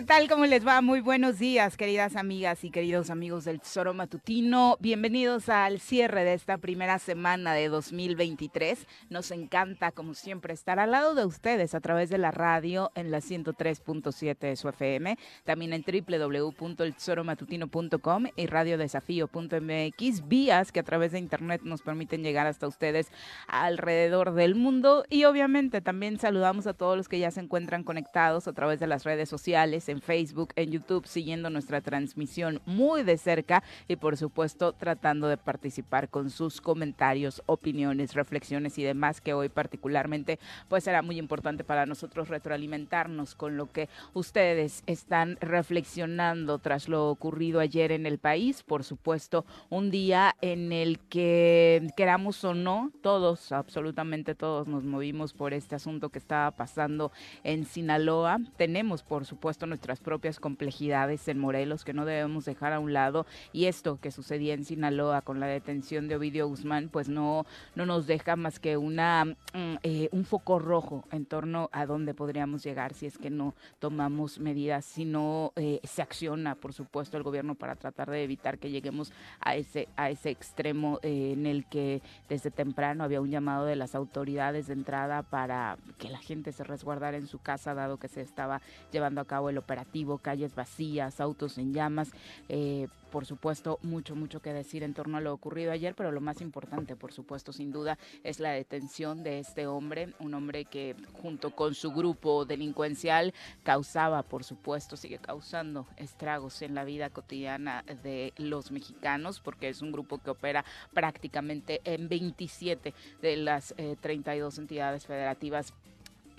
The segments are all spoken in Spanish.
¿Qué tal? ¿Cómo les va? Muy buenos días, queridas amigas y queridos amigos del Tesoro Matutino. Bienvenidos al cierre de esta primera semana de 2023. Nos encanta, como siempre, estar al lado de ustedes a través de la radio en la 103.7 de su FM, también en www.eltesoromatutino.com y radiodesafío.mx, vías que a través de internet nos permiten llegar hasta ustedes alrededor del mundo. Y obviamente también saludamos a todos los que ya se encuentran conectados a través de las redes sociales en Facebook, en YouTube, siguiendo nuestra transmisión muy de cerca y por supuesto tratando de participar con sus comentarios, opiniones, reflexiones y demás que hoy particularmente pues será muy importante para nosotros retroalimentarnos con lo que ustedes están reflexionando tras lo ocurrido ayer en el país. Por supuesto, un día en el que queramos o no, todos, absolutamente todos nos movimos por este asunto que estaba pasando en Sinaloa. Tenemos, por supuesto, nuestras propias complejidades en Morelos que no debemos dejar a un lado y esto que sucedía en Sinaloa con la detención de Ovidio Guzmán pues no, no nos deja más que una, mm, eh, un foco rojo en torno a dónde podríamos llegar si es que no tomamos medidas, si no eh, se acciona por supuesto el gobierno para tratar de evitar que lleguemos a ese, a ese extremo eh, en el que desde temprano había un llamado de las autoridades de entrada para que la gente se resguardara en su casa dado que se estaba llevando a cabo el operativo, calles vacías, autos en llamas. Eh, por supuesto, mucho, mucho que decir en torno a lo ocurrido ayer, pero lo más importante, por supuesto, sin duda, es la detención de este hombre, un hombre que junto con su grupo delincuencial causaba, por supuesto, sigue causando estragos en la vida cotidiana de los mexicanos, porque es un grupo que opera prácticamente en 27 de las 32 eh, entidades federativas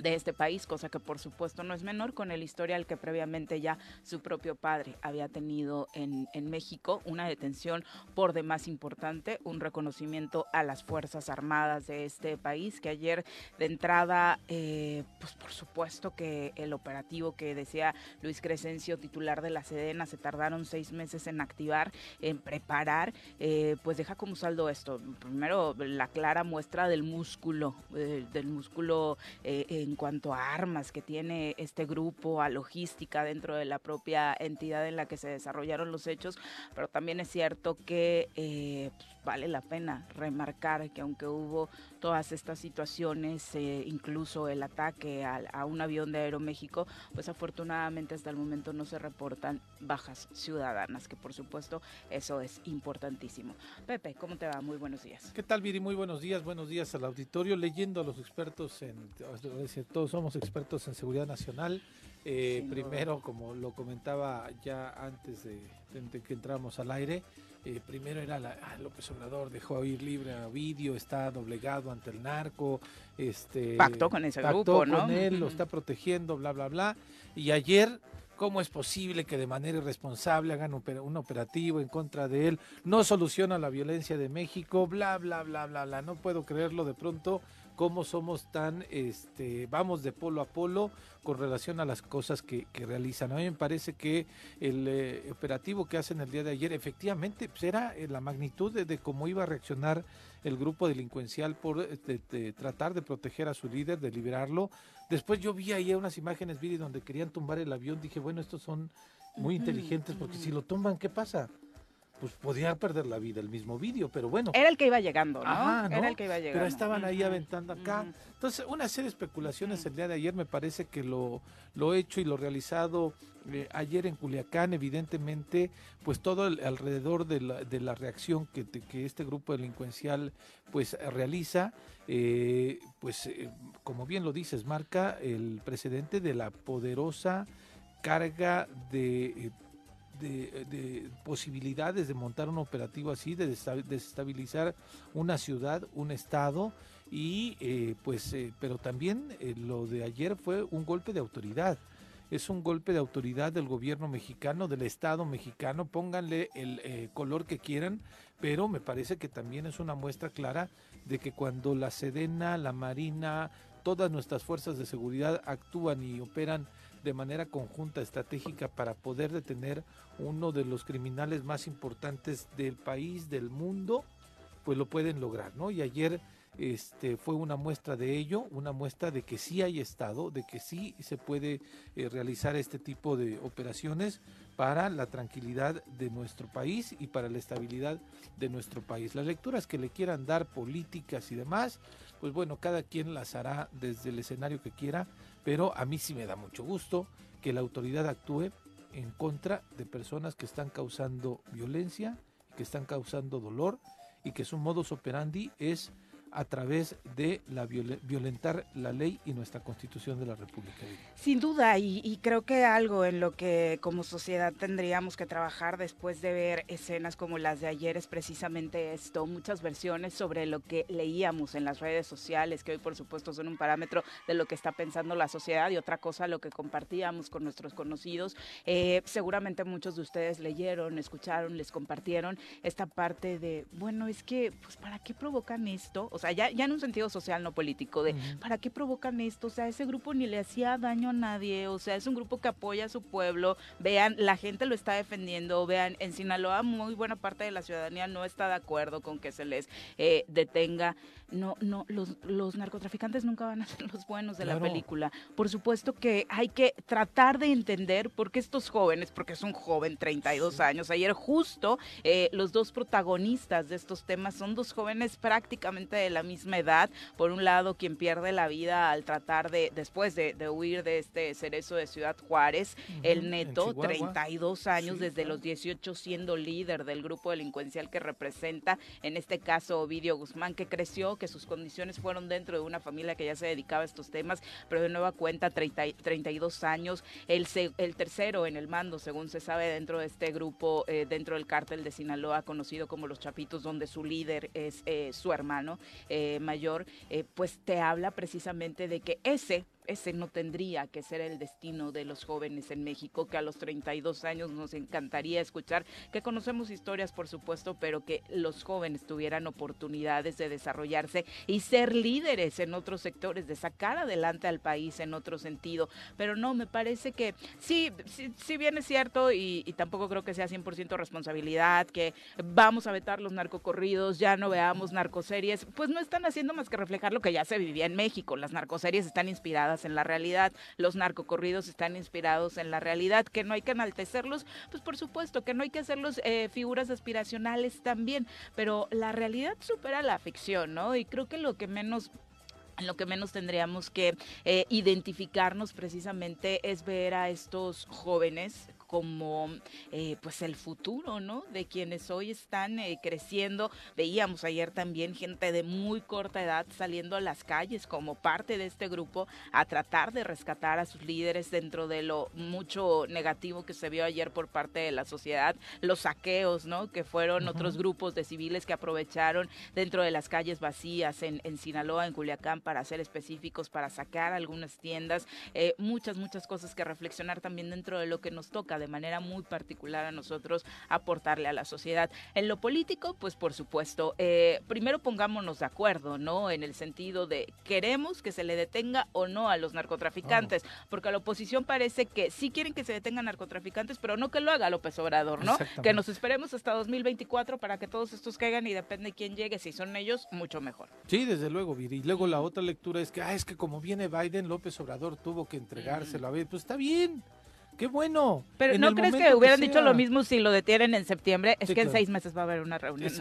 de este país, cosa que por supuesto no es menor con el historial que previamente ya su propio padre había tenido en, en México, una detención por demás importante, un reconocimiento a las Fuerzas Armadas de este país, que ayer de entrada, eh, pues por supuesto que el operativo que decía Luis Crescencio, titular de la Sedena, se tardaron seis meses en activar, en preparar, eh, pues deja como saldo esto. Primero, la clara muestra del músculo, eh, del músculo en en cuanto a armas que tiene este grupo, a logística dentro de la propia entidad en la que se desarrollaron los hechos, pero también es cierto que eh, pues, vale la pena remarcar que aunque hubo todas estas situaciones, eh, incluso el ataque a, un avión de Aeroméxico, pues afortunadamente hasta el momento no se reportan bajas ciudadanas, que por supuesto eso es importantísimo. Pepe, ¿cómo te va? Muy buenos días. ¿Qué tal, Viri? Muy buenos días, buenos días al auditorio, leyendo a los expertos en, todos somos expertos en seguridad nacional. Eh, primero, como lo comentaba ya antes de, de que entramos al aire, eh, primero era la, ah, López Obrador dejó ir libre a Ovidio, está doblegado ante el narco, este pactó con ese grupo, ¿no? con él, lo está protegiendo, bla bla bla. Y ayer ¿Cómo es posible que de manera irresponsable hagan un operativo en contra de él? No soluciona la violencia de México, bla, bla, bla, bla, bla. No puedo creerlo de pronto cómo somos tan, este, vamos de polo a polo con relación a las cosas que, realizan. A mí me parece que el eh, operativo que hacen el día de ayer, efectivamente, pues era eh, la magnitud de, cómo iba a reaccionar el grupo delincuencial por eh, tratar de proteger a su líder, de liberarlo. Después yo vi ahí unas imágenes, vi donde querían tumbar el avión, dije, bueno, estos son muy inteligentes porque si lo tumban, ¿qué pasa? Pues podía perder la vida el mismo vídeo, pero bueno. Era el que iba llegando, ¿no? Era el que iba llegando. Pero estaban ahí aventando acá. Entonces, una serie de especulaciones el día de ayer me parece que lo, lo hecho y lo realizado eh, ayer en Culiacán, evidentemente, pues todo alrededor de la, de la reacción que, que, este grupo delincuencial pues realiza, eh, pues eh, como bien lo dices, marca el precedente de la poderosa carga de de, posibilidades de montar un operativo así, de desestabilizar una ciudad, un estado y eh, pues, eh, pero también eh, lo de ayer fue un golpe de autoridad. Es un golpe de autoridad del gobierno mexicano, del Estado mexicano, pónganle el color que quieran, pero me parece que también es una muestra clara de que cuando la Sedena, la Marina, todas nuestras fuerzas de seguridad actúan y operan de manera conjunta, estratégica, para poder detener uno de los criminales más importantes del país, del mundo, pues lo pueden lograr, ¿no? Y ayer este, fue una muestra de ello, una muestra de que sí hay Estado, de que sí se puede eh, realizar este tipo de operaciones para la tranquilidad de nuestro país y para la estabilidad de nuestro país. Las lecturas que le quieran dar políticas y demás, pues bueno, cada quien las hará desde el escenario que quiera, pero a mí sí me da mucho gusto que la autoridad actúe en contra de personas que están causando violencia, que están causando dolor y que su modus operandi es a través de la violentar la ley y nuestra constitución de la República. Sin duda, y, creo que algo en lo que como sociedad tendríamos que trabajar después de ver escenas como las de ayer es precisamente esto, muchas versiones sobre lo que leíamos en las redes sociales, que hoy por supuesto son un parámetro de lo que está pensando la sociedad y otra cosa lo que compartíamos con nuestros conocidos. Eh, seguramente muchos de ustedes leyeron, escucharon, les compartieron esta parte de, bueno, es que, pues, ¿para qué provocan esto? Sea, ya, en un sentido social, no político, de ¿para qué provocan esto? O sea, ese grupo ni le hacía daño a nadie, o sea, es un grupo que apoya a su pueblo, vean, la gente lo está defendiendo, vean, en Sinaloa muy buena parte de la ciudadanía no está de acuerdo con que se les eh, detenga. No, no, los, los, narcotraficantes nunca van a ser los buenos de la película. Por supuesto que hay que tratar de entender por qué estos jóvenes, porque es un joven, 32 años, ayer justo eh, los dos protagonistas de estos temas son dos jóvenes prácticamente de la misma edad. Por un lado, quien pierde la vida al tratar de, después de, huir de este cerezo de Ciudad Juárez, el neto, 32 años, desde los 18 siendo líder del grupo delincuencial que representa, en este caso Ovidio Guzmán, que creció, que sus condiciones fueron dentro de una familia que ya se dedicaba a estos temas, pero de nueva cuenta 30, 32 años, el, el tercero en el mando, según se sabe, dentro de este grupo, eh, dentro del cártel de Sinaloa, conocido como Los Chapitos, donde su líder es eh, su hermano. Eh, mayor, pues te habla precisamente de que ese ese no tendría que ser el destino de los jóvenes en México, que a los 32 años nos encantaría escuchar, que conocemos historias, por supuesto, pero que los jóvenes tuvieran oportunidades de desarrollarse y ser líderes en otros sectores, de sacar adelante al país en otro sentido. Pero no, me parece que sí, sí, bien es cierto y, y tampoco creo que sea 100% responsabilidad, que vamos a vetar los narcocorridos, ya no veamos narcoseries, pues no están haciendo más que reflejar lo que ya se vivía en México. Las narcoseries están inspiradas en la realidad, los narcocorridos están inspirados en la realidad, que no hay que enaltecerlos, pues por supuesto que no hay que hacerlos eh, figuras aspiracionales también, pero la realidad supera la ficción, ¿no? Y creo que lo que menos en lo que menos tendríamos que eh, identificarnos precisamente es ver a estos jóvenes como eh, pues el futuro, ¿no? De quienes hoy están eh, creciendo. Veíamos ayer también gente de muy corta edad saliendo a las calles como parte de este grupo a tratar de rescatar a sus líderes dentro de lo mucho negativo que se vio ayer por parte de la sociedad, los saqueos, ¿no? Que fueron otros grupos de civiles que aprovecharon dentro de las calles vacías en, en Sinaloa, en Culiacán, para ser específicos, para sacar algunas tiendas, eh, muchas, muchas cosas que reflexionar también dentro de lo que nos toca de manera muy particular a nosotros aportarle a la sociedad. En lo político, pues por supuesto, eh, primero pongámonos de acuerdo, ¿no? En el sentido de queremos que se le detenga o no a los narcotraficantes, porque a la oposición parece que sí quieren que se detengan narcotraficantes, pero no que lo haga López Obrador, ¿no? Que nos esperemos hasta 2024 para que todos estos caigan y depende quién llegue, si son ellos, mucho mejor. Sí, desde luego, Viri. Y luego la otra lectura es que, ah, es que como viene Biden, López Obrador tuvo que entregárselo a ver, pues está bien. Qué bueno. Pero ¿no crees que hubieran dicho lo mismo si lo detienen en septiembre? Es que en seis meses va a haber una reunión,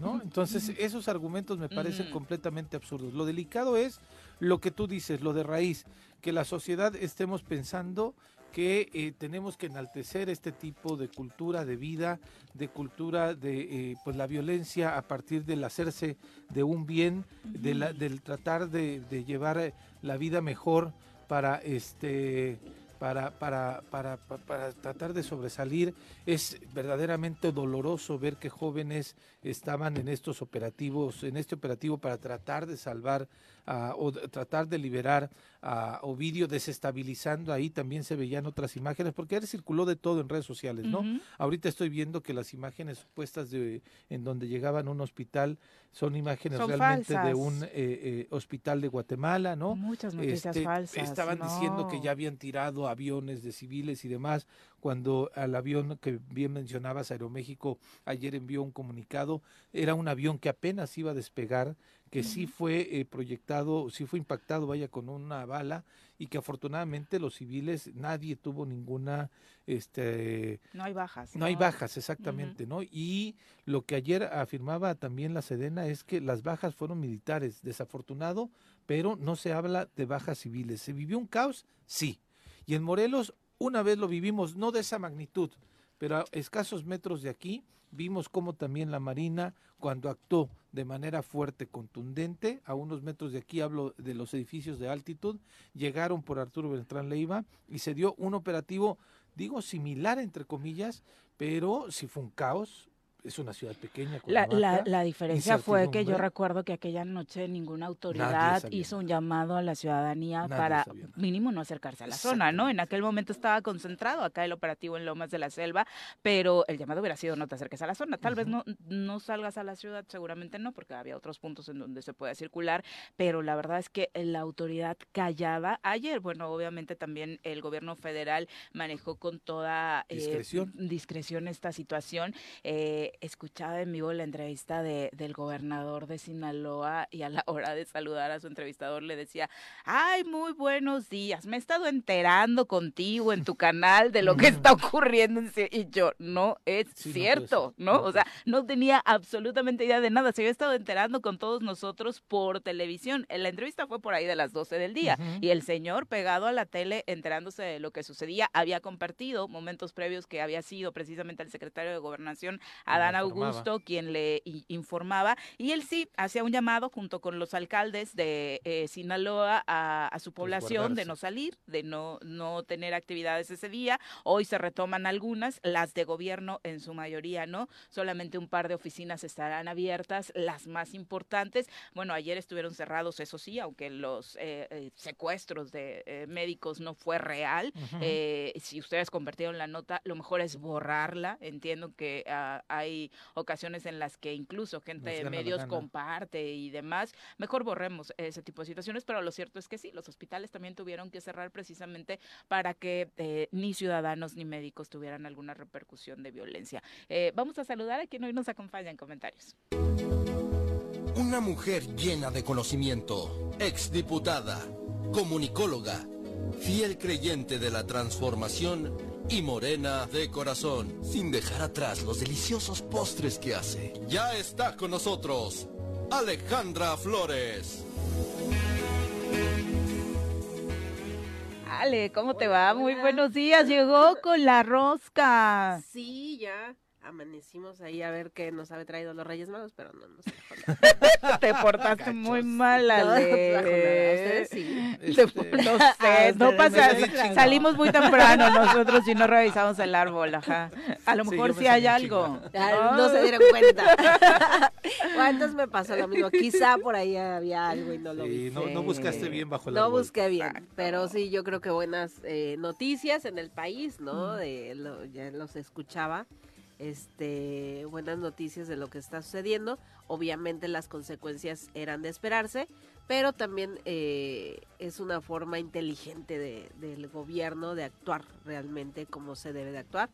¿no? Entonces, esos argumentos me parecen completamente absurdos. Lo delicado es lo que tú dices, lo de raíz, que la sociedad estemos pensando que eh, tenemos que enaltecer este tipo de cultura de vida, de cultura de eh, pues la violencia a partir del hacerse de un bien, de la, del tratar de, de llevar eh, la vida mejor para este para, para, para, para, tratar de sobresalir. Es verdaderamente doloroso ver que jóvenes estaban en estos operativos, en este operativo para tratar de salvar o tratar de liberar a Ovidio, desestabilizando ahí también se veían otras imágenes, porque él circuló de todo en redes sociales, ¿no? Ahorita estoy viendo que las imágenes supuestas de en donde llegaban a un hospital son imágenes realmente de un eh, eh, hospital de Guatemala, ¿no? Muchas noticias este, falsas. Estaban diciendo que ya habían tirado aviones de civiles y demás, cuando al avión que bien mencionabas, Aeroméxico, ayer envió un comunicado, era un avión que apenas iba a despegar, que sí fue eh, proyectado, sí fue impactado, vaya, con una bala y que afortunadamente los civiles, nadie tuvo ninguna, este... No hay bajas. No, hay bajas, exactamente, ¿no? Y lo que ayer afirmaba también la Sedena es que las bajas fueron militares, desafortunado, pero no se habla de bajas civiles. ¿Se vivió un caos? Sí. Y en Morelos una vez lo vivimos, no de esa magnitud, pero a escasos metros de aquí vimos cómo también la Marina, cuando actuó de manera fuerte, contundente, a unos metros de aquí hablo de los edificios de altitud, llegaron por Arturo Beltrán Leiva y se dio un operativo, digo, similar entre comillas, pero si fue un caos, es una ciudad pequeña. La, la, la, diferencia fue que yo recuerdo que aquella noche ninguna autoridad hizo un llamado a la ciudadanía para mínimo no acercarse a la zona, ¿no? En aquel momento estaba concentrado acá el operativo en Lomas de la Selva, pero el llamado hubiera sido no te acerques a la zona. Tal vez no, no salgas a la ciudad, seguramente no, porque había otros puntos en donde se puede circular, pero la verdad es que la autoridad callaba. Ayer, bueno, obviamente también el gobierno federal manejó con toda eh, discreción, discreción esta situación. Eh, escuchaba en vivo la entrevista de, del gobernador de Sinaloa y a la hora de saludar a su entrevistador le decía, ay, muy buenos días, me he estado enterando contigo en tu canal de lo que está ocurriendo. Y yo, no es cierto, ¿no? o sea, no tenía absolutamente idea de nada, se había estado enterando con todos nosotros por televisión. La entrevista fue por ahí de las 12 del día y el señor pegado a la tele enterándose de lo que sucedía, había compartido momentos previos que había sido precisamente el secretario de Gobernación, Adán Dan Augusto quien le informaba y él sí hacía un llamado junto con los alcaldes de eh, Sinaloa a, su población de no salir, de no, no tener actividades ese día. Hoy se retoman algunas, las de gobierno en su mayoría, ¿no? Solamente un par de oficinas estarán abiertas, las más importantes. Bueno, ayer estuvieron cerrados, eso sí, aunque los eh, eh, secuestros de médicos no fue real. si ustedes convirtieron la nota, lo mejor es borrarla. Entiendo que ah, hay ocasiones en las que incluso gente de medios comparte y demás. Mejor borremos ese tipo de situaciones, pero lo cierto es que sí, los hospitales también tuvieron que cerrar precisamente para que eh, ni ciudadanos ni médicos tuvieran alguna repercusión de violencia. Eh, vamos a saludar a quien hoy nos acompaña en comentarios. Una mujer llena de conocimiento, exdiputada, comunicóloga, fiel creyente de la transformación y morena de corazón, sin dejar atrás los deliciosos postres que hace. Ya está con nosotros Alejandra Flores. Ale, ¿cómo te va? Muy buenos días. Llegó con la rosca. Sí, ya amanecimos ahí a ver qué nos había traído los Reyes Magos, pero no nos trajo nada. Te portaste muy mal, No, no. Ale. Ustedes sí. Te- Este, No Ah, sé, no ustedes pasa, salimos muy temprano nosotros y no revisamos el árbol, ajá. A lo mejor sí hay algo. Ah, no se dieron cuenta. entonces me pasó lo mismo. Quizá por ahí había algo y no lo vi. no, no buscaste bien bajo el No árbol. busqué bien, pero sí, yo creo que buenas eh, noticias en el país, ¿no? De lo- ya los escuchaba, este, buenas noticias de lo que está sucediendo. Obviamente las consecuencias eran de esperarse, pero también eh, es una forma inteligente de- del gobierno de actuar realmente como se debe de actuar.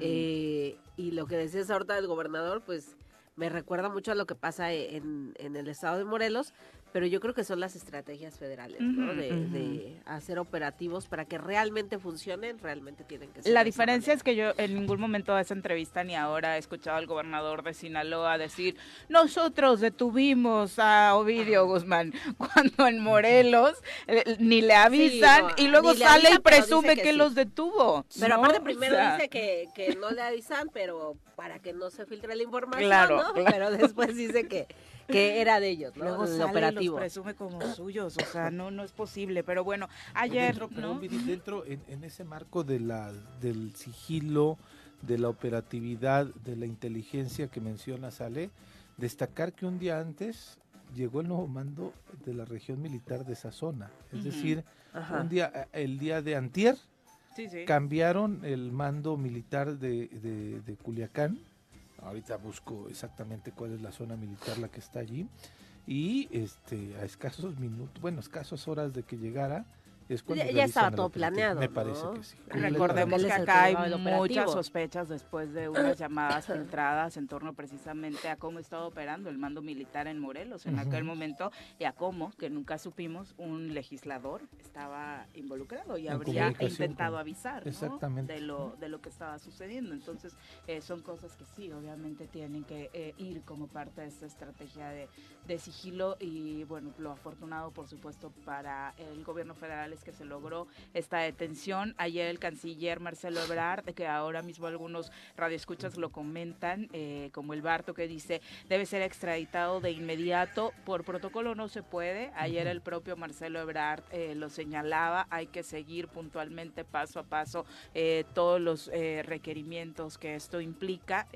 Eh, y lo que decías ahorita del gobernador, pues me recuerda mucho a lo que pasa en, en el estado de Morelos, pero yo creo que son las estrategias federales, ¿no? De, de hacer operativos para que realmente funcionen, realmente tienen que ser. La diferencia es que yo en ningún momento de esa entrevista ni ahora he escuchado al gobernador de Sinaloa decir, nosotros detuvimos a Ovidio Guzmán, cuando en Morelos eh, ni le avisan no, y luego sale y avisan, presume que que, sí. los detuvo. Pero ¿no? aparte O primero sea, dice que, que no le avisan, pero para que no se filtre la información, Claro, ¿no? claro. Pero después dice que, que era de ellos, ¿no? Luego El sale y operativo. los presume como suyos, o sea, no, no es posible. Pero bueno, ayer, dentro, ¿no? perdón, dentro en, en ese marco de la del sigilo, de la operatividad, de la inteligencia que menciona Sale, destacar que un día antes llegó el nuevo mando de la región militar de esa zona, es Ujú. decir, Ajá. un día eh, el día de antier Sí, sí. cambiaron el mando militar de, de- de Culiacán. Ahorita busco exactamente cuál es la zona militar la que está allí. Y este a escasos minutos, bueno, escasas horas de que llegara, es cuando Ya- estaba todo planeado, Me ¿no? parece que sí. Recordemos que acá hay muchas sospechas después de unas llamadas filtradas en torno precisamente a cómo estaba operando el mando militar en Morelos en aquel momento y a cómo, que nunca supimos, un legislador estaba involucrado y En habría intentado avisar ¿no? De lo de lo que estaba sucediendo. Entonces, eh, son cosas que sí, obviamente tienen que eh, ir como parte de esta estrategia de, de sigilo y bueno, lo afortunado por supuesto para el gobierno federal es que se logró esta detención. Ayer el canciller Marcelo Ebrard, que ahora mismo algunos radioescuchas lo comentan, eh, como el Barto que dice debe ser extraditado de inmediato. Por protocolo no se puede. Ayer el propio Marcelo Ebrard eh, lo señalaba. Hay que seguir puntualmente, paso a paso, eh, todos los requerimientos que esto implica,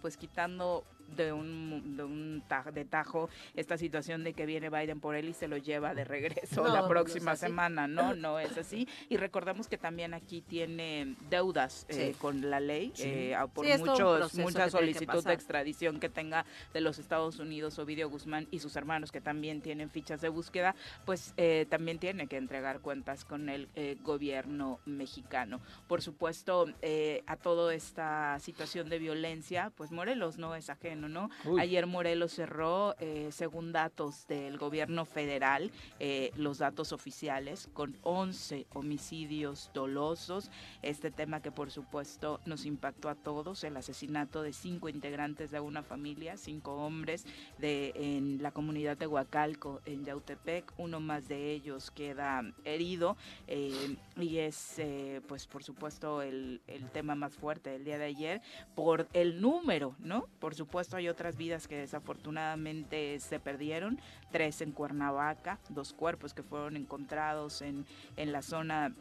pues quitando de un, de un ta- de tajo esta situación de que viene Biden por él y se lo lleva de regreso No, no la próxima así. semana. No, no es así. Y recordemos que también aquí tiene deudas eh, Sí. con la ley Sí. eh, por Sí, muchos, mucha solicitud de extradición que tenga de los Estados Unidos Ovidio Guzmán y sus hermanos que también tienen fichas de búsqueda, pues eh, también tiene que entregar cuentas con el eh, gobierno mexicano. Por supuesto, eh, a toda esta situación de violencia, pues Morelos no es ajeno, ¿no? Uy. Ayer Morelos cerró, eh, según datos del gobierno federal, eh, los datos oficiales, con 11 homicidios dolosos. Este tema que por supuesto nos impactó a todos, el asesinato de cinco integrantes de una familia, cinco hombres de en la comunidad de Huacalco, en Yautepec. Uno más de ellos queda herido eh, y es, pues por supuesto, el, el tema más fuerte del día de ayer por el número, ¿no? Por supuesto hay otras vidas que desafortunadamente se perdieron, tres en Cuernavaca, dos cuerpos que fueron encontrados en, en la zona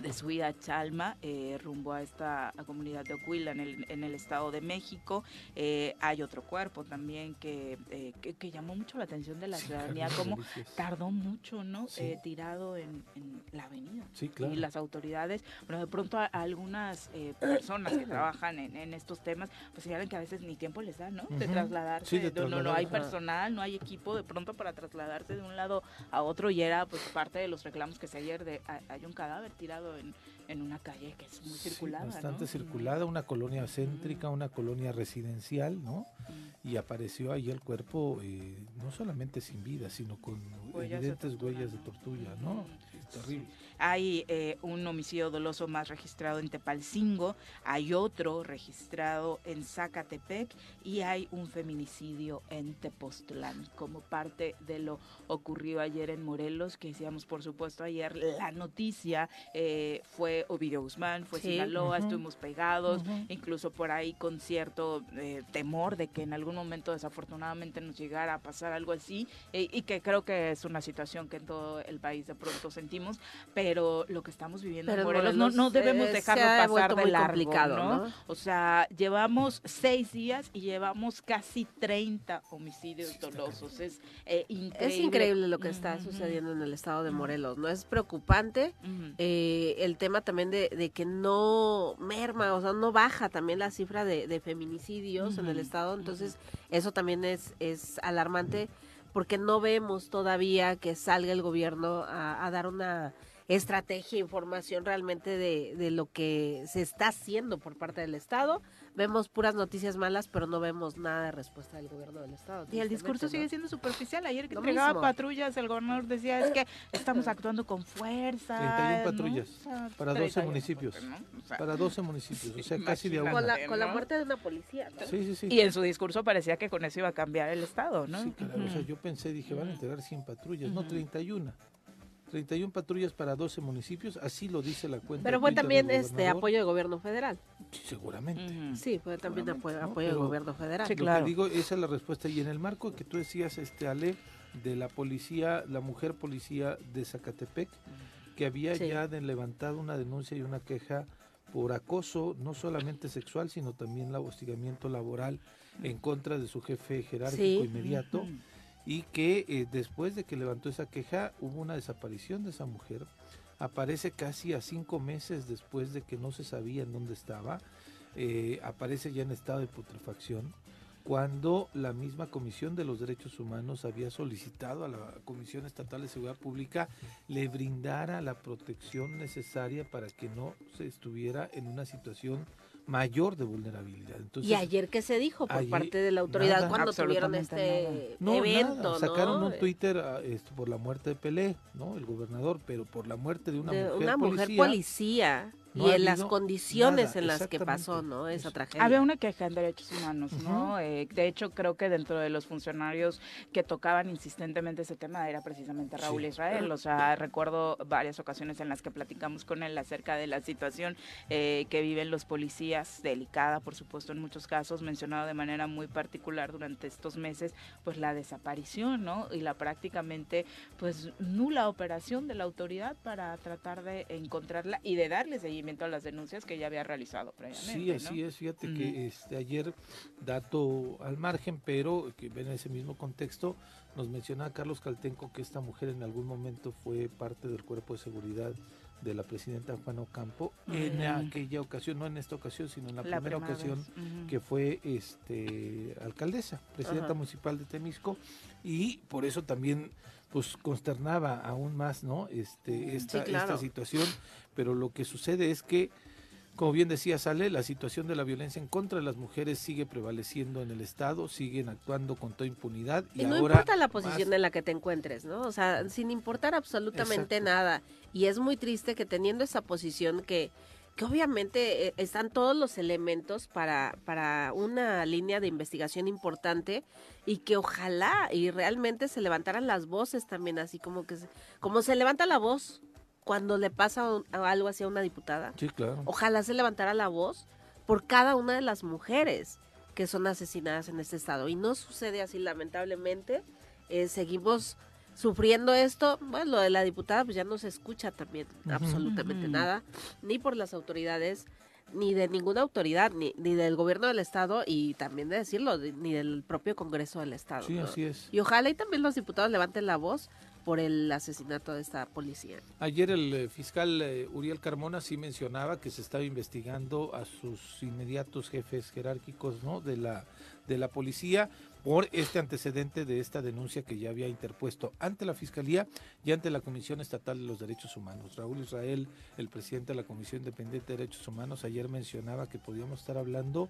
de Suida Chalma, eh, rumbo a esta a comunidad de Oquila en el, en el Estado de México. Eh, hay otro cuerpo también que, eh, que, que llamó mucho la atención de la Sí, ciudadanía, como tardó mucho, ¿no? Sí. Eh, tirado en, en la avenida Sí, claro. y las autoridades, bueno, de pronto a, a algunas personas que trabajan en, en estos temas, pues señalan que a veces ni tiempo les da, ¿no? De trasladarse, Sí, de no, no, no hay trasladar. personal, no hay equipo de pronto para trasladarse de un lado a otro y era pues parte de los reclamos que se ayer de hay- hay un cadáver tirado en, en una calle que es muy Sí, circulada, ¿no? bastante circulada, una colonia céntrica, una colonia residencial, ¿no? Mm. Y apareció ahí el cuerpo, eh, no solamente sin vida, sino con Huellas evidentes huellas de tortuga, ¿no? Mm, terrible. Hay eh, un homicidio doloso más registrado en Tepalcingo, hay otro registrado en Zacatepec y hay un feminicidio en Tepoztlán como parte de lo ocurrido ayer en Morelos, que decíamos por supuesto ayer la noticia eh, fue Ovidio Guzmán, fue Sinaloa, estuvimos pegados, incluso por ahí con cierto eh, temor de que en algún momento desafortunadamente nos llegara a pasar algo así y que creo que es una situación que en todo el país de pronto sentimos, pero lo que estamos viviendo en Morelos, no, no, debemos eh, dejarlo pasar de largo, ¿no? O sea, llevamos seis días y llevamos casi 30 homicidios dolosos. Es eh, increíble. Es increíble lo que está sucediendo en el estado de Morelos, ¿no? Es preocupante eh, el tema también de, que no merma, o sea, no baja también la cifra de, feminicidios en el estado, entonces eso también es, es alarmante porque no vemos todavía que salga el gobierno a dar una estrategia, información realmente de, de lo que se está haciendo por parte del Estado. Vemos puras noticias malas, pero no vemos nada de respuesta del gobierno del Estado. Y el discurso sigue siendo superficial. Ayer que entregaba patrullas, el gobernador decía es que estamos actuando con fuerza. 31 patrullas para 12 municipios. para 12 municipios, o sea, casi de a Con la, con la muerte de una policía. Sí, sí, sí. Y en su discurso parecía que con eso iba a cambiar el Estado, ¿no? Sí, claro. O sea, yo pensé, dije, van a entregar 100 patrullas, no 31. 31 patrullas para 12 municipios, así lo dice la cuenta. Pero fue también este apoyo del gobierno federal. Sí, seguramente. Sí, fue también apoyo, del gobierno federal. Sí, claro. Lo que digo, esa es la respuesta. Y en el marco que tú decías, este Ale, de la policía, la mujer policía de Zacatepec, que había ya levantado una denuncia y una queja por acoso, no solamente sexual, sino también el hostigamiento laboral en contra de su jefe jerárquico inmediato y que eh, después de que levantó esa queja hubo una desaparición de esa mujer. Aparece casi a cinco meses después de que no se sabía en dónde estaba. Eh, aparece ya en estado de putrefacción cuando la misma Comisión de los Derechos Humanos había solicitado a la Comisión Estatal de Seguridad Pública le brindara la protección necesaria para que no se estuviera en una situación mayor de vulnerabilidad. y ayer qué se dijo por parte de la autoridad cuando tuvieron este evento, Sacaron un Twitter ah, este, por la muerte de Pelé, ¿no? El gobernador, pero por la muerte de una mujer una mujer policía y en las condiciones en las que pasó, ¿no? Esa tragedia. Había una queja en derechos humanos, ¿no? Eh, de hecho, creo que dentro de los funcionarios que tocaban insistentemente ese tema era precisamente Raúl Israel. O sea, recuerdo varias ocasiones en las que platicamos con él acerca de la situación eh, que viven los policías, delicada, por supuesto, en muchos casos, mencionado de manera muy particular durante estos meses, pues la desaparición, ¿no? Y la prácticamente, pues, nula operación de la autoridad para tratar de encontrarla y de darle seguimiento a las denuncias que ya había realizado previamente. Sí, así es. Fíjate que este, ayer, dato al margen, pero que en ese mismo contexto, nos mencionaba Carlos Caltenco que esta mujer en algún momento fue parte del cuerpo de seguridad de la presidenta Juan Ocampo en aquella ocasión, no en esta ocasión, sino en la, primera, ocasión que fue este alcaldesa, presidenta municipal de Temisco y por eso también pues consternaba aún más, ¿no? Este esta, esta situación, pero lo que sucede es que como bien decía Sale, la situación de la violencia en contra de las mujeres sigue prevaleciendo en el Estado, siguen actuando con toda impunidad. Y, no importa la posición en la que te encuentres, ¿no? O sea, sin importar absolutamente nada. Y es muy triste que teniendo esa posición que, que obviamente eh, están todos los elementos para, para una línea de investigación importante y que ojalá y realmente se levantaran las voces también, así como que como se levanta la voz cuando le pasa algo así a una diputada. Sí, claro. Ojalá se levantara la voz por cada una de las mujeres que son asesinadas en este estado. Y no sucede así, lamentablemente. Eh, seguimos sufriendo esto. Bueno, lo de la diputada, pues ya no se escucha también absolutamente nada, ni por las autoridades, ni de ninguna autoridad, ni, ni del gobierno del Estado, y también de decirlo, ni del propio Congreso del Estado. Sí, así es. Y ojalá y también los diputados levanten la voz por el asesinato de esta policía. Ayer el eh, fiscal eh, Uriel Carmona sí mencionaba que se estaba investigando a sus inmediatos jefes jerárquicos ¿no? de, la, de la policía por este antecedente de esta denuncia que ya había interpuesto ante la Fiscalía y ante la Comisión Estatal de los Derechos Humanos. Raúl Israel, el presidente de la Comisión Independiente de Derechos Humanos, ayer mencionaba que podíamos estar hablando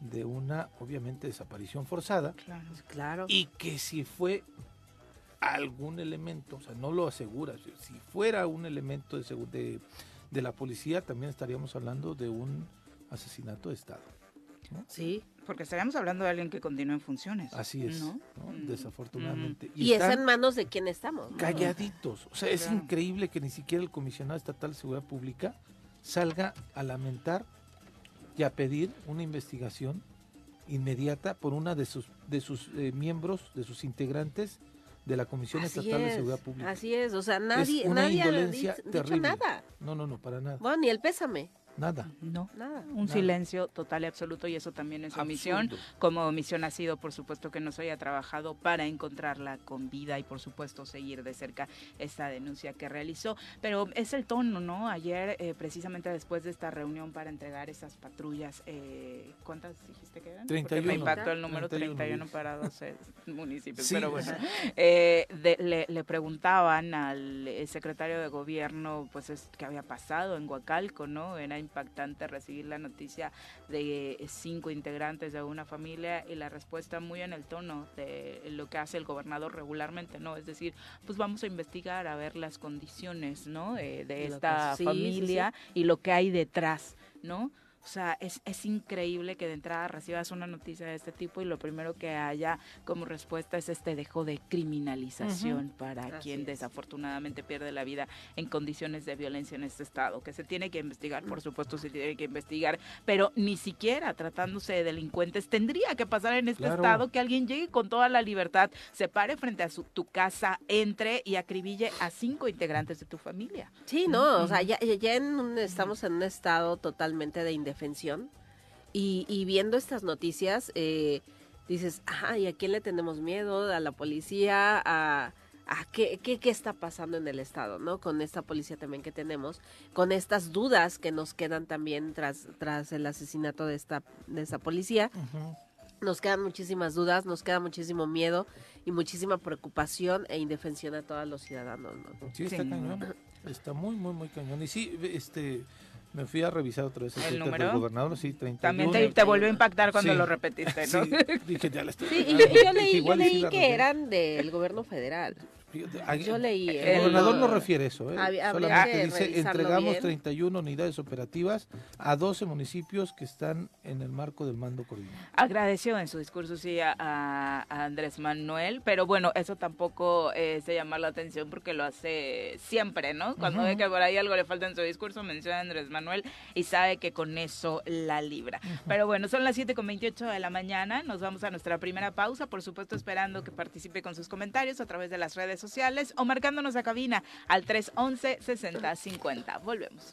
de una, obviamente, desaparición forzada. Claro. Y que si fue algún elemento, o sea, no lo asegura. Si fuera un elemento de, de, de la policía, también estaríamos hablando de un asesinato de Estado. Sí, porque estaríamos hablando de alguien que continúa en funciones. Así es, mm. desafortunadamente. Y, es en manos de quién estamos. Calladitos. O sea, es increíble que ni siquiera el comisionado estatal de seguridad pública salga a lamentar y a pedir una investigación inmediata por una de sus de sus eh, miembros, de sus integrantes de la Comisión Estatal de Seguridad Pública. Así es, o sea, nadie, nadie ha dicho, nada. No, no, no, para nada. Bueno, ni el pésame. Nada. No, nada. Un silencio total y absoluto y eso también es omisión. Como omisión ha sido, por supuesto, que no se haya trabajado para encontrarla con vida y, por supuesto, seguir de cerca esta denuncia que realizó. Pero es el tono, ¿no? Ayer, eh, precisamente después de esta reunión para entregar esas patrullas, eh, ¿cuántas dijiste que eran? 31. me impactó el número 31, para 12 municipios. pero bueno, eh, le, le, preguntaban al secretario de gobierno, pues, es, qué había pasado en Huacalco, ¿no? Era impactante recibir la noticia de cinco integrantes de una familia y la respuesta muy en el tono de lo que hace el gobernador regularmente, ¿no? Es decir, pues vamos a investigar a ver las condiciones, ¿no? Eh, de esta familia y lo que hay detrás, ¿no? O sea, es, es increíble que de entrada recibas una noticia de este tipo y lo primero que haya como respuesta es este dejo de criminalización para quien desafortunadamente pierde la vida en condiciones de violencia en este estado, que se tiene que investigar, por supuesto se tiene que investigar, pero ni siquiera tratándose de delincuentes tendría que pasar en este estado que alguien llegue con toda la libertad, se pare frente a su, tu casa, entre y acribille a cinco integrantes de tu familia. Sí, no, o sea, ya, ya en estamos en un estado totalmente de independencia defensión. Y, viendo estas noticias, eh, dices, ajá, ¿y a quién le tenemos miedo? ¿A la policía? ¿A, a qué, qué, qué, está pasando en el Estado? ¿no? Con esta policía también que tenemos, con estas dudas que nos quedan también tras, tras el asesinato de esta, de esta policía. Nos quedan muchísimas dudas, nos queda muchísimo miedo y muchísima preocupación e indefensión a todos los ciudadanos. Sí, está cañón. Está muy, muy, muy cañón. Y sí, este me fui a revisar otra vez el, número del gobernador, sí, 31. También te, volvió a impactar cuando lo repetiste, ¿no? Sí, dije, ya la estoy sí, y yo, leí, yo leí que eran del gobierno federal. Yo leí. El, gobernador no refiere eso, ¿eh? solamente dice entregamos 31 unidades operativas a 12 municipios que están en el marco del mando coordinado. Agradeció en su discurso sí a, Andrés Manuel, pero bueno, eso tampoco eh, se llama la atención porque lo hace siempre, ¿no? Cuando ve que por ahí algo le falta en su discurso, menciona a Andrés Manuel y sabe que con eso la libra. Pero bueno, son las 7 con 28 de la mañana, nos vamos a nuestra primera pausa, por supuesto esperando que participe con sus comentarios a través de las redes sociales o marcándonos a cabina al 311-6050. Volvemos.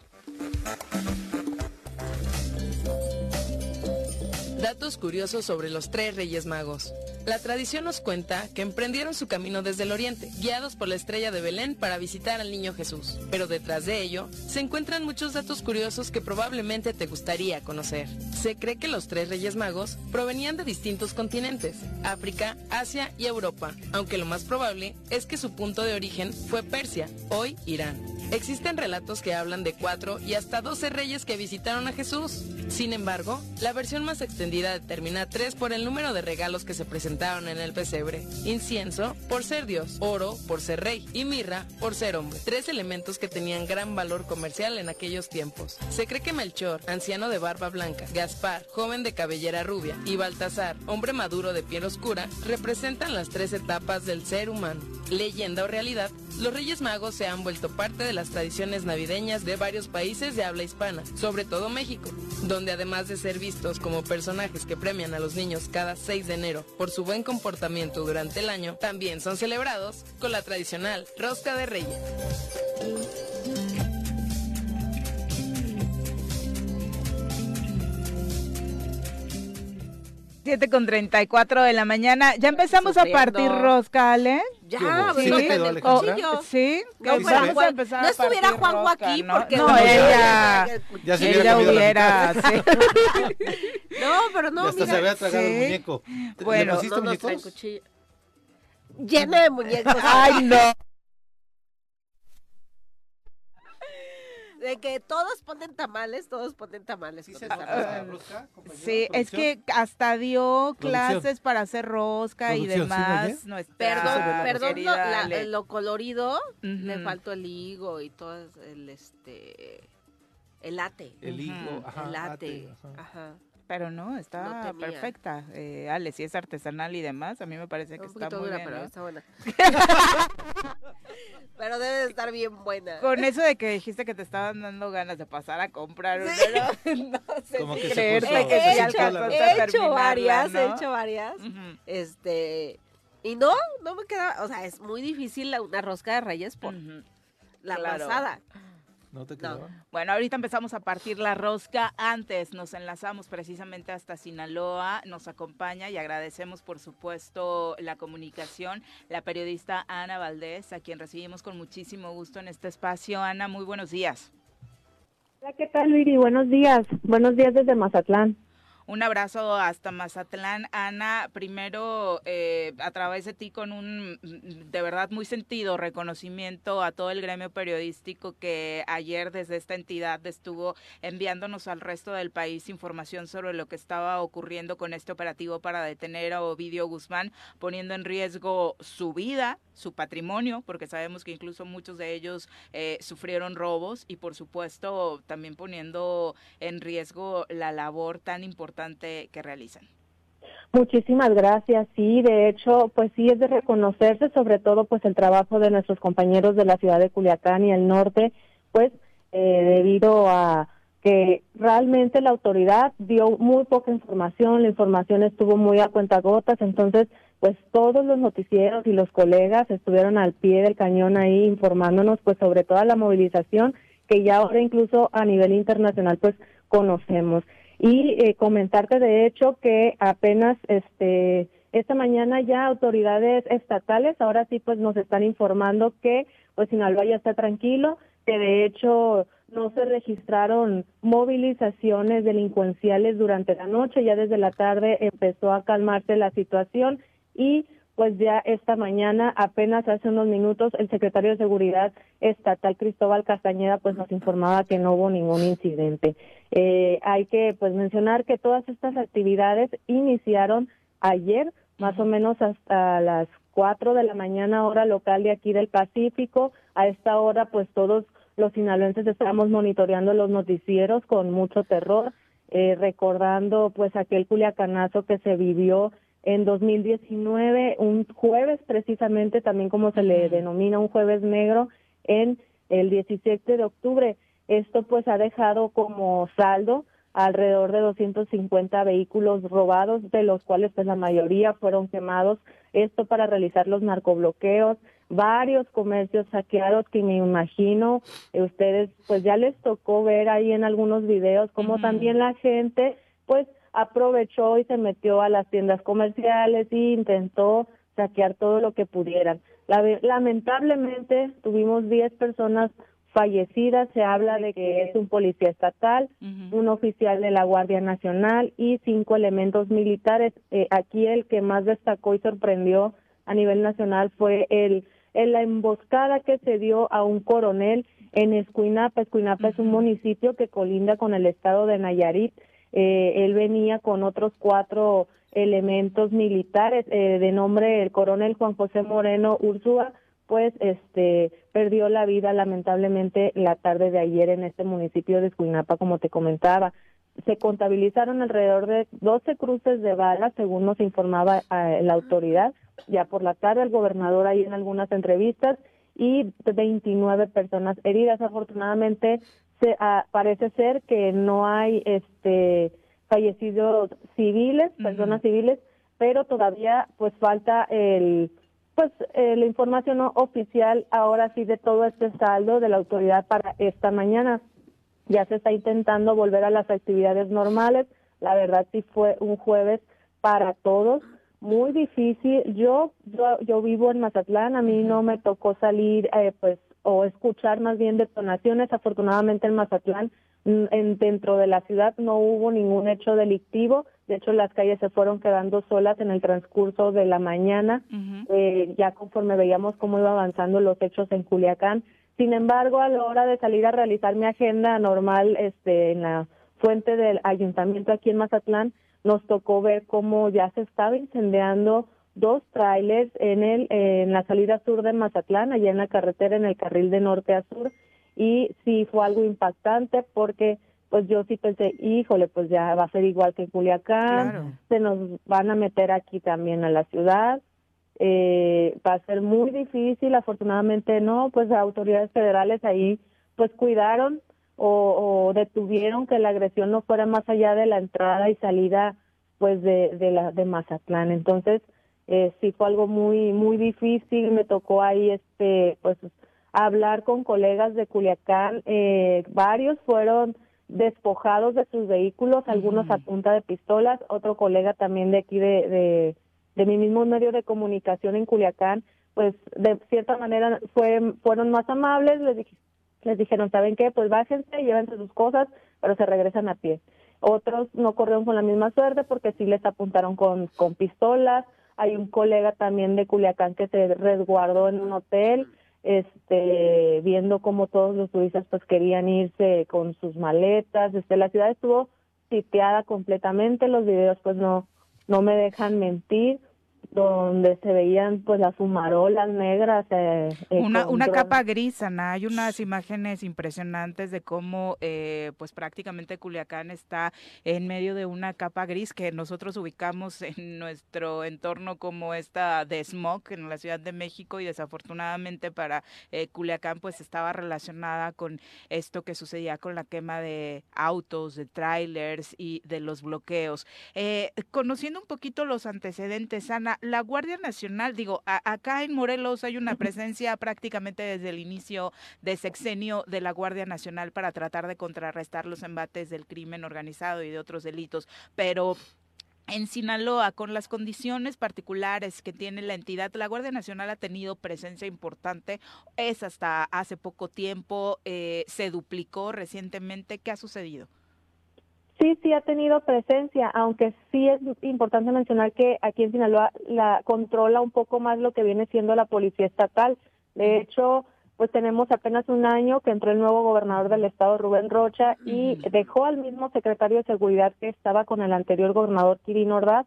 Datos curiosos sobre los tres Reyes Magos. La tradición nos cuenta que emprendieron su camino desde el oriente, guiados por la estrella de Belén para visitar al niño Jesús. Pero detrás de ello se encuentran muchos datos curiosos que probablemente te gustaría conocer. Se cree que los tres Reyes Magos provenían de distintos continentes, África, Asia y Europa, aunque lo más probable es que su punto de origen fue Persia, hoy Irán. Existen relatos que hablan de cuatro y hasta doce reyes que visitaron a Jesús. Sin embargo, la versión más extendida determina tres por el número de regalos que se presentaron en el pesebre. Incienso, por ser Dios, oro, por ser rey, y mirra, por ser hombre. Tres elementos que tenían gran valor comercial en aquellos tiempos. Se cree que Melchor, anciano de barba blanca, Gaspar, joven de cabellera rubia, y Baltasar, hombre maduro de piel oscura, representan las tres etapas del ser humano. Leyenda o realidad, los Reyes Magos se han vuelto parte de las tradiciones navideñas de varios países de habla hispana, sobre todo México, donde además de ser vistos como personajes que premian a los niños cada 6 de enero por su buen comportamiento durante el año, también son celebrados con la tradicional Rosca de Reyes. 7 con 34 de la mañana. Ya empezamos a partir rosca, ¿Ale? Ya, ¿Sí? el cuchillo. Sí, no, vamos a empezar no estuviera Juanjo aquí no, porque no, ella, ya se ella hubiera, sí. No, pero no, hasta mira. se había tragado sí. el muñeco. Bueno, ¿Le pusiste no, muñecos? Cuchillo. Lleno de muñecos. Ay, no. De que todos ponen tamales, todos ponen tamales. ¿Sí se rosca. Sí, es que hasta dio Producción. clases para hacer rosca y Producción, ¿sí demás. oye? nuestra Perdón, Ah, perdón, lo, la- lo colorido, le faltó el higo y todo el este el late. El higo, ajá, el late. ate, ajá. Ajá. Pero no, está No perfecta. Eh, Ale, si es artesanal y demás, a mí me parece que Un está muy dura, bien. pero ¿no? está buena. pero debe de estar bien buena. Con eso de que dijiste que te estaban dando ganas de pasar a comprar una, ¿no? no sé Como si que se creerte puso- que he, sí se alcanzaste he hecho varias, he hecho varias. Este, y no, no me queda, o sea, es muy difícil la- una rosca de reyes por la claro. pasada. ¿No te No. quedaban? Bueno, ahorita empezamos a partir la rosca. Antes nos enlazamos precisamente hasta Sinaloa. Nos acompaña y agradecemos, por supuesto, la comunicación, la periodista Ana Valdés, a quien recibimos con muchísimo gusto en este espacio. Ana, muy buenos días. Hola, ¿qué tal, Viri? Buenos días. Buenos días desde Mazatlán. Un abrazo hasta Mazatlán. Ana, primero eh, a través de ti con un mm, de verdad muy sentido reconocimiento a todo el gremio periodístico que ayer desde esta entidad estuvo enviándonos al resto del país información sobre lo que estaba ocurriendo con este operativo para detener a Ovidio Guzmán, poniendo en riesgo su vida, su patrimonio, porque sabemos que incluso muchos de ellos eh, sufrieron robos y por supuesto también poniendo en riesgo la labor tan importante que realizan. Muchísimas gracias. Sí, de hecho, pues sí es de reconocerse, sobre todo pues el trabajo de nuestros compañeros de la ciudad de Culiacán y el norte, pues eh, debido a que realmente la autoridad dio muy poca información, la información estuvo muy a cuentagotas, entonces pues todos los noticieros y los colegas estuvieron al pie del cañón ahí informándonos pues sobre toda la movilización que ya ahora incluso a nivel internacional pues conocemos. Y eh, comentarte de hecho que apenas este esta mañana ya autoridades estatales ahora sí pues nos están informando que pues Sinaloa ya está tranquilo, que de hecho no se registraron movilizaciones delincuenciales durante la noche, ya desde la tarde empezó a calmarse la situación y pues ya esta mañana, apenas hace unos minutos, el secretario de Seguridad Estatal Cristóbal Castañeda pues nos informaba que no hubo ningún incidente. Eh, hay que pues mencionar que todas estas actividades iniciaron ayer, más o menos hasta las 4 de la mañana hora local de aquí del Pacífico. A esta hora pues todos los sinaloenses estamos monitoreando los noticieros con mucho terror, eh, recordando pues aquel culiacanazo que se vivió en 2019, un jueves precisamente, también como se le denomina, un jueves negro, en el 17 de octubre. Esto pues ha dejado como saldo alrededor de 250 vehículos robados, de los cuales pues la mayoría fueron quemados, esto para realizar los narcobloqueos, varios comercios saqueados que me imagino ustedes pues ya les tocó ver ahí en algunos videos como también la gente pues aprovechó y se metió a las tiendas comerciales y intentó saquear todo lo que pudieran. La- lamentablemente tuvimos 10 personas fallecidas, se habla de que es un policía estatal, un oficial de la Guardia Nacional y cinco elementos militares. Eh, aquí el que más destacó y sorprendió a nivel nacional fue el, el- la emboscada que se dio a un coronel en Escuinapa. Escuinapa es un municipio que colinda con el estado de Nayarit. Eh, él venía con otros cuatro elementos militares eh, de nombre el coronel Juan José Moreno Úrsula pues este perdió la vida lamentablemente la tarde de ayer en este municipio de Escuinapa como te comentaba. Se contabilizaron alrededor de 12 cruces de balas según nos informaba eh, la autoridad. Ya por la tarde el gobernador ahí en algunas entrevistas y 29 personas heridas. Afortunadamente se, ah, parece ser que no hay este fallecidos civiles personas civiles pero todavía pues falta el pues eh, la información no oficial ahora sí de todo este saldo de la autoridad para esta mañana. Ya se está intentando volver a las actividades normales. La verdad sí fue un jueves para todos muy difícil. Yo yo, yo vivo en Mazatlán, a mí no me tocó salir eh, pues o escuchar más bien detonaciones. Afortunadamente en Mazatlán mm, en, dentro de la ciudad no hubo ningún hecho delictivo. De hecho, las calles se fueron quedando solas en el transcurso de la mañana. Eh, ya conforme veíamos cómo iba avanzando los hechos en Culiacán, Sin embargo, a la hora de salir a realizar mi agenda normal este, en la fuente del ayuntamiento aquí en Mazatlán, nos tocó ver cómo ya se estaba incendiando dos trailers en el en la salida sur de Mazatlán, allá en la carretera en el carril de norte a sur. Y sí fue algo impactante porque pues yo sí pensé, híjole, pues ya va a ser igual que en Culiacán, se nos van a meter aquí también a la ciudad, eh, va a ser muy difícil, afortunadamente no, pues las autoridades federales ahí pues cuidaron o, o, detuvieron que la agresión no fuera más allá de la entrada y salida pues de, de la de Mazatlán, entonces eh, sí fue algo muy muy difícil, me tocó ahí este pues hablar con colegas de Culiacán, eh, varios fueron despojados de sus vehículos, algunos a punta de pistolas, otro colega también de aquí de, de, mi mismo medio de comunicación en Culiacán, pues de cierta manera fue, fueron más amables, les, les dijeron, ¿saben qué? Pues bájense, llévense sus cosas, pero se regresan a pie. Otros no corrieron con la misma suerte porque sí les apuntaron con, con pistolas. Hay un colega también de Culiacán que se resguardó en un hotel este viendo cómo todos los turistas pues querían irse con sus maletas. Este la ciudad estuvo sitiada completamente los videos pues no no me dejan mentir donde se veían pues las fumarolas negras. Eh, eh, una, una capa gris, Ana. Hay unas imágenes impresionantes de cómo eh, pues prácticamente Culiacán está en medio de una capa gris que nosotros ubicamos en nuestro entorno como esta de smog en la Ciudad de México y desafortunadamente para Culiacán pues estaba relacionada con esto que sucedía con la quema de autos, de trailers y de los bloqueos. conociendo un poquito los antecedentes, Ana, la Guardia Nacional, digo, acá en Morelos hay una presencia prácticamente desde el inicio de sexenio de la Guardia Nacional para tratar de contrarrestar los embates del crimen organizado y de otros delitos, pero en Sinaloa, con las condiciones particulares que tiene la entidad, la Guardia Nacional ha tenido presencia importante, es hasta hace poco tiempo, eh, se duplicó recientemente. ¿Qué ha sucedido? Sí, sí ha tenido presencia, aunque sí es importante mencionar que aquí en Sinaloa la controla un poco más lo que viene siendo la policía estatal. De hecho, pues tenemos apenas un año que entró el nuevo gobernador del estado, Rubén Rocha, y dejó al mismo secretario de seguridad que estaba con el anterior gobernador, Kirin Ordaz,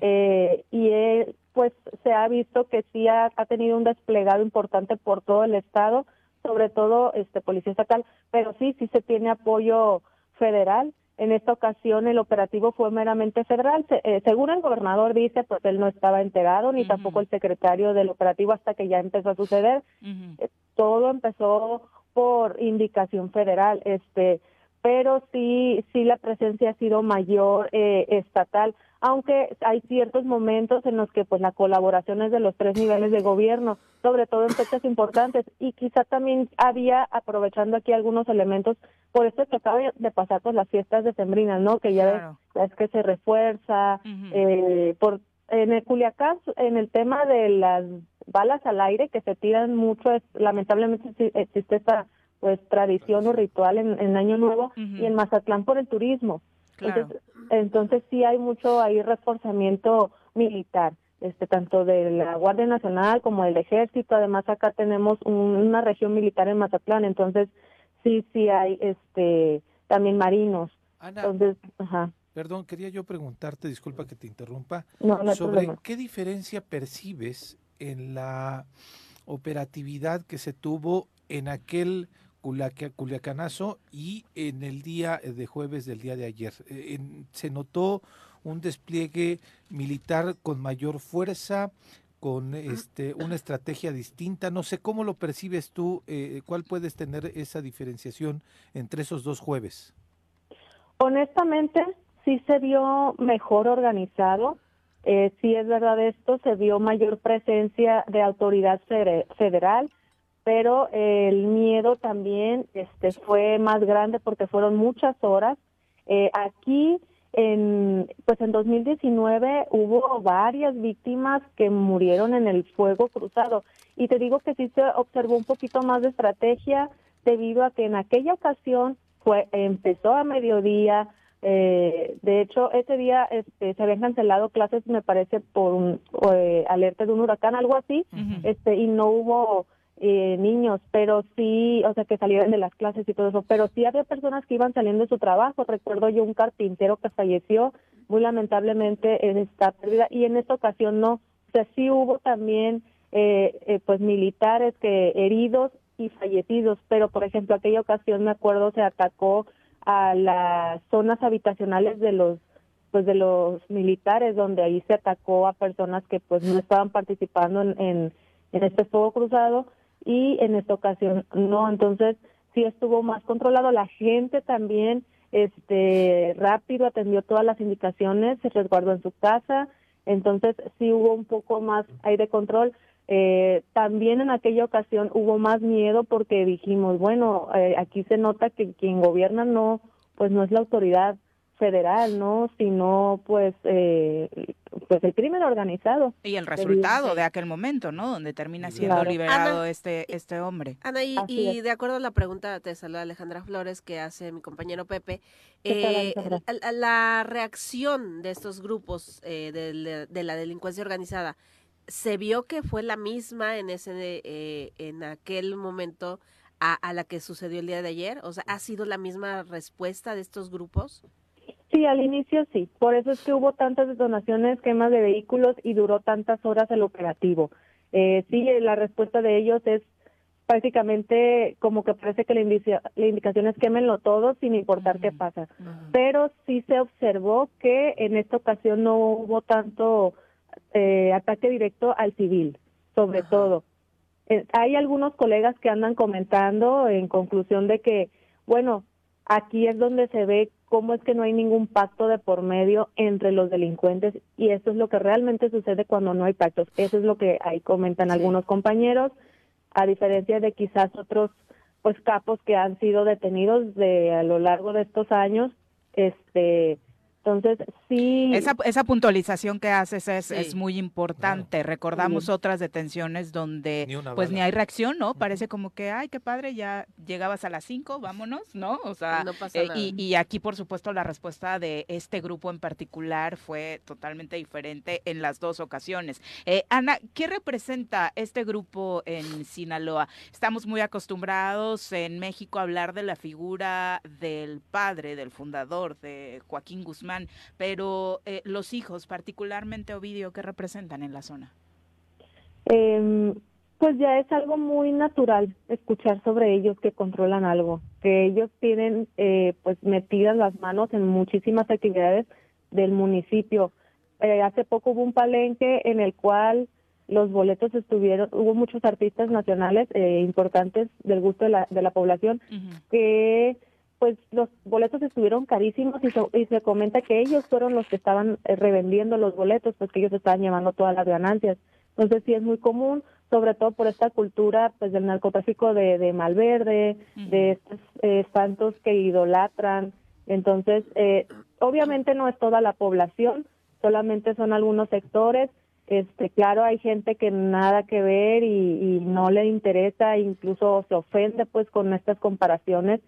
eh, y él, pues se ha visto que sí ha, ha tenido un desplegado importante por todo el estado, sobre todo este policía estatal, pero sí, sí se tiene apoyo federal en esta ocasión el operativo fue meramente federal. Eh, según el gobernador dice, pues él no estaba enterado, ni tampoco el secretario del operativo hasta que ya empezó a suceder. Eh, todo empezó por indicación federal, este, pero sí, sí la presencia ha sido mayor eh, estatal aunque hay ciertos momentos en los que pues la colaboración es de los tres niveles de gobierno, sobre todo en fechas importantes y quizá también había aprovechando aquí algunos elementos por esto que acaba de pasar pues las fiestas de Sembrina, ¿no? Que ya es que se refuerza eh, por en el Culiacán en el tema de las balas al aire que se tiran mucho es, lamentablemente existe esta pues tradición o ritual en, en Año Nuevo y en Mazatlán por el turismo entonces, entonces sí hay mucho ahí reforzamiento militar, este tanto de la Guardia Nacional como del Ejército. Además acá tenemos una región militar en Mazatlán, entonces sí sí hay este también marinos. entonces, ajá. Perdón, quería yo preguntarte, disculpa que te interrumpa, no, sobre qué diferencia percibes en la operatividad que se tuvo en aquel Culiacanazo y en el día de jueves del día de ayer. Eh, se notó un despliegue militar con mayor fuerza, con este, una estrategia distinta. No sé cómo lo percibes tú, eh, cuál puedes tener esa diferenciación entre esos dos jueves. Honestamente, sí se vio mejor organizado. Eh, sí es verdad esto, se vio mayor presencia de autoridad federal pero el miedo también este fue más grande porque fueron muchas horas. Eh, aquí en pues en 2019 hubo varias víctimas que murieron en el fuego cruzado y te digo que sí se observó un poquito más de estrategia debido a que en aquella ocasión fue empezó a mediodía eh, de hecho ese día este, se habían cancelado clases me parece por un eh, alerta de un huracán algo así este y no hubo eh, niños, pero sí, o sea, que salieron de las clases y todo eso, pero sí había personas que iban saliendo de su trabajo. Recuerdo yo un carpintero que falleció muy lamentablemente en esta pérdida y en esta ocasión no. O sea, sí hubo también eh, eh, pues militares que heridos y fallecidos, pero por ejemplo aquella ocasión me acuerdo se atacó a las zonas habitacionales de los pues de los militares donde ahí se atacó a personas que pues no estaban participando en, en, en este fuego cruzado y en esta ocasión no. Entonces sí estuvo más controlado. La gente también este rápido atendió todas las indicaciones se resguardó en su casa. Entonces sí hubo un poco más ahí de control. Eh, también en aquella ocasión hubo más miedo porque dijimos bueno eh, aquí se nota que quien gobierna no pues no es la autoridad federal, ¿no? Sino pues eh, pues el crimen organizado. Y el resultado de aquel momento, ¿no? Donde termina siendo liberado este este hombre. Ana, y, de acuerdo a la pregunta, te saluda Alejandra Flores, que hace mi compañero Pepe, eh, la, reacción de estos grupos eh, de, la delincuencia organizada, ¿se vio que fue la misma en, ese, eh, en aquel momento a, a la que sucedió el día de ayer? O sea, ¿ha sido la misma respuesta de estos grupos? Sí, al inicio sí. Por eso es que hubo tantas detonaciones, quemas de vehículos y duró tantas horas el operativo. Eh, sí, la respuesta de ellos es prácticamente como que parece que la, indicación es quémenlo todo sin importar qué pasa. Pero sí se observó que en esta ocasión no hubo tanto eh, ataque directo al civil, sobre todo. Eh, hay algunos colegas que andan comentando en conclusión de que, bueno, aquí es donde se ve cómo es que no hay ningún pacto de por medio entre los delincuentes y eso es lo que realmente sucede cuando no hay pactos. Eso es lo que ahí comentan algunos compañeros, a diferencia de quizás otros pues capos que han sido detenidos de a lo largo de estos años, este entonces, sí. Esa, esa puntualización que haces es, es muy importante. Recordamos otras detenciones donde pues ni hay reacción, ¿no? Parece como que, ay, qué padre, ya llegabas a las cinco, vámonos, ¿no? O sea, eh, y, y, aquí, por supuesto, la respuesta de este grupo en particular fue totalmente diferente en las dos ocasiones. Eh, Ana, ¿qué representa este grupo en Sinaloa? Estamos muy acostumbrados en México a hablar de la figura del padre, del fundador, de Joaquín Guzmán pero eh, los hijos, particularmente Ovidio, ¿qué representan en la zona? Em, pues ya es algo muy natural escuchar sobre ellos que controlan algo, que ellos tienen eh, pues metidas las manos en muchísimas actividades del municipio. Eh, hace poco hubo un palenque en el cual los boletos estuvieron, hubo muchos artistas nacionales importantes del gusto de la, de la población que pues los boletos estuvieron carísimos y, y, se comenta que ellos fueron los que estaban eh, revendiendo los boletos, pues que ellos estaban llevando todas las ganancias. Entonces sí es muy común, sobre todo por esta cultura pues del narcotráfico de, de Malverde, de estos eh, santos que idolatran. Entonces, eh, obviamente no es toda la población, solamente son algunos sectores. Este, claro, hay gente que nada que ver y, y no le interesa, incluso se ofende pues con estas comparaciones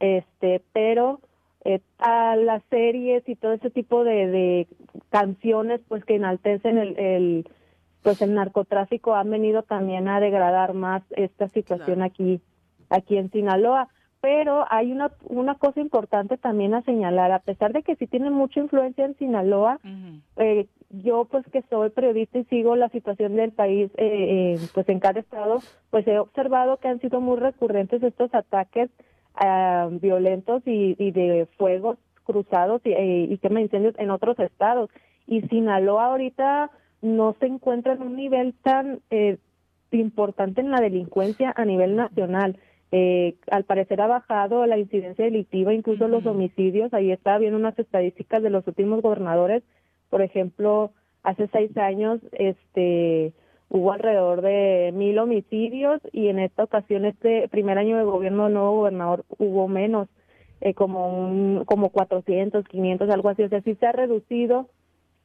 este pero eh, a las series y todo ese tipo de, de canciones pues que enaltecen el, el, pues el narcotráfico han venido también a degradar más esta situación aquí aquí en Sinaloa. Pero hay una una cosa importante también a señalar a pesar de que sí tiene mucha influencia en Sinaloa eh, yo pues que soy periodista y sigo la situación del país eh, pues en cada estado pues he observado que han sido muy recurrentes estos ataques uh, violentos y, y, de fuegos cruzados y, eh, y quema incendios en otros estados. Y Sinaloa ahorita no se encuentra en un nivel tan eh, importante en la delincuencia a nivel nacional. Eh, al parecer ha bajado la incidencia delictiva, incluso los homicidios. Ahí está viendo unas estadísticas de los últimos gobernadores. Por ejemplo, hace seis años, este, hubo alrededor de mil homicidios y en esta ocasión, este primer año de gobierno del nuevo gobernador, hubo menos, eh, como un, como 400, 500, algo así. O sea, sí se ha reducido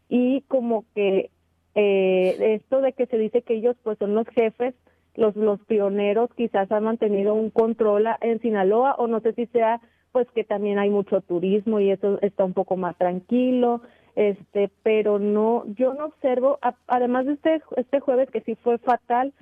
y como que eh, esto de que se dice que ellos pues son los jefes, los, los pioneros quizás han mantenido un control en Sinaloa o no sé si sea pues que también hay mucho turismo y eso está un poco más tranquilo. Este, pero no, yo no observo, además de este, este jueves que sí fue fatal,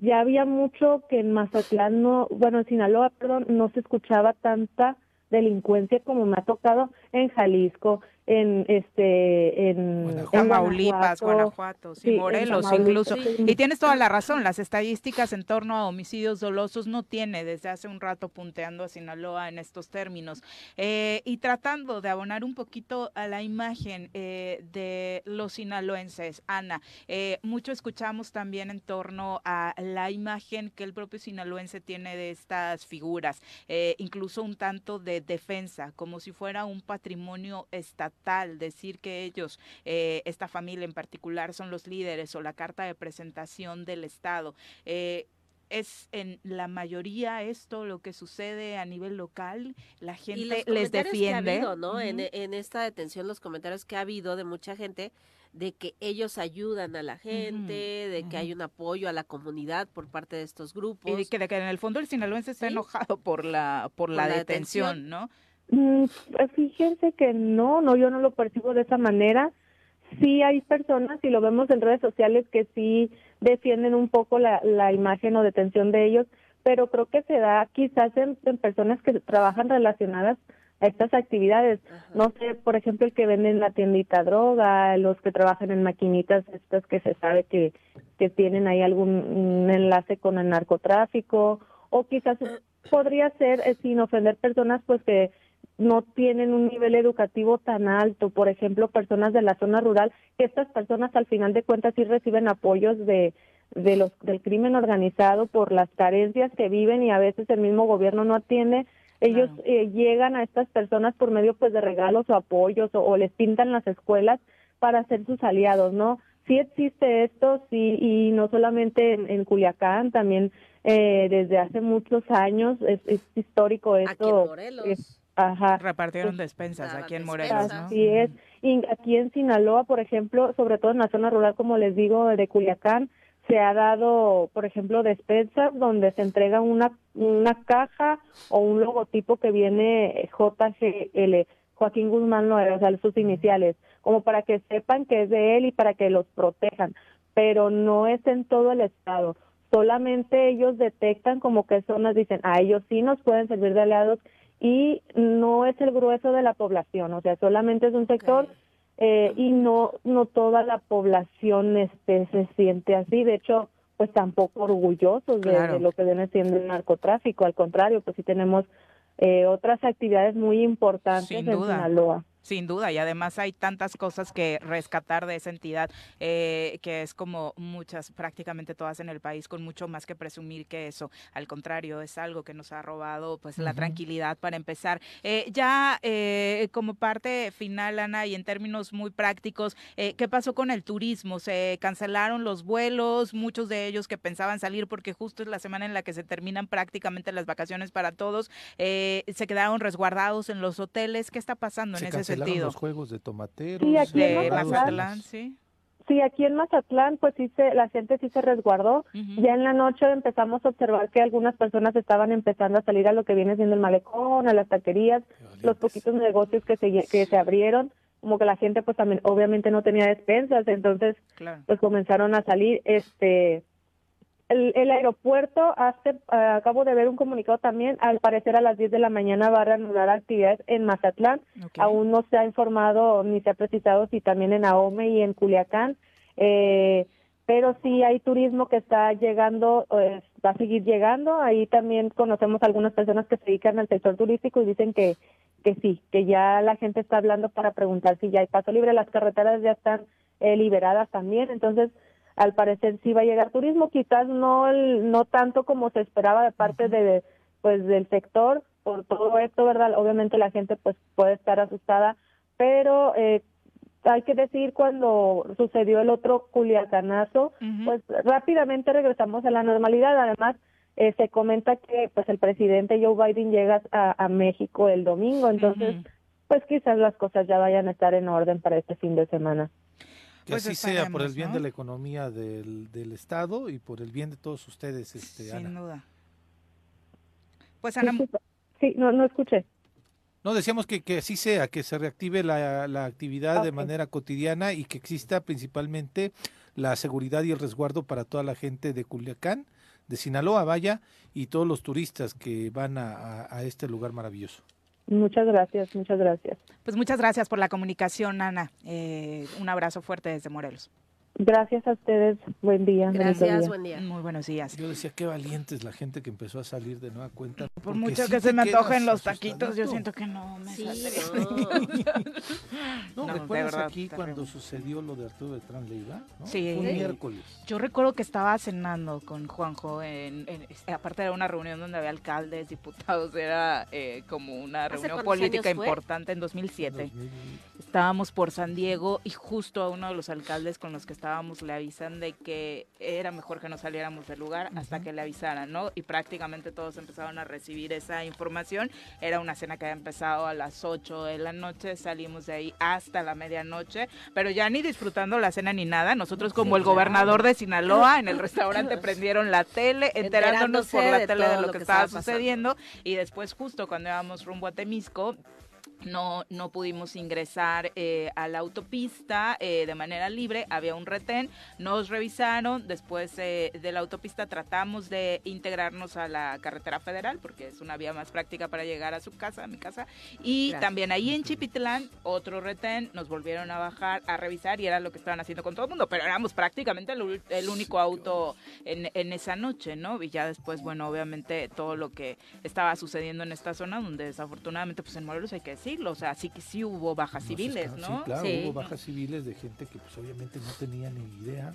ya había mucho que en Mazatlán no, bueno, en Sinaloa, perdón, no se escuchaba tanta delincuencia como me ha tocado en Jalisco, en este en, Tamaulipas, Guanajuato, sí, Morelos incluso. Y tienes toda la razón, las estadísticas en torno a homicidios dolosos no tiene desde hace un rato punteando a Sinaloa en estos términos. Eh, y tratando de abonar un poquito a la imagen eh, de los sinaloenses, Ana, eh, mucho escuchamos también en torno a la imagen que el propio sinaloense tiene de estas figuras, incluso un tanto de defensa, como si fuera un patrimonio estatal tal, decir que ellos, eh, esta familia en particular, son los líderes o la carta de presentación del Estado. Eh, es en la mayoría esto lo que sucede a nivel local, la gente les defiende. ¿no? en, en, esta detención, los comentarios que ha habido de mucha gente de que ellos ayudan a la gente, de que hay un apoyo a la comunidad por parte de estos grupos. Y que, de que en el fondo el sinaloense está enojado por la, por, la, detención, ¿no? Mm, fíjense que no, no, yo no lo percibo de esa manera. Sí hay personas, y lo vemos en redes sociales, que sí defienden un poco la, la imagen o detención de ellos, pero creo que se da quizás en, personas que trabajan relacionadas a estas actividades. No sé, por ejemplo, el que vende en la tiendita droga, los que trabajan en maquinitas estas que se sabe que, que tienen ahí algún enlace con el narcotráfico, o quizás podría ser, eh, sin ofender personas, pues que no tienen un nivel educativo tan alto, por ejemplo, personas de la zona rural, que estas personas al final de cuentas sí reciben apoyos de, de los del crimen organizado por las carencias que viven y a veces el mismo gobierno no atiende. Ellos eh, llegan a estas personas por medio pues de regalos o apoyos o, les pintan las escuelas para ser sus aliados, ¿no? Sí existe esto, sí, y no solamente en, Culiacán, también eh, desde hace muchos años es, histórico esto. Ajá. Repartieron despensas aquí en Morelos, ¿no? Así es. Y aquí en Sinaloa, por ejemplo, sobre todo en la zona rural, como les digo, de Culiacán, se ha dado, por ejemplo, despensas donde se entrega una, una caja o un logotipo que viene JGL, Joaquín Guzmán Loera, o sea, sus iniciales, como para que sepan que es de él y para que los protejan, pero no es en todo el estado. Solamente ellos detectan como que zonas dicen, a ellos sí nos pueden servir de aliados y no es el grueso de la población, o sea, solamente es un sector eh, y no no toda la población este se siente así, de hecho, pues tampoco orgullosos de, lo que viene siendo el narcotráfico, al contrario, pues sí tenemos eh, otras actividades muy importantes en Sinaloa. Sin duda, y además hay tantas cosas que rescatar de esa entidad, eh, que es como muchas, prácticamente todas en el país, con mucho más que presumir que eso. Al contrario, es algo que nos ha robado pues la tranquilidad para empezar. Eh, ya eh, como parte final, Ana, y en términos muy prácticos, ¿qué pasó con el turismo? Se cancelaron los vuelos, muchos de ellos que pensaban salir porque justo es la semana en la que se terminan prácticamente las vacaciones para todos, se quedaron resguardados en los hoteles. ¿Qué está pasando en ese sentido? Los juegos de tomateros. Sí, aquí en Mazatlán, sí. Sí, aquí en Mazatlán, pues sí se, la gente sí se resguardó. Ya en la noche empezamos a observar que algunas personas estaban empezando a salir a lo que viene siendo el malecón, a las taquerías, los poquitos negocios que se, que se abrieron, como que la gente pues también obviamente no tenía despensas, entonces pues comenzaron a salir, este, el, aeropuerto hace, acabo de ver un comunicado también, al parecer a las 10 de la mañana va a reanudar actividades en Mazatlán. Aún no se ha informado ni se ha precisado si también en Ahome y en Culiacán. Eh, pero sí hay turismo que está llegando, eh, va a seguir llegando. Ahí también conocemos algunas personas que se dedican al sector turístico y dicen que, que sí, que ya la gente está hablando para preguntar si ya hay paso libre. Las carreteras ya están eh, liberadas también. Entonces, al parecer sí va a llegar turismo, quizás no no tanto como se esperaba de parte de pues del sector por todo esto, ¿verdad? Obviamente la gente pues puede estar asustada, pero eh, hay que decir cuando sucedió el otro culiacanazo, pues rápidamente regresamos a la normalidad. Además, eh, se comenta que pues el presidente Joe Biden llega a, México el domingo, entonces pues quizás las cosas ya vayan a estar en orden para este fin de semana. Que pues así sea por el bien de la economía del, del, Estado y por el bien de todos ustedes, este, Sin duda. Pues Ana... Sí, no, no escuché. No, decíamos que, que así sea, que se reactive la, la actividad de Ok. manera cotidiana y que exista principalmente la seguridad y el resguardo para toda la gente de Culiacán, de Sinaloa, vaya, y todos los turistas que van a, a- a este lugar maravilloso. Muchas gracias, muchas gracias. Pues muchas gracias por la comunicación, Ana. Eh, un abrazo fuerte desde Morelos. Gracias a ustedes. Buen día. Gracias, día. buen día. Muy buenos días. Yo decía, qué valientes la gente que empezó a salir de nueva cuenta. Por porque mucho sí que se me antojen los taquitos, yo siento que no me Sí. No, ¿recuerdas verdad, aquí terrible. cuando sucedió lo de Arturo Beltrán Leiva? ¿no? Sí. Fue un Sí. miércoles. Yo recuerdo que estaba cenando con Juanjo, en, en- aparte era una reunión donde había alcaldes, diputados, era eh, como una ¿Hace reunión política importante en 2007. 2000. Estábamos por San Diego y justo a uno de los alcaldes con los que estábamos le avisan de que era mejor que no saliéramos del lugar hasta que le avisaran, ¿no? Y prácticamente todos empezaron a recibir esa información. Era una cena que había empezado a las 8 de la noche, salimos de ahí hasta la medianoche, pero ya ni disfrutando la cena ni nada. Nosotros como el gobernador de Sinaloa en el restaurante prendieron la tele, enterándonos por la de tele de lo lo que que estaba estaba sucediendo y después justo cuando íbamos rumbo a Temisco no, no pudimos ingresar eh, a la autopista eh, de manera libre, había un retén, nos revisaron, después eh, de la autopista tratamos de integrarnos a la carretera federal, porque es una vía más práctica para llegar a su casa, a mi casa, y Gracias. también ahí en Chipitlán, otro retén, nos volvieron a bajar a revisar y era lo que estaban haciendo con todo el mundo, pero éramos prácticamente el, único auto en, en esa noche, ¿no? Y ya después, bueno, obviamente todo lo que estaba sucediendo en esta zona, donde desafortunadamente, pues en Morelos hay que decirlo, o sea, sí que sí hubo bajas civiles, ¿no? Sí, claro, Sí. hubo bajas civiles de gente que pues obviamente no tenía ni idea.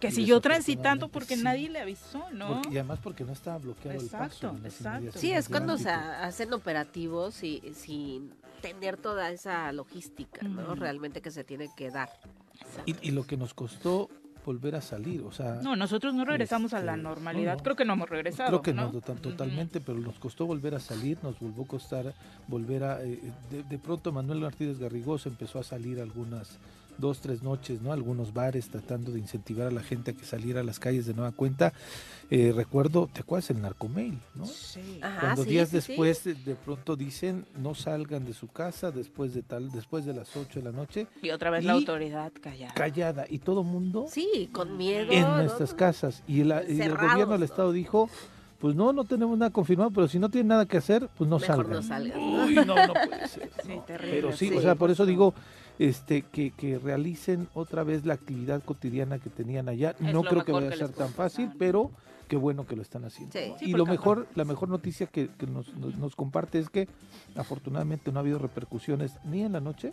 Que siguió transitando porque sí. nadie le avisó, ¿no? Porque- y además porque no estaba bloqueado el paso. Exacto, Sí, es cuando se hacen operativos y, sin tener toda esa logística, ¿no? Realmente que se tiene que dar. Y, y lo que nos costó volver a salir, o sea, No, nosotros no regresamos a la Este, normalidad, no, no. creo que no hemos regresado. creo que ¿no? no, total- totalmente, pero nos costó volver a salir, nos volvió a costar volver a... eh, de, de pronto Manuel Martínez Garrigoso empezó a salir algunas dos, tres noches, ¿no? Algunos bares tratando de incentivar a la gente a que saliera a las calles de nueva cuenta. Eh, recuerdo, ¿te acuerdas el narcomail, no? Sí. Ajá, Cuando sí, días sí, después de, de pronto dicen no salgan de su casa después de tal después de las 8 de la noche Y otra vez la autoridad callada. callada y todo mundo Sí, con miedo. en ¿no? nuestras casas y, la- y el gobierno del ¿no? estado dijo pues no no tenemos nada confirmado pero si no tienen nada que hacer pues no Mejor salgan no salgan. Uy, no no puede ser Sí, terrible, pero sí, sí. o sea por eso digo este que, que realicen otra vez la actividad cotidiana que tenían allá Es no creo que vaya a ser tan fácil pasar. pero qué bueno que lo están haciendo Sí. ¿no? Sí, y lo mejor la mejor noticia que, que nos, nos, nos comparte es que afortunadamente no ha habido repercusiones ni en la noche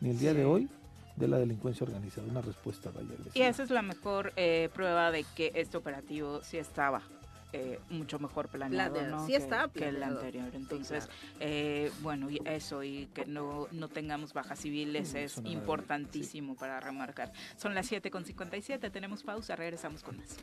ni el día Sí. de hoy de la delincuencia organizada una respuesta vaya Y esa es la mejor eh, prueba de que este operativo sí estaba eh, mucho mejor planeado, Planeado, ¿no? sí que, estaba que el anterior. Entonces, claro. eh, bueno, y eso y que no, no tengamos bajas civiles Mm, es importantísimo para remarcar. Son las 7.57, tenemos pausa, regresamos con más.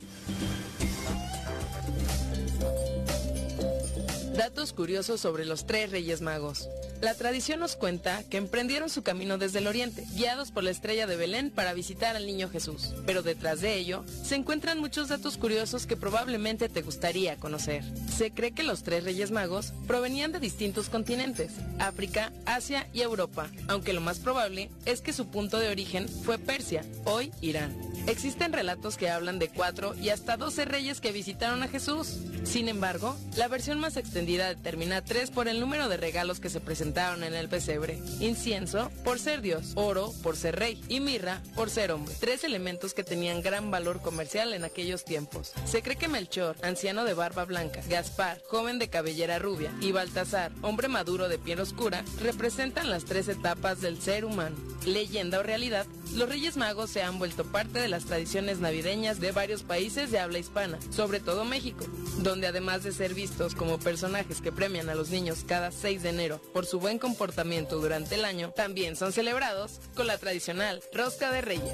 Datos curiosos sobre los tres Reyes Magos. La tradición nos cuenta que emprendieron su camino desde el oriente, guiados por la estrella de Belén para visitar al niño Jesús. Pero detrás de ello se encuentran muchos datos curiosos que probablemente te gustaría conocer. Se cree que los tres Reyes Magos provenían de distintos continentes, África, Asia y Europa, aunque lo más probable es que su punto de origen fue Persia, hoy Irán. Existen relatos que hablan de cuatro y hasta 12 reyes que visitaron a Jesús. Sin embargo, la versión más extendida determina tres por el número de regalos que se presentaron en el pesebre. Incienso por ser Dios, oro por ser rey y mirra por ser hombre. Tres elementos que tenían gran valor comercial en aquellos tiempos. Se cree que Melchor, anciano de barba blanca, Gaspar, joven de cabellera rubia, y Baltasar, hombre maduro de piel oscura, representan las tres etapas del ser humano. Leyenda o realidad, los Reyes Magos se han vuelto parte de las tradiciones navideñas de varios países de habla hispana, sobre todo México, donde además de ser vistos como personajes que premian a los niños cada 6 de enero por su buen comportamiento durante el año, también son celebrados con la tradicional Rosca de Reyes.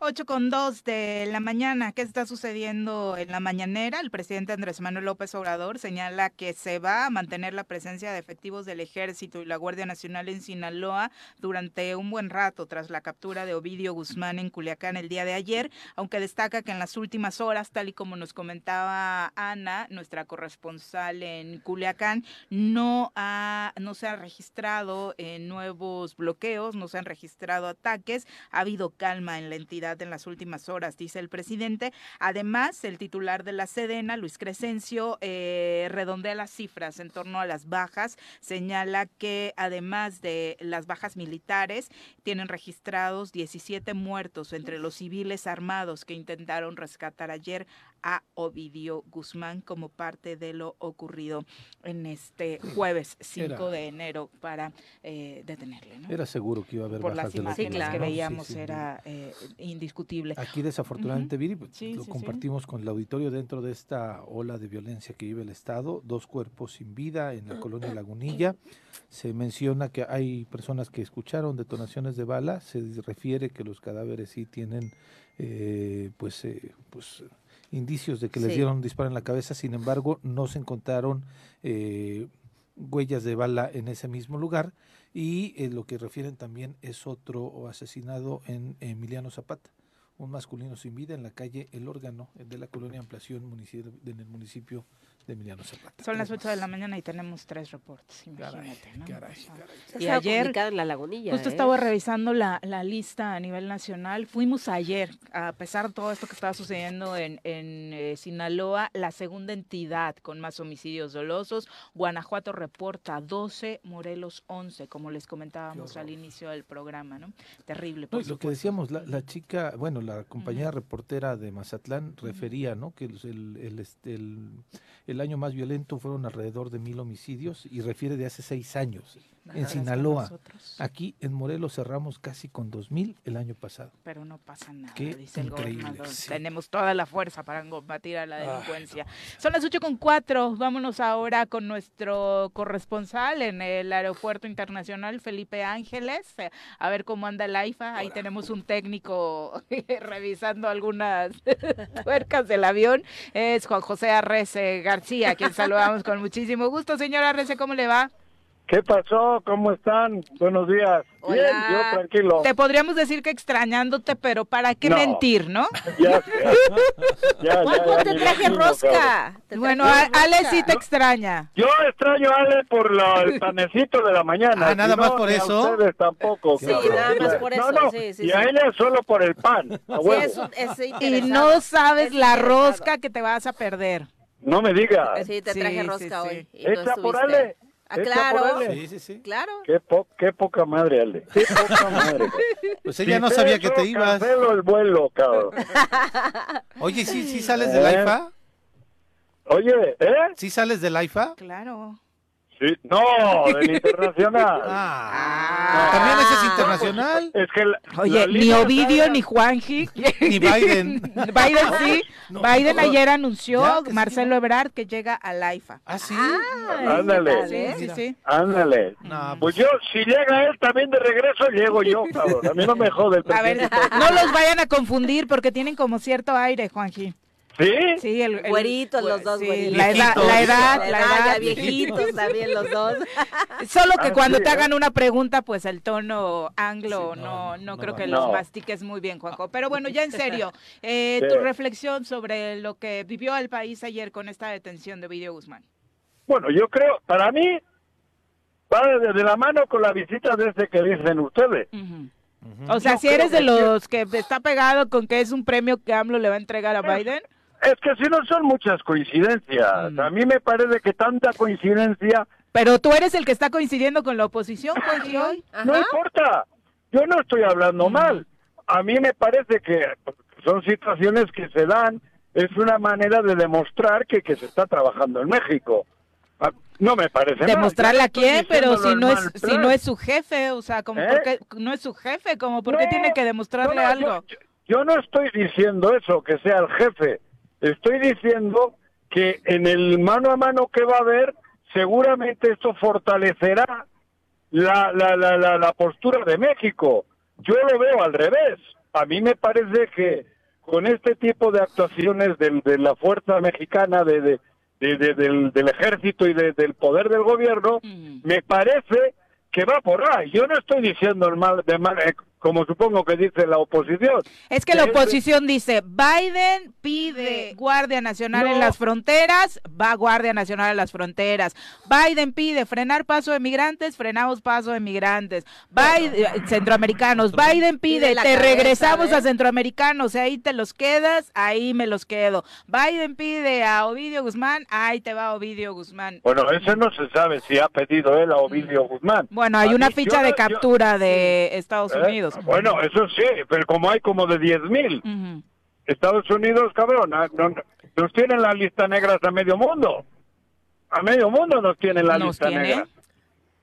8 con 2 de la mañana. ¿Qué está sucediendo en la mañanera? El presidente Andrés Manuel López Obrador señala que se va a mantener la presencia de efectivos del Ejército y la Guardia Nacional en Sinaloa durante un buen rato tras la captura de Ovidio Guzmán en Culiacán el día de ayer, aunque destaca que en las últimas horas, tal y como nos comentaba Ana, nuestra corresponsal en Culiacán, no, ha, no se han registrado eh, nuevos bloqueos, no se han registrado ataques, ha habido calma en la entidad en las últimas horas, dice el presidente. Además, el titular de la Sedena, Luis Crescencio, eh, redondea las cifras en torno a las bajas. Señala que además de las bajas militares, tienen registrados 17 muertos entre los civiles armados que intentaron rescatar ayer a Ovidio Guzmán como parte de lo ocurrido en este jueves 5 de enero para eh, detenerle. ¿no? Era seguro que iba a haber Por bajas las de la imágenes que veíamos sí, era eh, indiscutible. Aquí desafortunadamente, Viri, Sí, lo compartimos con el auditorio dentro de esta ola de violencia que vive el Estado, dos cuerpos sin vida en la colonia Lagunilla. Se menciona que hay personas que escucharon detonaciones de bala, se refiere que los cadáveres sí tienen eh, pues, eh, pues indicios de que les Sí. dieron un disparo en la cabeza, sin embargo no se encontraron eh, huellas de bala en ese mismo lugar y eh, lo que refieren también es otro asesinado en Emiliano Zapata, un masculino sin vida en la calle El Órgano de la colonia Ampliación municipio, en el municipio de Emiliano Zapata. Son las 8 de la mañana y tenemos tres reportes, Caray, imagínate. Y ayer, en la lagunilla. Justo ¿eh? estaba revisando la, la lista a nivel nacional. Fuimos ayer, a pesar de todo esto que estaba sucediendo en, en eh, Sinaloa, la segunda entidad con más homicidios dolosos. Guanajuato reporta 12, Morelos 11, como les comentábamos al inicio del programa, ¿no? Terrible. Por y lo que decíamos, la, la chica, bueno, la compañera reportera de Mazatlán refería, ¿no? Que el, el, el, este, el- el año más violento fueron alrededor de mil homicidios y refiere de hace seis años en Sinaloa. Aquí en Morelos cerramos casi con dos mil el año pasado. Pero no pasa nada, Qué dice el increíble, gobernador. sí. Tenemos toda la fuerza para combatir a la Ay, delincuencia. Son las ocho con cuatro. Vámonos ahora con nuestro corresponsal en el Aeropuerto Internacional, Felipe Ángeles, a ver cómo anda el AIFA. Ahí tenemos un técnico revisando algunas tuercas del avión. Es Juan José Arrece García, a quien saludamos con muchísimo gusto. Señor Arrece, ¿cómo le va? ¿Qué pasó? ¿Cómo están? Buenos días. Bien, Hola. yo tranquilo. Te podríamos decir que extrañándote, pero ¿para qué No. mentir, no? Ya, sé. ya, ya, te traje rosca. Bueno, Ale sí te extraña. Yo extraño a Ale por la- el panecito de la mañana. Ah, si nada más no, por ni a eso. ustedes tampoco. Sí, cabrón. nada más por eso, no, sí, sí, y a ella solo por el pan. a Sí, huevo. es, es Y no sabes Es la rosca que te vas a perder. No me digas. Sí, te traje sí, rosca sí. hoy. y por. Ale. Ah, claro. Sí, sí, sí. Claro. Qué, po- qué poca madre, Ale. Qué poca madre. Pues ella no sabía que te ibas. Cancelo el vuelo, cabrón. Oye, ¿sí, sí sales del Eh. AIFA? Oye, ¿eh? ¿Sí sales del AIFA? Claro. Sí. No, del internacional. Ah, ¿también ese es internacional? Es que la- Oye, la ni Ovidio ni Juanji. Ni Biden. Biden sí. No. Biden ayer anunció, Ya, que sí, Marcelo Ebrard, que llega al AIFA. ¿Ah, sí? Ay, Ándale. ¿qué tal, Sí, sí, sí. Ándale. No, Pues yo, si llega él también de regreso, llego yo, cabrón. A mí no me jode el A ver, no los vayan a confundir porque tienen como cierto aire, Juanji. ¿Sí? Sí, el, el- Güeritos los dos, sí, güeritos. La edad, la edad, la ya edad. viejitos también los dos. Solo que Ah, cuando sí, te ¿eh? hagan una pregunta, pues el tono anglo Sí, no, no, no, no creo que los mastiques muy bien, Juanjo. Pero bueno, ya en serio, eh, Sí. tu reflexión sobre lo que vivió el país ayer con esta detención de Ovidio Guzmán. Bueno, yo creo, para mí, va de, de la mano con la visita de este que dicen ustedes. O sea, Yo si eres de los que está pegado con que es un premio que AMLO le va a entregar a Biden, Es que si no son muchas coincidencias. Mm. A mí me parece que tanta coincidencia pero tú eres el que está coincidiendo con la oposición, hoy. no importa. Yo no estoy hablando mal. A mí me parece que son situaciones que se dan. Es una manera de demostrar que, que se está trabajando en México. Ah, No me parece. Demostrarle a quién, pero si no es si no es su jefe, o sea, como ¿Eh? por qué no es su jefe, como por qué No, tiene que demostrarle no, no, algo. Yo, yo no estoy diciendo eso, que sea el jefe. Estoy diciendo que en el mano a mano que va a haber, seguramente esto fortalecerá la, la, la, la, la postura de México. Yo lo veo al revés. a mí me parece que con este tipo de actuaciones de la fuerza mexicana, de, de- de- de- del, del ejército y de- del poder del gobierno, me parece que va por ahí. Yo no estoy diciendo el mal, de mal, eh, como supongo que dice la oposición. Es que la oposición dice, Biden pide Guardia Nacional en las fronteras, va Guardia Nacional en las fronteras. Biden pide frenar paso de migrantes, frenamos paso de migrantes. Biden, eh, centroamericanos, Biden pide, te cabeza, regresamos ¿eh? a centroamericanos, ahí te los quedas, ahí me los quedo. Biden pide a Ovidio Guzmán, ahí te va Ovidio Guzmán. Bueno, eso no se sabe si ha pedido él a Ovidio Guzmán. Bueno, hay A una mí- ficha yo de yo- captura de Estados ¿Eh? Unidos. Bueno, eso sí, pero como hay como de 10 mil. Estados Unidos, cabrón, ah, no- nos tienen la lista negra hasta medio mundo. A medio mundo nos tienen la ¿Nos lista tiene? negra.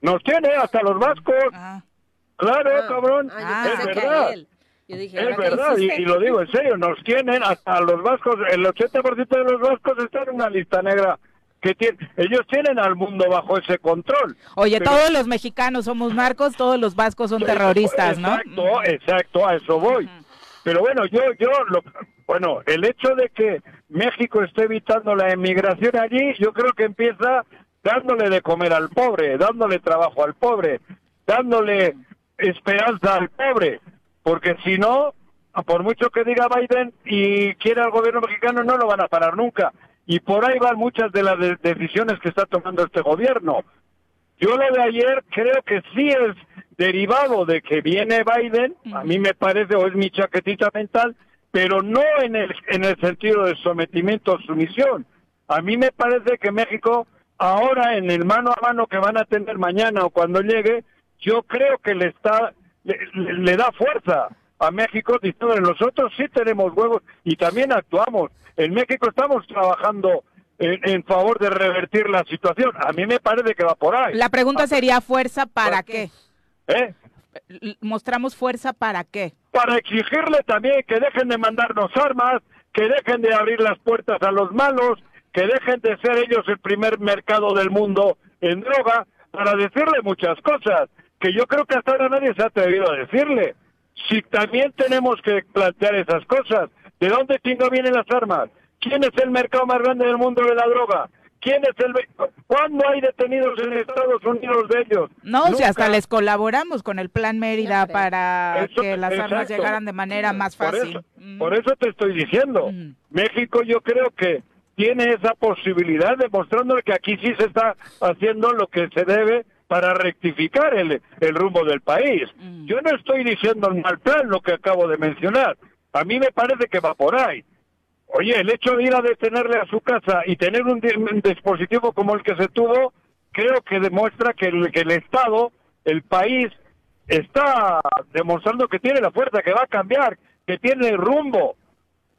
Nos tiene hasta los vascos. Ah. Claro, Ah, cabrón. ah, Ah, es a verdad. Yo dije, Es ¿ahora qué verdad, y, y lo digo en serio, nos tienen hasta los vascos, el 80% de los vascos están en una lista negra que tiene, ellos tienen al mundo bajo ese control. Oye, Pero- todos los mexicanos somos narcos, todos los vascos son terroristas, ¿no? Exacto, exacto, a eso voy. Pero bueno, yo, yo, lo, bueno, el hecho de que México esté evitando la emigración allí, yo creo que empieza dándole de comer al pobre, dándole trabajo al pobre, dándole esperanza al pobre, porque si no, por mucho que diga Biden y quiera el gobierno mexicano, no lo van a parar nunca. Y por ahí van muchas de las de- decisiones que está tomando este gobierno. Yo lo de ayer creo que sí es derivado de que viene Biden, a mí me parece, o es mi chaquetita mental, pero no en el, en el sentido de sometimiento o sumisión. A mí me parece que México, ahora en el mano a mano que van a tener mañana o cuando llegue, yo creo que le está, le, le- le da fuerza a México diciendo, nosotros sí tenemos huevos y también actuamos. En México estamos trabajando en, en favor de revertir la situación. A mí me parece que va por ahí. La pregunta sería fuerza para ¿Para qué? ¿Eh? Mostramos fuerza para qué? Para exigirle también que dejen de mandarnos armas, que dejen de abrir las puertas a los malos, que dejen de ser ellos el primer mercado del mundo en droga, para decirle muchas cosas que yo creo que hasta ahora nadie se ha atrevido a decirle. Si también tenemos que plantear esas cosas, ¿de dónde chingo vienen las armas? ¿Quién es el mercado más grande del mundo de la droga? ¿Quién es el... ¿Cuándo hay detenidos en Estados Unidos de ellos? No, sea, hasta les colaboramos con el Plan Mérida Siempre. para Eso- que las armas llegaran de manera más Por fácil. eso, Mm. por eso te estoy diciendo. Mm. México yo creo que tiene esa posibilidad demostrándole que aquí sí se está haciendo lo que se debe para rectificar el, el rumbo del país. Mm. Yo no estoy diciendo un mal plan lo que acabo de mencionar. A mí me parece que va por ahí. Oye, el hecho de ir a detenerle a su casa y tener un, di- un dispositivo como el que se tuvo, creo que demuestra que el, Estado, el país, está demostrando que tiene la fuerza, que va a cambiar, que tiene rumbo.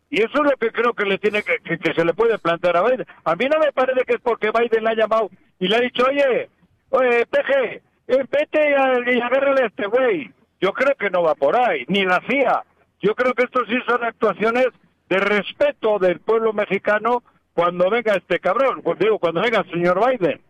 Y eso es lo que creo que le tiene que, que, que se le puede plantear a Biden. A mí no me parece que es porque Biden le ha llamado y le ha dicho, oye, oye, peje, eh, vete y agárrale a este güey. Yo creo que no va por ahí, ni la CIA. Yo creo que esto sí son actuaciones de respeto del pueblo mexicano cuando venga este cabrón, pues digo, cuando venga el señor Biden.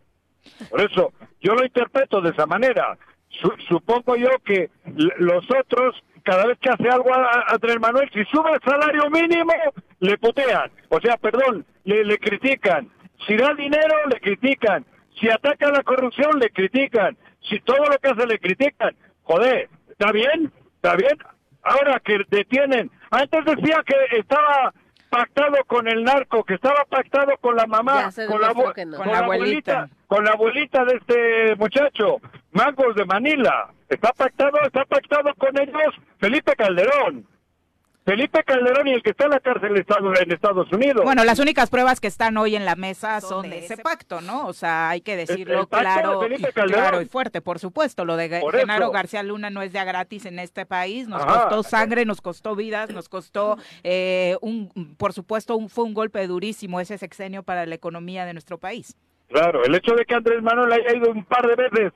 Por eso, yo lo interpreto de esa manera. Su- supongo yo que los otros, cada vez que hace algo a, a Andrés Manuel, si sube el salario mínimo, le putean. O sea, perdón, le, le critican. Si da dinero, le critican. Si ataca la corrupción, le critican. Si todo lo que hace, le critican. Joder, ¿está bien? ¿Está bien? Ahora que detienen. Antes decía que estaba pactado con el narco, que estaba pactado con la mamá, con no. la abuelita, abuelita. con la abuelita de este muchacho, Mangos de Manila. Está pactado, está pactado con ellos Felipe Calderón. Felipe Calderón y el que está en la cárcel en Estados, en Estados Unidos. Bueno, las únicas pruebas que están hoy en la mesa son de ese pacto, ¿no? O sea, hay que decirlo el pacto de claro, Felipe y, Calderón. claro y fuerte, por supuesto. Lo de Por Genaro eso. García Luna no es de a gratis en este país. Nos Ajá. costó sangre, nos costó vidas, nos costó, eh, un, por supuesto, un, fue un golpe durísimo ese sexenio para la economía de nuestro país. Claro, el hecho de que Andrés Manuel haya ido un par de veces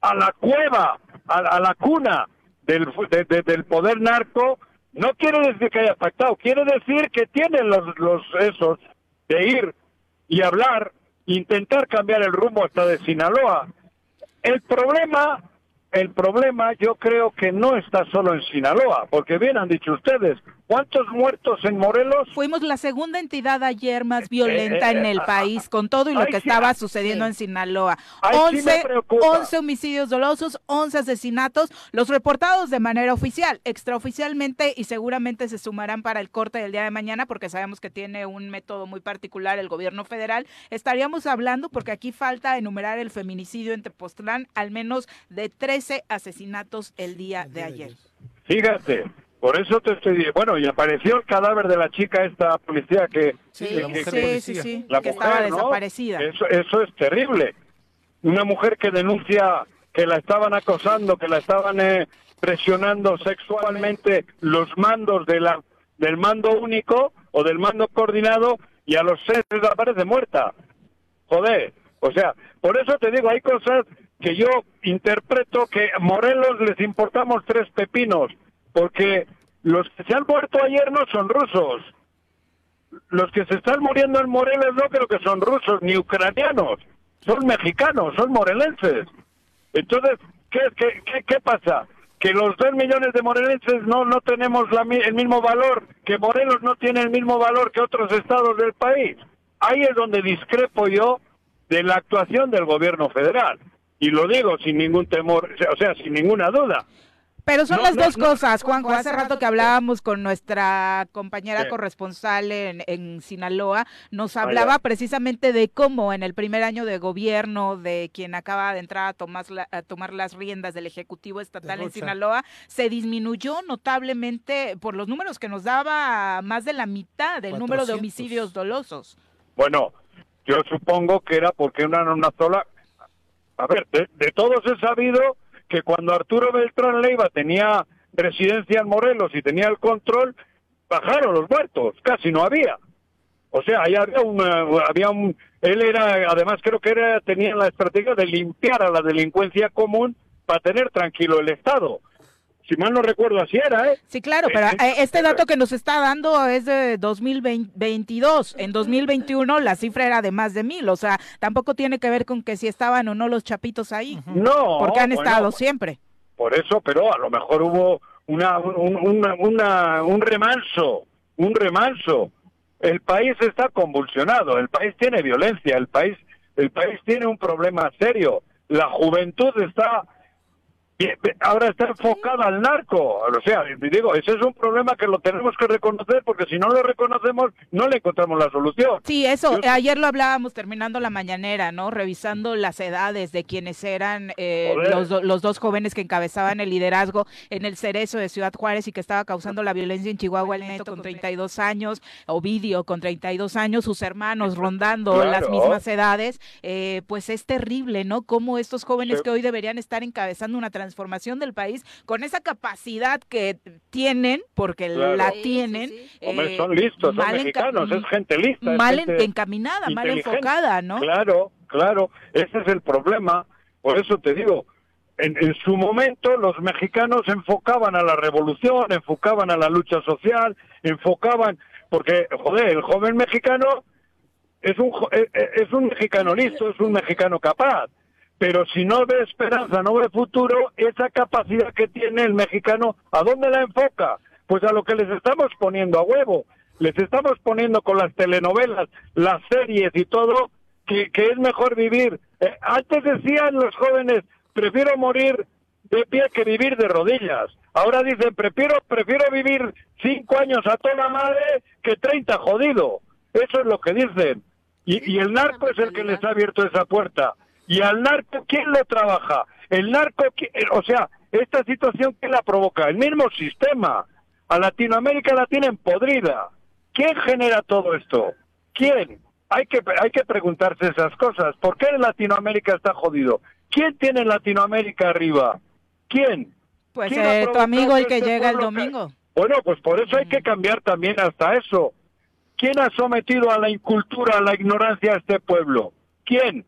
a la cueva, a, a la cuna del, fu- de- de- del poder narco, no quiere decir que haya pactado, quiere decir que tiene los, los esos de ir y hablar, intentar cambiar el rumbo hasta de Sinaloa. El problema el problema yo creo que no está solo en Sinaloa, porque bien han dicho ustedes, ¿cuántos muertos en Morelos? Fuimos la segunda entidad ayer más violenta Eh, eh, en el ah, país, con todo y lo que sí, estaba sucediendo en Sinaloa. Ahí sí me 11, preocupa. 11 homicidios dolosos, 11 asesinatos, los reportados de manera oficial, extraoficialmente y seguramente se sumarán para el corte del día de mañana porque sabemos que tiene un método muy particular el gobierno federal. Estaríamos hablando, porque aquí falta enumerar el feminicidio en Tepoztlán, al menos de 13 asesinatos el día de ayer. Fíjate, por eso te estoy diciendo, bueno, y apareció el cadáver de la chica esta policía que... Sí, que- la mujer sí, policía. sí, sí, la que mujer, estaba ¿no? desaparecida. Eso, eso es terrible. Una mujer que denuncia que la estaban acosando, que la estaban eh, presionando sexualmente los mandos de la, del mando único o del mando coordinado y a los seis les aparece muerta. Joder, o sea, por eso te digo, hay cosas que yo interpreto que a Morelos les importamos tres pepinos, porque los que se han muerto ayer no son rusos. Los que se están muriendo en Morelos no creo que son rusos ni ucranianos, son mexicanos, son morelenses. Entonces, ¿qué, qué, qué, pasa? Que los dos millones de morelenses no, no tenemos el mismo valor, que Morelos no tiene el mismo valor que otros estados del país. Ahí es donde discrepo yo de la actuación del gobierno federal. Y lo digo sin ningún temor, o sea, sin ninguna duda. Pero son No, las no, dos no. cosas, Juanjo. Hace rato que hablábamos con nuestra compañera Sí. corresponsal en, en Sinaloa, nos hablaba precisamente de cómo en el primer año de gobierno de quien acaba de entrar a tomar, la- a tomar las riendas del Ejecutivo Estatal en. Sinaloa, se disminuyó notablemente por los números que nos daba más de la mitad del número de 400. homicidios dolosos. Bueno, yo supongo que era porque era una sola... A ver, de, de todos he sabido que cuando Arturo Beltrán Leiva tenía residencia en Morelos y tenía el control, bajaron los muertos, casi no había. O sea, ahí había un, eh, había un, él era, además creo que era, tenía la estrategia de limpiar a la delincuencia común para tener tranquilo el Estado. Si mal no recuerdo, así era, ¿eh? Sí, claro, pero Eh, eh, este dato que nos está dando es de 2022. En 2021 la cifra era de más de mil, o sea, tampoco tiene que ver con que si estaban o no los chapitos ahí, No, porque han bueno, estado siempre. Por eso, pero a lo mejor hubo una, un, una- una- un remanso, un remanso. El país está convulsionado, el país tiene violencia, el país, el país tiene un problema serio. La juventud está ahora está enfocada al narco. O sea, digo, ese es un problema que lo tenemos que reconocer porque si no lo reconocemos no le encontramos la solución. Sí, eso, Yo- ayer lo hablábamos terminando la mañanera, ¿no? Revisando las edades de quienes eran eh, los, los dos jóvenes que encabezaban el liderazgo en el cerezo de Ciudad Juárez y que estaba causando la violencia en Chihuahua, el neto con 32 años, Ovidio con 32 años, sus hermanos rondando Claro. las mismas edades, eh, pues es terrible, ¿no? Cómo estos jóvenes Sí. que hoy deberían estar encabezando una transformación del país con esa capacidad que tienen, porque Claro. la Sí, sí, tienen. Hombre, eh, son listos, son mexicanos, es gente lista. mal gente- encaminada, mal enfocada, ¿no? Claro, claro, ese es el problema. Por eso te digo, en, en su momento los mexicanos enfocaban a la revolución, enfocaban a la lucha social, enfocaban, porque, joder, el joven mexicano es un, jo- eh, eh, es un mexicano listo, es un mexicano capaz. Pero si no ve esperanza, no ve futuro, esa capacidad que tiene el mexicano, ¿a dónde la enfoca? Pues a lo que les estamos poniendo a huevo. Les estamos poniendo con las telenovelas, las series y todo, que, es mejor vivir. Eh, antes decían los jóvenes, prefiero morir de pie que vivir de rodillas. Ahora dicen, prefiero, prefiero vivir cinco años a toda madre que treinta jodido. Eso es lo que dicen. Y, y el narco es el que les ha abierto esa puerta. Y al narco, ¿quién lo trabaja? El narco, ¿qui- eh, o sea, esta situación, ¿quién la provoca? El mismo sistema. A Latinoamérica la tienen podrida. ¿Quién genera todo esto? ¿Quién? Hay que, hay que preguntarse esas cosas. ¿Por qué en Latinoamérica está jodido? ¿Quién tiene Latinoamérica arriba? ¿Quién? Pues ¿Quién ha eh, tu amigo el que este llega el que- domingo. Bueno, pues por eso hay que cambiar también hasta eso. ¿Quién ha sometido a la incultura, a la ignorancia a este pueblo? ¿Quién?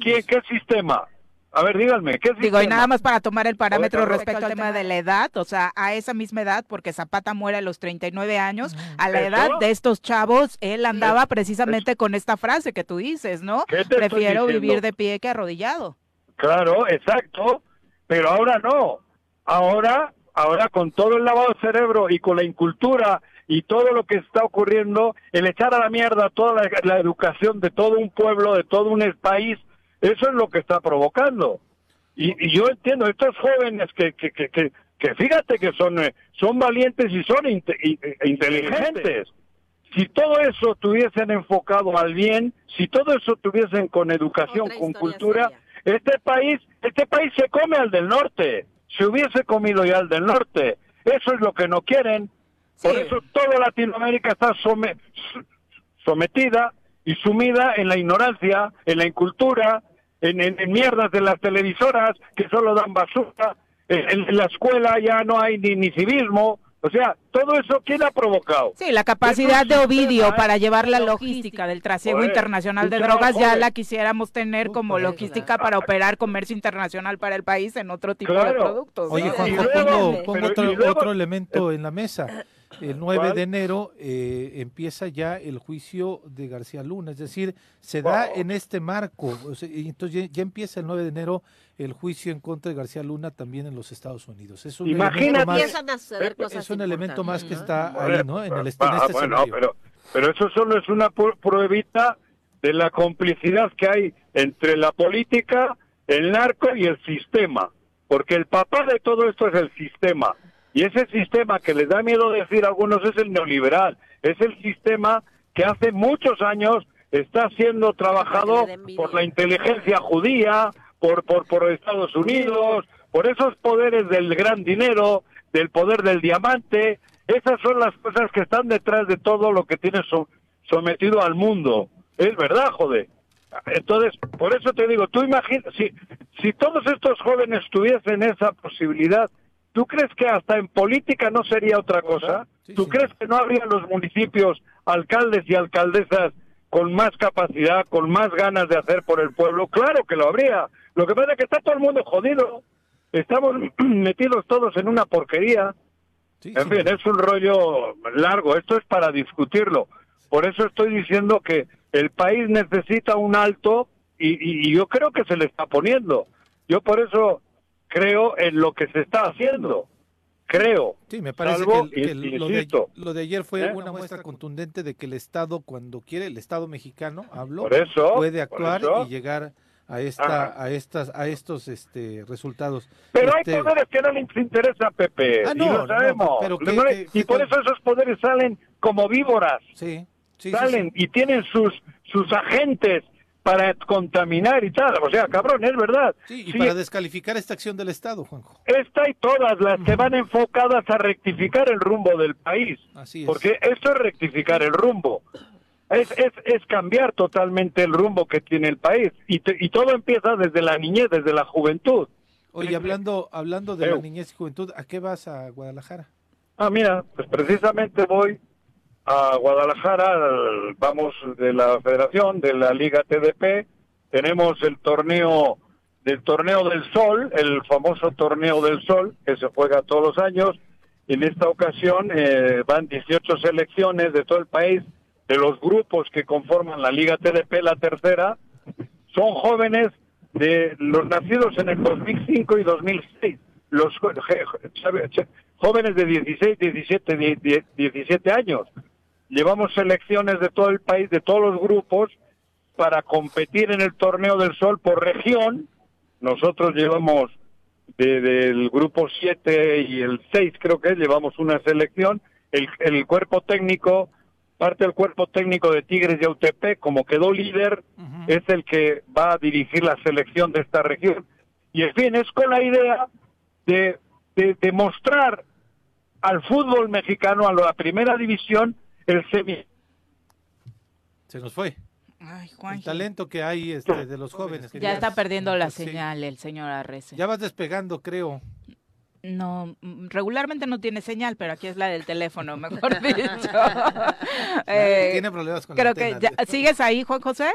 ¿Quién? ¿Qué sistema? A ver, díganme, ¿qué sistema? Digo, y nada más para tomar el parámetro Oiga, respecto al tema de la edad, o sea, a esa misma edad, porque Zapata muere a los 39 años, a la ¿Eso? edad de estos chavos, él andaba precisamente con esta frase que tú dices, ¿no? ¿Qué Prefiero vivir de pie que arrodillado. Claro, exacto. pero ahora no. Ahora, ahora con todo el lavado de cerebro y con la incultura y todo lo que está ocurriendo, el echar a la mierda toda la, la educación de todo un pueblo, de todo un país, eso es lo que está provocando. Y, y yo entiendo, estos jóvenes que, que, que, que, que fíjate que son, eh, son valientes y son inte- i- e inteligentes. Si todo eso tuviesen enfocado al bien, si todo eso tuviesen con educación, Otra con cultura, seria. este país, este país se come al del norte. Se hubiese comido ya al del norte. Eso es lo que no quieren. Por eso toda Latinoamérica está sometida y sumida en la ignorancia, en la incultura, en, en- en mierdas de las televisoras que solo dan basura. En, en la escuela ya no hay ni, ni civismo. O sea, todo eso, ¿quién ha provocado? Sí, la capacidad de Ovidio sistema, para llevar la logística del trasiego internacional de drogas ya la quisiéramos tener como logística para operar comercio internacional para el país en otro tipo de productos. ¿no? Oye, Juanjo, pongo, pero- pongo y otro, luego- otro elemento en la mesa. El 9 ¿Cuál? de enero eh, empieza ya el juicio de García Luna, es decir, se da en este marco. o sea, y entonces ya, ya empieza el 9 de enero el juicio en contra de García Luna también en los Estados Unidos. Es un Imagínate- elemento más, Empiezan a suceder cosas es un elemento más que está ahí, ¿no? En, el, Ah, este bueno, escenario. pero, pero eso solo es una pruebita de la complicidad que hay entre la política, el narco y el sistema. Porque el papá de todo esto es el sistema. Y ese sistema que les da miedo decir a algunos es el neoliberal. Es el sistema que hace muchos años está siendo trabajado por la inteligencia judía, por, por, por Estados Unidos, por esos poderes del gran dinero, del poder del diamante. Esas son las cosas que están detrás de todo lo que tiene so- sometido al mundo. Es verdad, joder. Entonces, por eso te digo, tú imaginas, si, si todos estos jóvenes tuviesen esa posibilidad, ¿tú crees que hasta en política no sería otra cosa? ¿Tú crees que no habría los municipios, alcaldes y alcaldesas con más capacidad, con más ganas de hacer por el pueblo? Claro que lo habría. Lo que pasa es que está todo el mundo jodido. Estamos metidos todos en una porquería. Sí, En sí. fin, es un rollo largo. Esto es para discutirlo. Por eso estoy diciendo que el país necesita un alto y, y- y yo creo que se le está poniendo. Yo por eso creo en lo que se está haciendo. Creo. Sí, me parece Salvo, que, el- que in- lo, de, insisto, lo de ayer fue ¿eh? una muestra contundente de que el Estado, cuando quiere, el Estado mexicano, hablo, Por eso, puede por actuar eso. y llegar a esta, Ajá. a estas, a estos este, resultados. Pero Este, hay poderes que no les interesa, Pepe. Ah, y no, lo no, sabemos. pero ¿qué- No le- qué- y por eso esos poderes salen como víboras. Sí, sí, sí, salen sí. y tienen sus sus agentes para contaminar y tal. O sea, cabrón, es verdad. Sí, y Sí, para descalificar esta acción del Estado, Juanjo. esta y todas las que van enfocadas a rectificar el rumbo del país. Así es. Porque esto es rectificar el rumbo. Es, es, es cambiar totalmente el rumbo que tiene el país. Y, te- y todo empieza desde la niñez, desde la juventud. Oye, hablando, hablando de la Eu. niñez y juventud, ¿a qué vas a Guadalajara? Ah, mira, pues precisamente voy a Guadalajara, al- vamos de la Federación, de la Liga TDP, tenemos el torneo del Torneo del Sol, el famoso Torneo del Sol, que se juega todos los años. En esta ocasión eh, van 18 selecciones de todo el país, de los grupos que conforman la Liga TDP, la tercera, son jóvenes de los nacidos en el 2005 y 2006, los jóvenes de 16, 17, die- die- 17 años. Llevamos selecciones de todo el país, de todos los grupos, para competir en el Torneo del Sol por región. Nosotros llevamos de- del grupo 7 y el 6, creo que es, llevamos una selección. El, el cuerpo técnico, parte del cuerpo técnico de Tigres y Autepec, como quedó líder, es el que va a dirigir la selección de esta región. Y en fin, es con la idea de, de, de mostrar al fútbol mexicano, a la primera división, el semi Se nos fue. Ay, El Juanji. talento que hay este, de los jóvenes. Ya está perdiendo la Sí. señal el señor Arrece. Ya vas despegando, creo. No, mm, regularmente no tiene señal, pero aquí es la del teléfono, mejor dicho. Eh, Tiene problemas con la creo que antena. ya- ¿Sigues ahí, Juan José?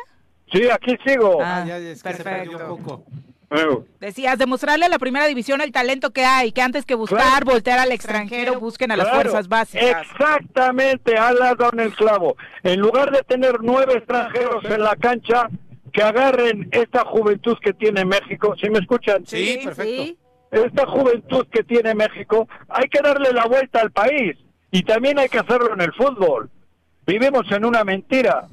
Sí, aquí sigo. Ah, Ah, ya, es que se perdió perfecto. un poco. Decías, demostrarle a la primera división el talento que hay, que antes que buscar Claro. voltear al extranjero, busquen a las fuerzas básicas. Exactamente, has dado en el clavo. En lugar de tener nueve extranjeros en la cancha, que agarren esta juventud que tiene México. ¿Sí me escuchan? Sí, perfecto. Sí. esta juventud que tiene México, hay que darle la vuelta al país y también hay que hacerlo en el fútbol. Vivimos en una mentira,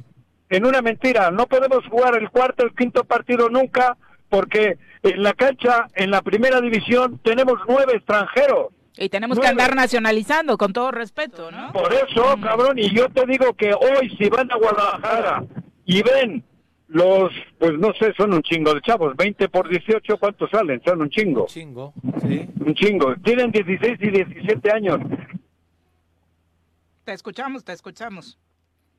en una mentira. No podemos jugar el cuarto, el quinto partido nunca porque en la cancha, en la primera división, tenemos nueve extranjeros. Y tenemos que andar nacionalizando, con todo respeto, ¿no? Por eso, cabrón, y yo te digo que hoy si van a Guadalajara y ven los, pues no sé, son un chingo de chavos, 20 por 18, ¿cuántos salen? Son un chingo. Un chingo, sí. Un chingo. Tienen 16 y 17 años. Te escuchamos, te escuchamos.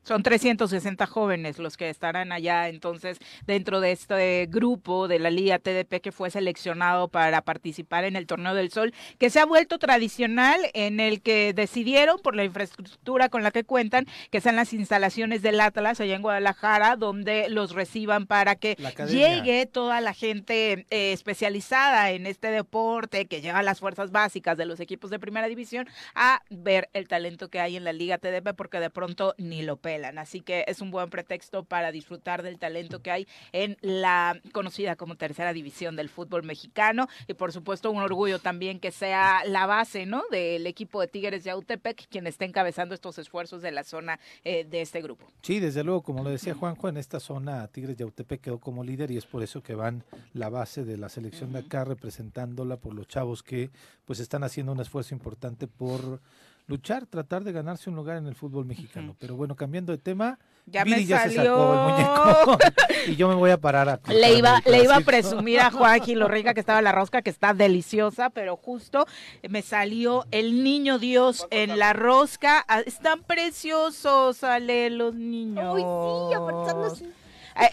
Son 360 jóvenes los que estarán allá entonces dentro de este grupo de la Liga TDP que fue seleccionado para participar en el Torneo del Sol, que se ha vuelto tradicional en el que decidieron por la infraestructura con la que cuentan, que sean las instalaciones del Atlas allá en Guadalajara, donde los reciban para que llegue toda la gente eh, especializada en este deporte, que lleva las fuerzas básicas de los equipos de primera división, a ver el talento que hay en la Liga TDP, porque de pronto ni lo Así que es un buen pretexto para disfrutar del talento que hay en la conocida como tercera división del fútbol mexicano y por supuesto un orgullo también que sea la base, ¿no? Del equipo de Tigres de Autepec quien está encabezando estos esfuerzos de la zona eh, de este grupo. Sí, desde luego, como lo decía Juanjo, en esta zona Tigres de Autepec quedó como líder y es por eso que van la base de la selección de acá representándola por los chavos que pues están haciendo un esfuerzo importante por luchar, tratar de ganarse un lugar en el fútbol mexicano. Pero bueno, cambiando de tema, ya me ya se sacó el muñeco y yo me voy a parar a le iba le iba a presumir a Joaquín lo rica que estaba la rosca que está deliciosa pero justo me salió el niño Dios en la rosca. Ah, están preciosos Ale los niños. Sí, eh,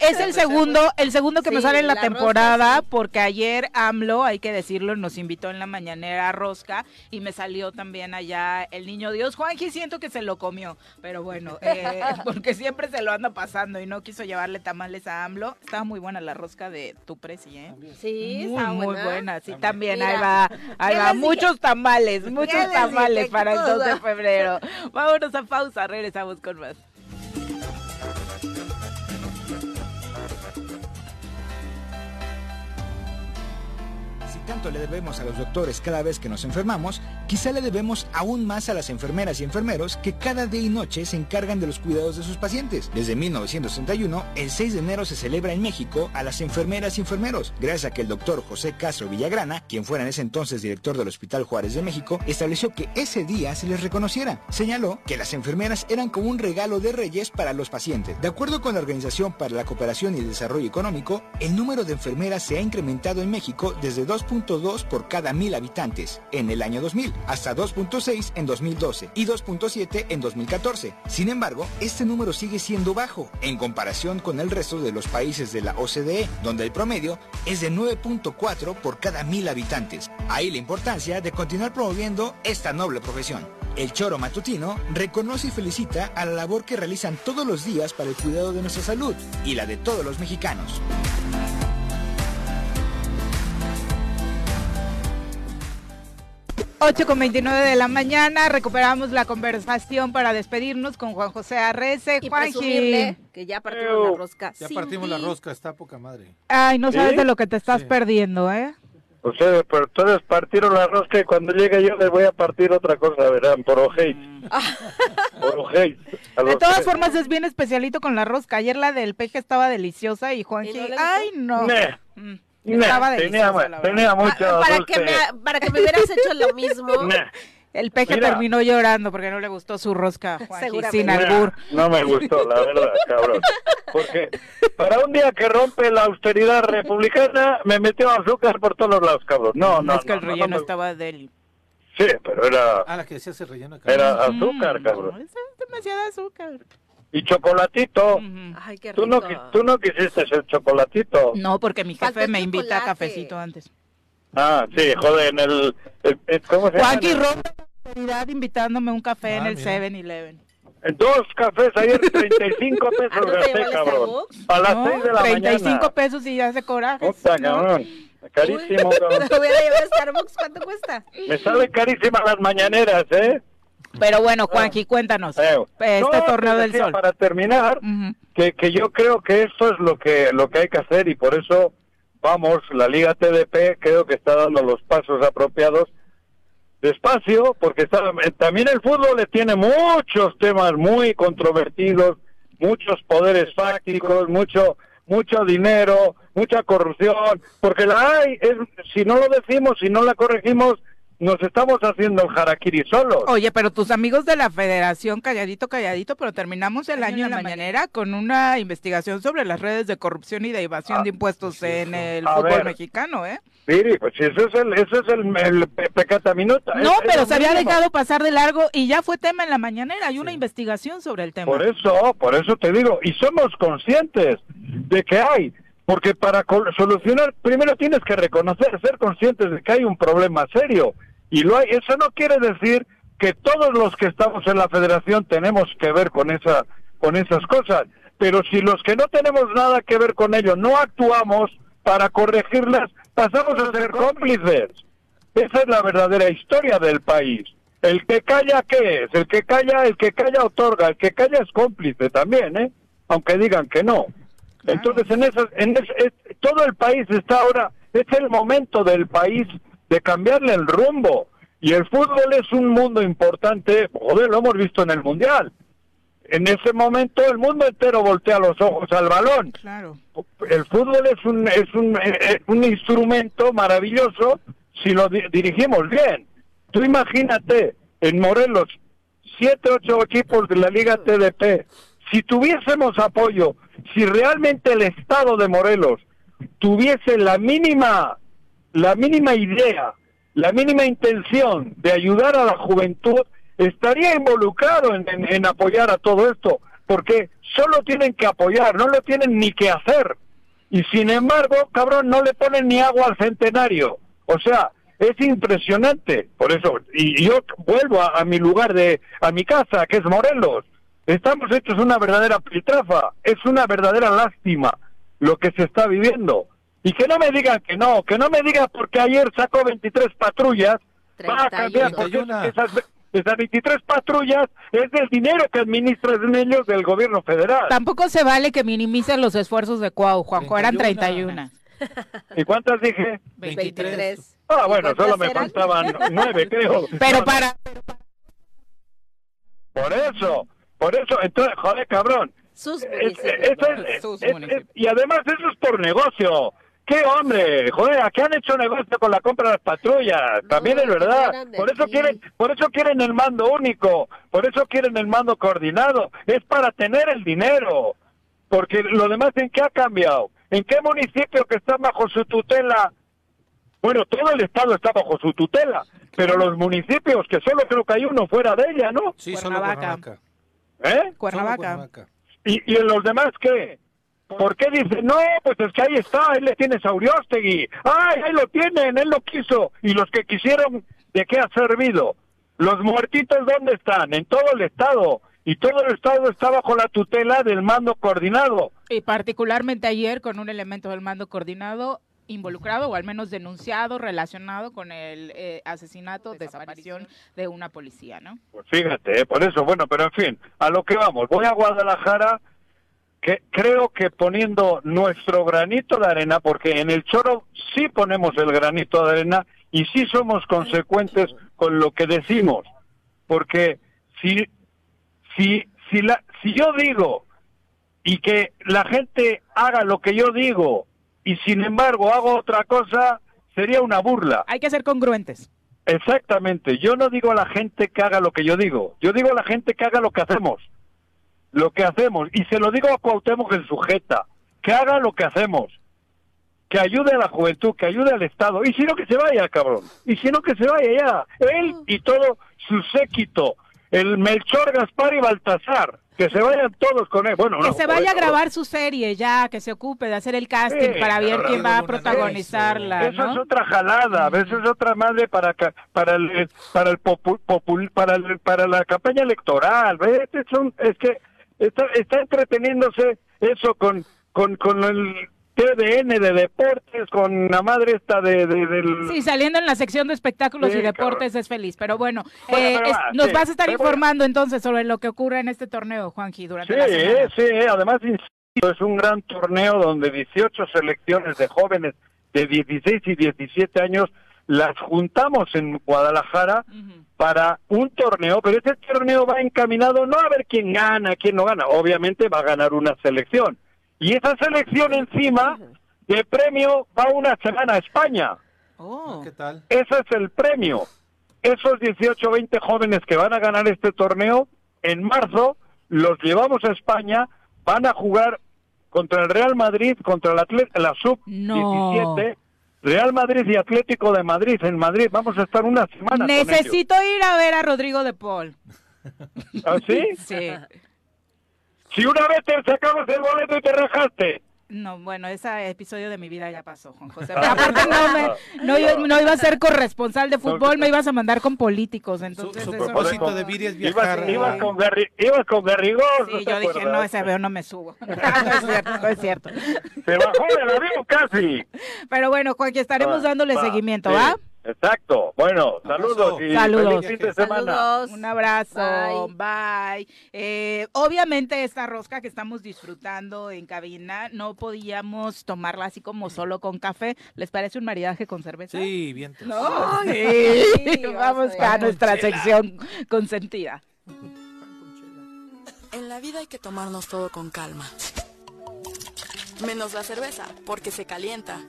es el segundo, el segundo que me sale en la, temporada, porque ayer AMLO, hay que decirlo, nos invitó en la mañanera a Rosca y me salió también allá el niño Dios. Juanji siento que se lo comió, pero bueno, eh, porque siempre se lo anda pasando y no quiso llevarle tamales a AMLO. Estaba muy buena la rosca de tu presi, ¿eh? Sí, muy, está muy buena. Sí, también, ahí va, ahí va. Muchos tamales, muchos tamales para el 2 de febrero. Vámonos a pausa, regresamos con más. Tanto le debemos a los doctores cada vez que nos enfermamos, quizá le debemos aún más a las enfermeras y enfermeros que cada día y noche se encargan de los cuidados de sus pacientes. Desde 1961, el 6 de enero se celebra en México a las enfermeras y enfermeros, gracias a que el doctor José Castro Villagrana, quien fuera en ese entonces director del Hospital Juárez de México, estableció que ese día se les reconociera. Señaló que las enfermeras eran como un regalo de reyes para los pacientes. De acuerdo con la Organización para la Cooperación y el Desarrollo Económico, el número de enfermeras se ha incrementado en México desde 2. 2.2 por cada mil habitantes en el año 2000, hasta 2.6 en 2012 y 2.7 en 2014. Sin embargo, este número sigue siendo bajo en comparación con el resto de los países de la OCDE, donde el promedio es de 9.4 por cada mil habitantes. Ahí la importancia de continuar promoviendo esta noble profesión. El Choro Matutino reconoce y felicita a la labor que realizan todos los días para el cuidado de nuestra salud y la de todos los mexicanos. 8 con 29 de la mañana, recuperamos la conversación para despedirnos con Juan José Arrece. Y presumirle que ya partimos la rosca. Ya partimos la rosca, está poca madre. Ay, no sabes de lo que te estás perdiendo, ¿eh? Ustedes, pero ustedes partieron la rosca y cuando llegue yo les voy a partir otra cosa, verán, por ojéis. por ojéis. De todas formas es bien especialito con la rosca. Ayer la del peje estaba deliciosa y Juan ay no. Mm. Estaba tenía, tenía mucho ah, para, que me, para que me hubieras hecho lo mismo. El peje terminó llorando porque no le gustó su rosca, sin albur. No me gustó, la verdad, cabrón. Porque para un día que rompe la austeridad republicana, me metió azúcar por todos los lados, cabrón. No, no, Es que el relleno estaba del... Sí, pero era... Ah, la que decía ese relleno. Era azúcar, cabrón. es demasiada azúcar y chocolatito. Ay, qué rico. ¿Tú, no, tú no quisiste el chocolatito. No, porque mi jefe me invita a cafecito antes. Ah, sí, joder, en el... ¿Cómo se Juanqui rompe la invitándome un café en ah, el 7-Eleven. Dos cafés ayer, 35 pesos ¿Ah, gasté, cabrón. A las no, 6 de la 35 mañana. pesos y ya se coraje. Puta, cabrón. Carísimo, cabrón. voy a llevar a Starbucks, ¿cuánto cuesta? Me sale carísima las mañaneras, ¿eh? Pero bueno, Juanqui, cuéntanos. Este torneo del sol. Para terminar, que, que yo creo que esto es lo que, lo que hay que hacer y por eso vamos, la Liga TDP creo que está dando los pasos apropiados despacio, porque está, eh, también el fútbol le tiene muchos temas muy controvertidos, muchos poderes fácticos, mucho mucho dinero, mucha corrupción, porque la hay, es, si no lo decimos, si no la corregimos, nos estamos haciendo el harakiri solos. Oye, pero tus amigos de la federación, calladito, calladito, pero terminamos el año en la mañanera con una investigación sobre las redes de corrupción y de evasión Ah, de impuestos en el A fútbol ver. mexicano, ¿eh? Miri, pues si eso es el, eso es el, el pe- pecata minuta. No, es- pero se había dejado pasar de largo y ya fue tema en la mañanera. Hay una investigación sobre el tema. Por eso, por eso te digo, y somos conscientes de que hay, porque para col- solucionar, primero tienes que reconocer, ser conscientes de que hay un problema serio, y lo hay. Eso no quiere decir que todos los que estamos en la federación tenemos que ver con esa, con esas cosas, pero si los que no tenemos nada que ver con ello no actuamos para corregirlas, pasamos a ser cómplices. Esa es la verdadera historia del país. El que calla, ¿qué es? El que calla, el que calla otorga, el que calla es cómplice también, ¿eh? Aunque digan que no. Entonces, en esas, en es- es- todo el país está ahora, es el momento del país de cambiarle el rumbo. Y el fútbol es un mundo importante, joder, lo hemos visto en el Mundial. En ese momento el mundo entero voltea los ojos al balón Claro. el fútbol es un es un, eh, eh, un instrumento maravilloso si lo di- dirigimos bien. Tú imagínate en Morelos siete ocho equipos de la Liga TDP. Si tuviésemos apoyo, si realmente el Estado de Morelos tuviese la mínima la mínima idea, la mínima intención de ayudar a la juventud, estaría involucrado en, apoyar a todo esto, porque solo tienen que apoyar, no lo tienen ni que hacer. Y sin embargo, cabrón, no le ponen ni agua al centenario. O sea, es impresionante. Por eso, y yo vuelvo a, a mi lugar de, a mi casa, que es Morelos. Estamos hechos una verdadera piltrafa, es una verdadera lástima lo que se está viviendo. Y que no me digan que no, que no me digan porque ayer sacó 23 patrullas, va a cambiar, porque 31. esas, esas 23 patrullas es del dinero que administran ellos del gobierno federal. Tampoco se vale que minimicen los esfuerzos de Cuau, Juanjo. Eran 31. 31. ¿Y cuántas dije? 23. Ah, bueno, ¿Y cuántas solo me eran? faltaban nueve, creo. Pero No, para... Por eso, por eso, entonces, joder, cabrón. Sus Es- municipios. eso es- es- es- y además eso es por negocio. ¿Qué hombre? Joder, aquí han hecho negocio con la compra de las patrullas. No, También es verdad. Por eso quieren, por eso quieren el mando único. Por eso quieren el mando coordinado. Es para tener el dinero. Porque lo demás, ¿en qué ha cambiado? ¿En qué municipio que está bajo su tutela? Bueno, todo el estado está bajo su tutela. Pero los municipios, que solo creo que hay uno fuera de ella, ¿no? Sí, solo Cuernavaca. Cuernavaca. ¿Eh? Solo Cuernavaca. Cuernavaca. ¿Y, y en los demás qué? ¿Por qué dicen, no, pues es que ahí está, él le tiene Sauriostegui? ¡Ay, ahí lo tienen, él lo quiso! ¿Y los que quisieron, de qué ha servido? ¿Los muertitos dónde están? En todo el Estado. Y todo el Estado está bajo la tutela del mando coordinado. Y particularmente ayer con un elemento del mando coordinado involucrado o al menos denunciado, relacionado con el eh, asesinato, desaparición de una policía, ¿no? Pues fíjate, eh, por eso, bueno, pero en fin, a lo que vamos. Voy a Guadalajara, que creo que poniendo nuestro granito de arena, porque en el choro sí ponemos el granito de arena y sí somos consecuentes con lo que decimos. Porque si, si, si, la, si yo digo y que la gente haga lo que yo digo y sin embargo hago otra cosa, sería una burla. Hay que ser congruentes. Exactamente. Yo no digo a la gente que haga lo que yo digo. Yo digo a la gente que haga lo que hacemos. Lo que hacemos. Y se lo digo a Cuauhtémoc en sujeta. Que haga lo que hacemos. Que ayude a la juventud, que ayude al Estado. Y si no, que se vaya, cabrón. Y si no, que se vaya ya. Él y todo su séquito. El Melchor, Gaspar y Baltasar. Que se vayan todos con él. Bueno, Que no, se vaya a grabar su serie ya, que se ocupe de hacer el casting Sí, para ver claro. quién va a protagonizarla, Eso es otra jalada, eso es otra madre para ca- para el para el popu- popul- para el- para la campaña electoral, ¿ves? Es, un- es que está, está entreteniéndose eso con con con el TDN de deportes, con la madre esta de, de- del Sí, saliendo en la sección de espectáculos Sí, y deportes es feliz, pero bueno, Bueno, eh, pero es- va, nos sí, vas a estar bueno. informando entonces sobre lo que ocurre en este torneo, Juanji, durante Sí, la semana. sí, además Es un gran torneo donde 18 selecciones de jóvenes de 16 y 17 años las juntamos en Guadalajara para un torneo, pero ese torneo va encaminado no a ver quién gana, quién no gana, obviamente va a ganar una selección. Y esa selección encima de premio va una semana a España. Oh. ¿Qué tal? Ese es el premio. Esos 18 o 20 jóvenes que van a ganar este torneo, en marzo los llevamos a España, van a jugar contra el Real Madrid, contra el Atlet la Sub-17, Real Madrid y Atlético de Madrid en Madrid. Vamos a estar una semana. con ellos. Necesito ir a ver a Rodrigo de Paul. ¿Ah, sí? Sí. Si una vez te sacabas el boleto y te rajaste. No, bueno, ese episodio de mi vida ya pasó, Juan José. Pero aparte no, me, no, iba- no iba a ser corresponsal de fútbol, me ibas a mandar con políticos, entonces su eso- propósito de vida es Ibas, viajar. ibas con, Garri- ibas con Garrigós. ¿no Sí, yo dije, acuerdas? no, ese veo no me subo. no es cierto, no es cierto. Se bajó del avión casi. Pero bueno, Joaquín, estaremos Va, dándole va, seguimiento, sí, ¿va? Exacto. Bueno, saludos y Saludos. feliz fin de semana. Saludos. Un abrazo, Bye. bye. Eh, obviamente esta rosca que estamos disfrutando en cabina, no podíamos tomarla así como solo con café. ¿Les parece un maridaje con cerveza? Sí, vientos. No, sí. Sí, Vamos a nuestra sección consentida. En la vida hay que tomarnos todo con calma. Menos la cerveza, porque se calienta.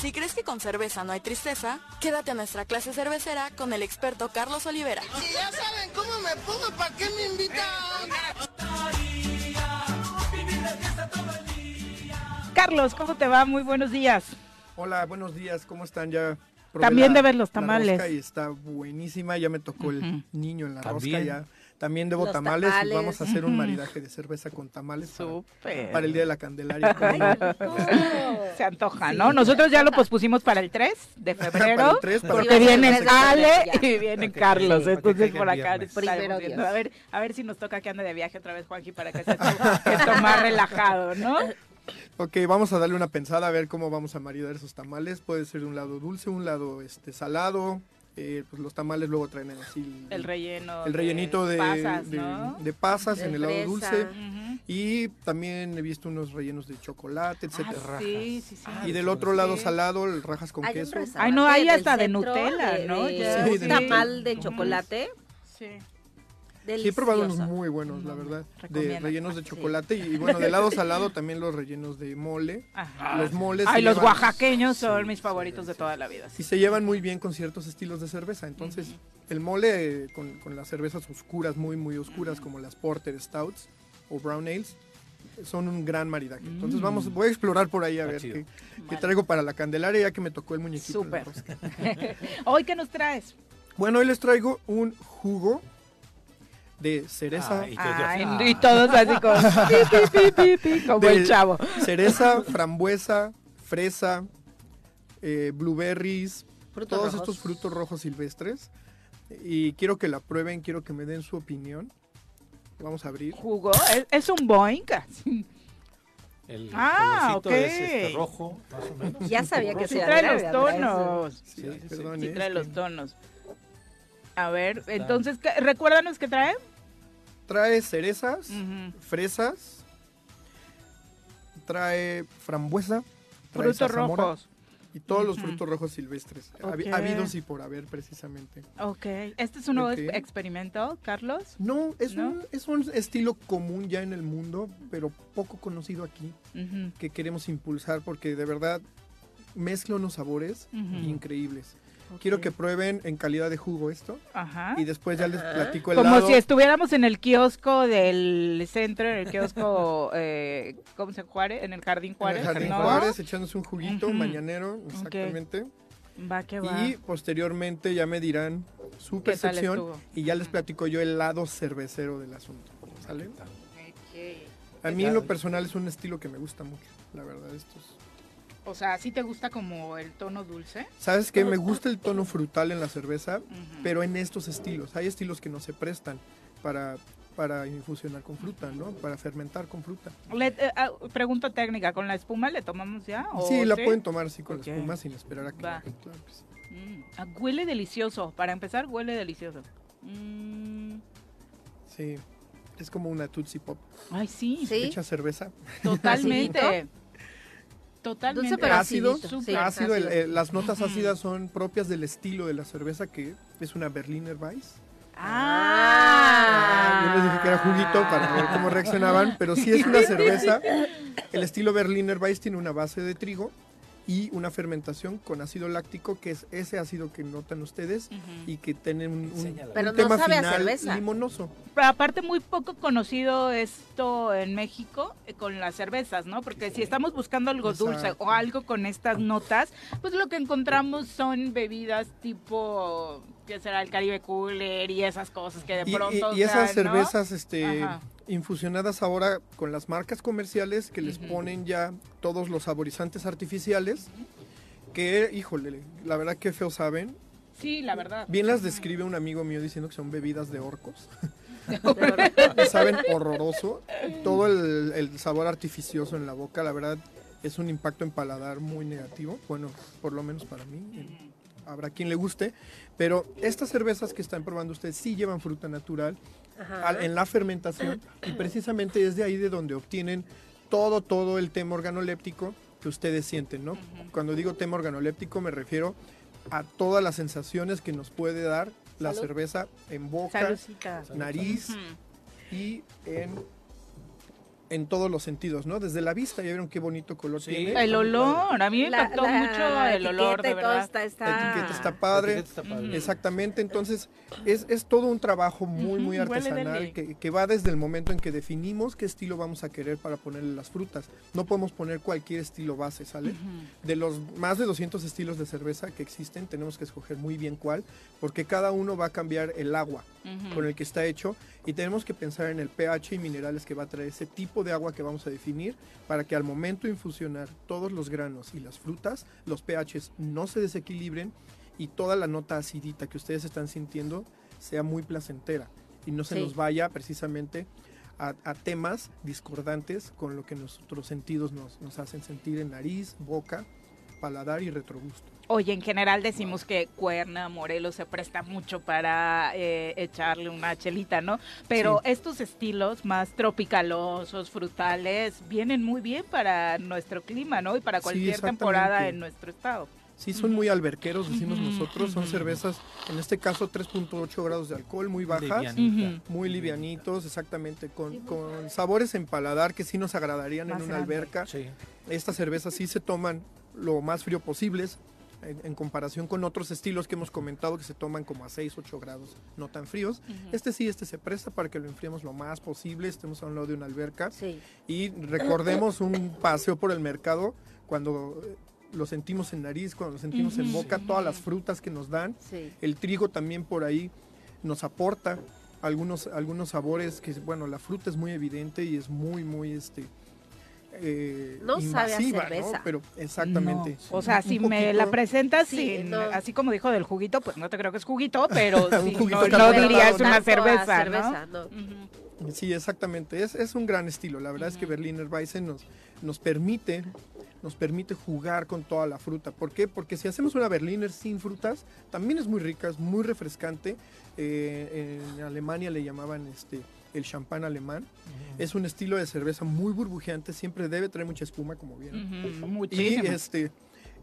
Si crees que con cerveza no hay tristeza, quédate a nuestra clase cervecera con el experto Carlos Olivera. Si ya saben cómo me pongo, ¿para qué me invitan? Carlos, ¿cómo te va? Muy buenos días. Hola, buenos días, ¿cómo están? Ya probé También la- de ver los la tamales. rosca y está buenísima, ya me tocó el niño en la También. rosca ya. También debo Los tamales, y vamos a hacer un maridaje de cerveza con tamales para, Súper. para el Día de la Candelaria. Se antoja, ¿no? Nosotros ya lo pospusimos para el 3 de Para febrero. el tres, para Porque el vienen de Ale febrero, y viene Carlos. que Entonces por acá Primero viendo. A ver, a ver si nos toca que ande de viaje otra vez, Juanqui, para que sea esto más relajado, ¿no? ok, vamos a darle una pensada a ver cómo vamos a maridar esos tamales. Puede ser un lado dulce, un lado este salado. Eh, pues los tamales luego traen así El relleno. el rellenito de, pasas, de- ¿no? de pasas De en el lado fresa. dulce. Y también he visto unos rellenos de chocolate, etcétera. Ah, sí, sí, sí. Y del otro lado salado, el rajas con queso. Ay, no, hay hasta de Nutella, de- ¿no? de. Sí, un de tamal de chocolate. Sí. Sí, he probado unos Delicioso. muy buenos, la verdad. De rellenos de chocolate y, y bueno, de lado salado también los rellenos de mole. Ajá. Los moles. Ay, los llevan- oaxaqueños son mis favoritos de toda la vida. Y se llevan muy bien con ciertos estilos de cerveza. Entonces, el mole eh, con, con las cervezas oscuras, muy, muy oscuras, como las Porter Stouts o Brown Ales, son un gran maridaje. Entonces, Mm. vamos, voy a explorar por ahí a Está ver qué, qué traigo para la Candelaria, ya que me tocó el muñequito. Súper. Hoy, ¿qué nos traes? Bueno, hoy les traigo un jugo de cereza. Dios, Ay, Dios. y todos así como, pi, pi, pi, pi, pi, como de el chavo. Cereza, frambuesa, fresa, eh, blueberries, Frutos todos rojos. estos frutos rojos silvestres. Y quiero que la prueben, quiero que me den su opinión. Vamos a abrir. Jugo, es, es un boing. El Ah, es este rojo, más o menos. Ya sabía que se trae los tonos. Sí, Sí, sí, perdón, Sí eh, trae los tonos. A ver, entonces, ¿qué- recuérdanos qué trae. Trae cerezas, fresas, trae frambuesa, trae Frutos rojos. y todos los frutos rojos silvestres. Habidos y por haber, precisamente. Ok. ¿Este es un nuevo experimento, Carlos? No, es, ¿No? Un, es un estilo común ya en el mundo, pero poco conocido aquí. Que queremos impulsar porque de verdad mezcla unos sabores ujú. Quiero que prueben en calidad de jugo esto Ajá. y después ya les platico el Como lado. si estuviéramos en el kiosco del centro, en el kiosco, eh, ¿cómo se llama? Juárez? En el Jardín en Juárez. el Jardín ¿no? Juárez echándose un juguito mañanero, exactamente. Va que va. Y posteriormente ya me dirán su ¿Qué tal percepción y ya les platico yo el lado cervecero del asunto. ¿Sale? A mí en lo personal es un estilo que me gusta mucho, la verdad. Estos. O sea, ¿sí te gusta como el tono dulce? ¿Sabes qué? Me gusta el tono frutal en la cerveza, pero en estos estilos. Hay estilos que no se prestan para, para infusionar con fruta, ¿no? Para fermentar con fruta. Le- eh, ah, pregunta técnica, ¿con la espuma le tomamos ya? o sí, la pueden tomar así con la espuma sin esperar a que Va. claro que sí. Mm, ah, huele delicioso. Para empezar, huele delicioso. Mm, Sí. Es como una Tootsie Pop. Ay, sí, Sí. Hecha cerveza. totalmente. Totalmente. Dulce pero ácido, acidito, sí, ácido, el- las notas ácidas son propias del estilo de la cerveza que es una Berliner Weiss. Ah. Yo les dije que era juguito para ver cómo reaccionaban, pero sí es una cerveza. El estilo Berliner Weiss tiene una base de trigo y una fermentación con ácido láctico, que es ese ácido que notan ustedes y que tiene un, un-. Pero un no tema sabe a final cerveza. limonoso. Pero aparte muy poco conocido esto en México eh, con las cervezas, ¿no? Porque si estamos buscando algo dulce o algo con estas notas, pues lo que encontramos son bebidas tipo, ¿qué será? El Caribe Cooler y esas cosas que de pronto... y- esas sea, ¿no? cervezas este, Ajá. Infusionadas ahora con las marcas comerciales que les ponen ya todos los saborizantes artificiales, que, híjole, la verdad que feo saben. Sí, la verdad. Bien las describe un amigo mío diciendo que son bebidas de orcos. Saben horroroso. Todo el, el sabor artificioso en la boca, la verdad, es un impacto en paladar muy negativo. Bueno, por lo menos para mí. Habrá quien le guste. Pero estas cervezas que están probando ustedes sí llevan fruta natural. Al- en la fermentación. Y precisamente es de ahí de donde obtienen todo, todo el tema organoléptico que ustedes sienten, ¿no? Cuando digo tema organoléptico me refiero a todas las sensaciones que nos puede dar la Salud. cerveza en boca, nariz y en, en todos los sentidos, ¿no? Desde la vista, ya vieron qué bonito color Sí. tiene. El olor, a mí me La- impactó la mucho el olor, de etiqueta y todo verdad. está, La está... etiqueta está La padre. etiqueta está padre. Exactamente, entonces es, es todo un trabajo muy, muy artesanal que, que va desde el momento en que definimos qué estilo vamos a querer para ponerle las frutas. No podemos poner cualquier estilo base, ¿sale? De los más de 200 estilos de cerveza que existen, tenemos que escoger muy bien cuál, porque cada uno va a cambiar el agua con el que está hecho y tenemos que pensar en el pH y minerales que va a traer ese tipo de agua que vamos a definir para que al momento de infusionar todos los granos y las frutas, los pHs no se desequilibren y toda la nota acidita que ustedes están sintiendo sea muy placentera y no se Sí. nos vaya precisamente a, a temas discordantes con lo que nuestros sentidos nos, nos hacen sentir en nariz, boca, paladar y retrogusto. Oye, en general decimos que Cuerna, Morelos se presta mucho para eh, echarle una chelita, ¿no? Pero estos estilos más tropicalosos, frutales, vienen muy bien para nuestro clima, ¿no? Y para Sí, cualquier temporada en nuestro estado. Sí, son muy alberqueros, decimos nosotros. Son cervezas, en este caso 3.8 grados de alcohol, muy bajas. Livianita. Muy livianitos, exactamente, con, con sabores en paladar que sí nos agradarían Más en una grande. alberca. Sí. Estas cervezas sí se toman lo más frío posibles, en, en comparación con otros estilos que hemos comentado que se toman como a 6, 8 grados, no tan fríos. Este sí, este se presta para que lo enfriemos lo más posible, estemos a un lado de una alberca. Sí. Y recordemos un paseo por el mercado cuando eh, lo sentimos en nariz, cuando lo sentimos en boca, todas las frutas que nos dan. Sí. El trigo también por ahí nos aporta algunos, algunos sabores que, bueno, la fruta es muy evidente y es muy, muy, este... eh, No sabe a cerveza. Pero exactamente. No. O sea, si me la presentas Sí, sin- no. así como dijo del juguito, pues no te creo que es juguito, pero Un sí, juguito no, no carbonatado. diría es una cerveza, cerveza, ¿no? no. Ujú. Sí, exactamente. Es, es un gran estilo. La verdad es que Berliner Weissen nos, nos permite nos permite jugar con toda la fruta. ¿Por qué? Porque si hacemos una Berliner sin frutas, también es muy rica, es muy refrescante. Eh, en Alemania le llamaban este el champán alemán. Es un estilo de cerveza muy burbujeante, siempre debe traer mucha espuma, como vieron. Ujú, Y Muchísimo. este,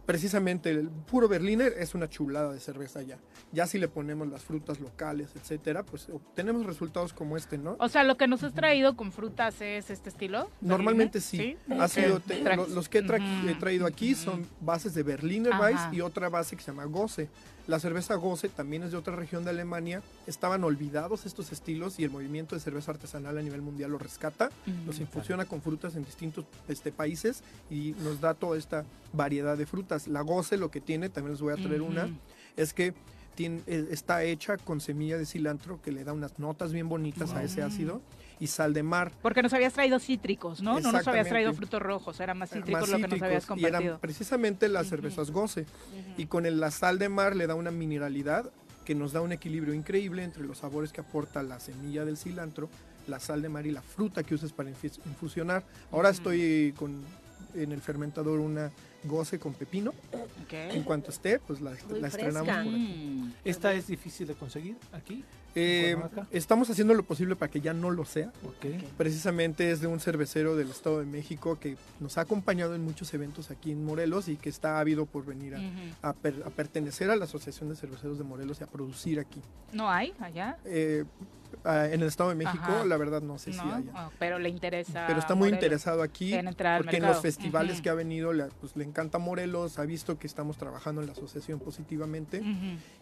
precisamente el puro Berliner es una chulada de cerveza ya. Ya si le ponemos las frutas locales, etcétera, pues obtenemos resultados como este, ¿no? O sea, lo que nos has traído con frutas es este estilo. Normalmente ¿Berliner? sí. Ha sido te- Trax. lo- los que he, tra- Ujú. he traído aquí son bases de Berliner Weiss y otra base que se llama Gose. La cerveza Gose también es de otra región de Alemania. Estaban olvidados estos estilos y el movimiento de cerveza artesanal a nivel mundial los rescata. Los infusiona con frutas en distintos este, países y nos da toda esta variedad de frutas. La Gose lo que tiene, también les voy a traer una, es que tiene- eh, está hecha con semilla de cilantro que le da unas notas bien bonitas a ese ácido y sal de mar. Porque nos habías traído cítricos, ¿no? No nos habías traído frutos rojos, era más cítricos más lo que nos habías y compartido. eran precisamente las cervezas goce. Y con el- la sal de mar le da una mineralidad que nos da un equilibrio increíble entre los sabores que aporta la semilla del cilantro la sal de mar y la fruta que uses para infus- infusionar. Ahora estoy con en el fermentador una goce con pepino. Ok. En cuanto esté, pues la, estrenamos por aquí. Mm. ¿Esta es difícil de conseguir aquí? Eh, estamos haciendo lo posible para que ya no lo sea. Precisamente es de un cervecero del Estado de México que nos ha acompañado en muchos eventos aquí en Morelos y que está ávido por venir a, Ujú. a per- a pertenecer a la Asociación de Cerveceros de Morelos y a producir aquí. ¿No hay allá? Eh, ah, en el Estado de México, Ajá. la verdad no sé si haya. Ah, pero le interesa. Pero está muy Morelos. interesado aquí En entrar al porque en los festivales que ha venido le, pues, le encanta Morelos, ha visto que estamos trabajando en la asociación positivamente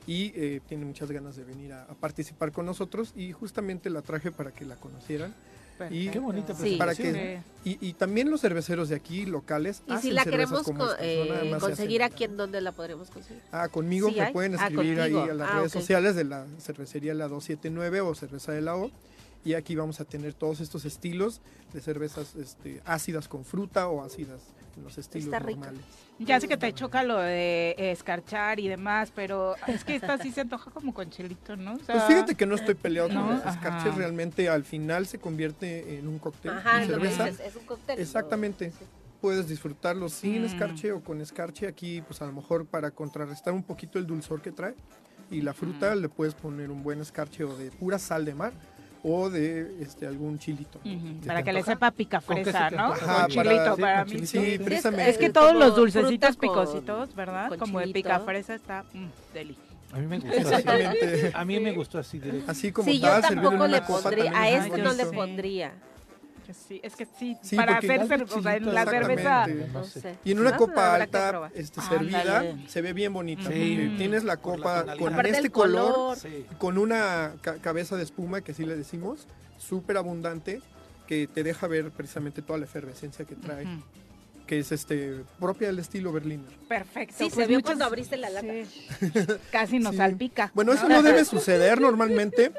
y eh, tiene muchas ganas de venir a, a participar con nosotros y justamente la traje para que la conocieran y Qué bonita Sí. para presentación. que Sí. y, y también los cerveceros de aquí locales Y si la queremos estas, eh, conseguir aquí, ¿en dónde la podremos conseguir? Ah, conmigo ¿Sí me hay? pueden Ah, escribir ahí a las Ah, redes sociales de la cervecería La 279 o cerveza de la O. Y aquí vamos a tener todos estos estilos de cervezas este, ácidas con fruta o ácidas los estilos Está rica. normales. Ya sé que te choca lo de escarchar y demás, pero es que esta sí se antoja como con chilito, ¿no? O sea, Pues fíjate que no estoy peleado ¿no? con los escarches, Ajá. realmente al final se convierte en un cóctel Ajá, lo cerveza. dices, es un cóctel. Exactamente. Sí. Puedes disfrutarlo sin Mm. escarche o con escarche aquí, pues a lo mejor para contrarrestar un poquito el dulzor que trae. Y la fruta le puedes poner un buen escarche o de pura sal de mar o de este algún chilito. Ujú, ¿Se Para que le sepa pica ¿Con qué se ¿no? Ajá, chilito para- para, sí, mí. Sí, precisamente. Es que todos los dulcecitos con- picositos, ¿verdad? Como de chilito. pica fresa está mm, deli. A mí me gustó así. A mí me gustó así directo. Así como Sí, yo tampoco una le copa pondría, a este no le pondría. Sí, es que sí, Sí, para hacer, Dale cer- o sea, en la cerveza... No sé. Y en una ¿No? copa alta, este, Ándale. servida, se ve bien bonita. Sí. porque tienes la la copa tonalidad. con Aparte este color, color. Sí. con una ca- cabeza de espuma, que así le decimos, súper abundante, que te deja ver precisamente toda la efervescencia que trae, Ujú. que es este propia del estilo Berliner. Perfecto. Sí, se pues vio muchas- cuando abriste la lata. Sí. Casi nos Sí. salpica. Bueno, eso no debe suceder normalmente,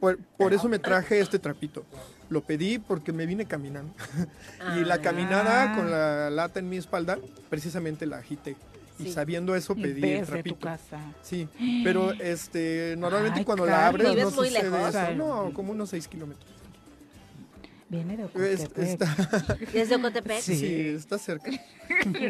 por, por eso me traje este trapito. Lo pedí porque me vine caminando. y la Ah. caminada con la lata en mi espalda, precisamente la agité. Y sabiendo eso pedí el tu trapito. casa. Sí, pero este normalmente Ay, cuando la abres no sucede lejos. eso. No, como unos 6 kilómetros. Viene de Es- Ocotepec. está, Desde Ocotepec. Sí. sí, está cerca.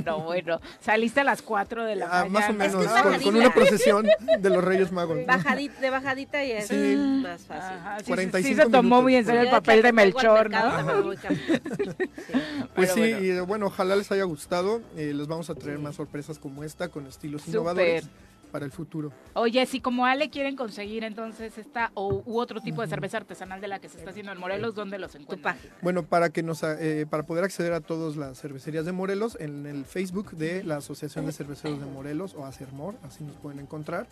No, bueno, saliste a las 4 de la Ah, mañana. más o menos, es con, bajadita. con una procesión de los Reyes Magos. ¿no? Bajadita, de bajadita y es Sí. más fácil. Ajá, sí, sí, 45 sí se tomó minutos. muy en serio el papel de Melchor, mercado ¿no? Pues sí, bueno. y bueno, ojalá les haya gustado. Eh, les vamos a traer más sorpresas como esta con estilos innovadores para el futuro. Oye, si como Ale quieren conseguir entonces esta o, u otro tipo de cerveza artesanal de la que se está haciendo en Morelos, ¿dónde los encuentran? Bueno, para que nos eh, para poder acceder a todas las cervecerías de Morelos en el Facebook de la Asociación de Cerveceros de Morelos o Acermor, así nos pueden encontrar.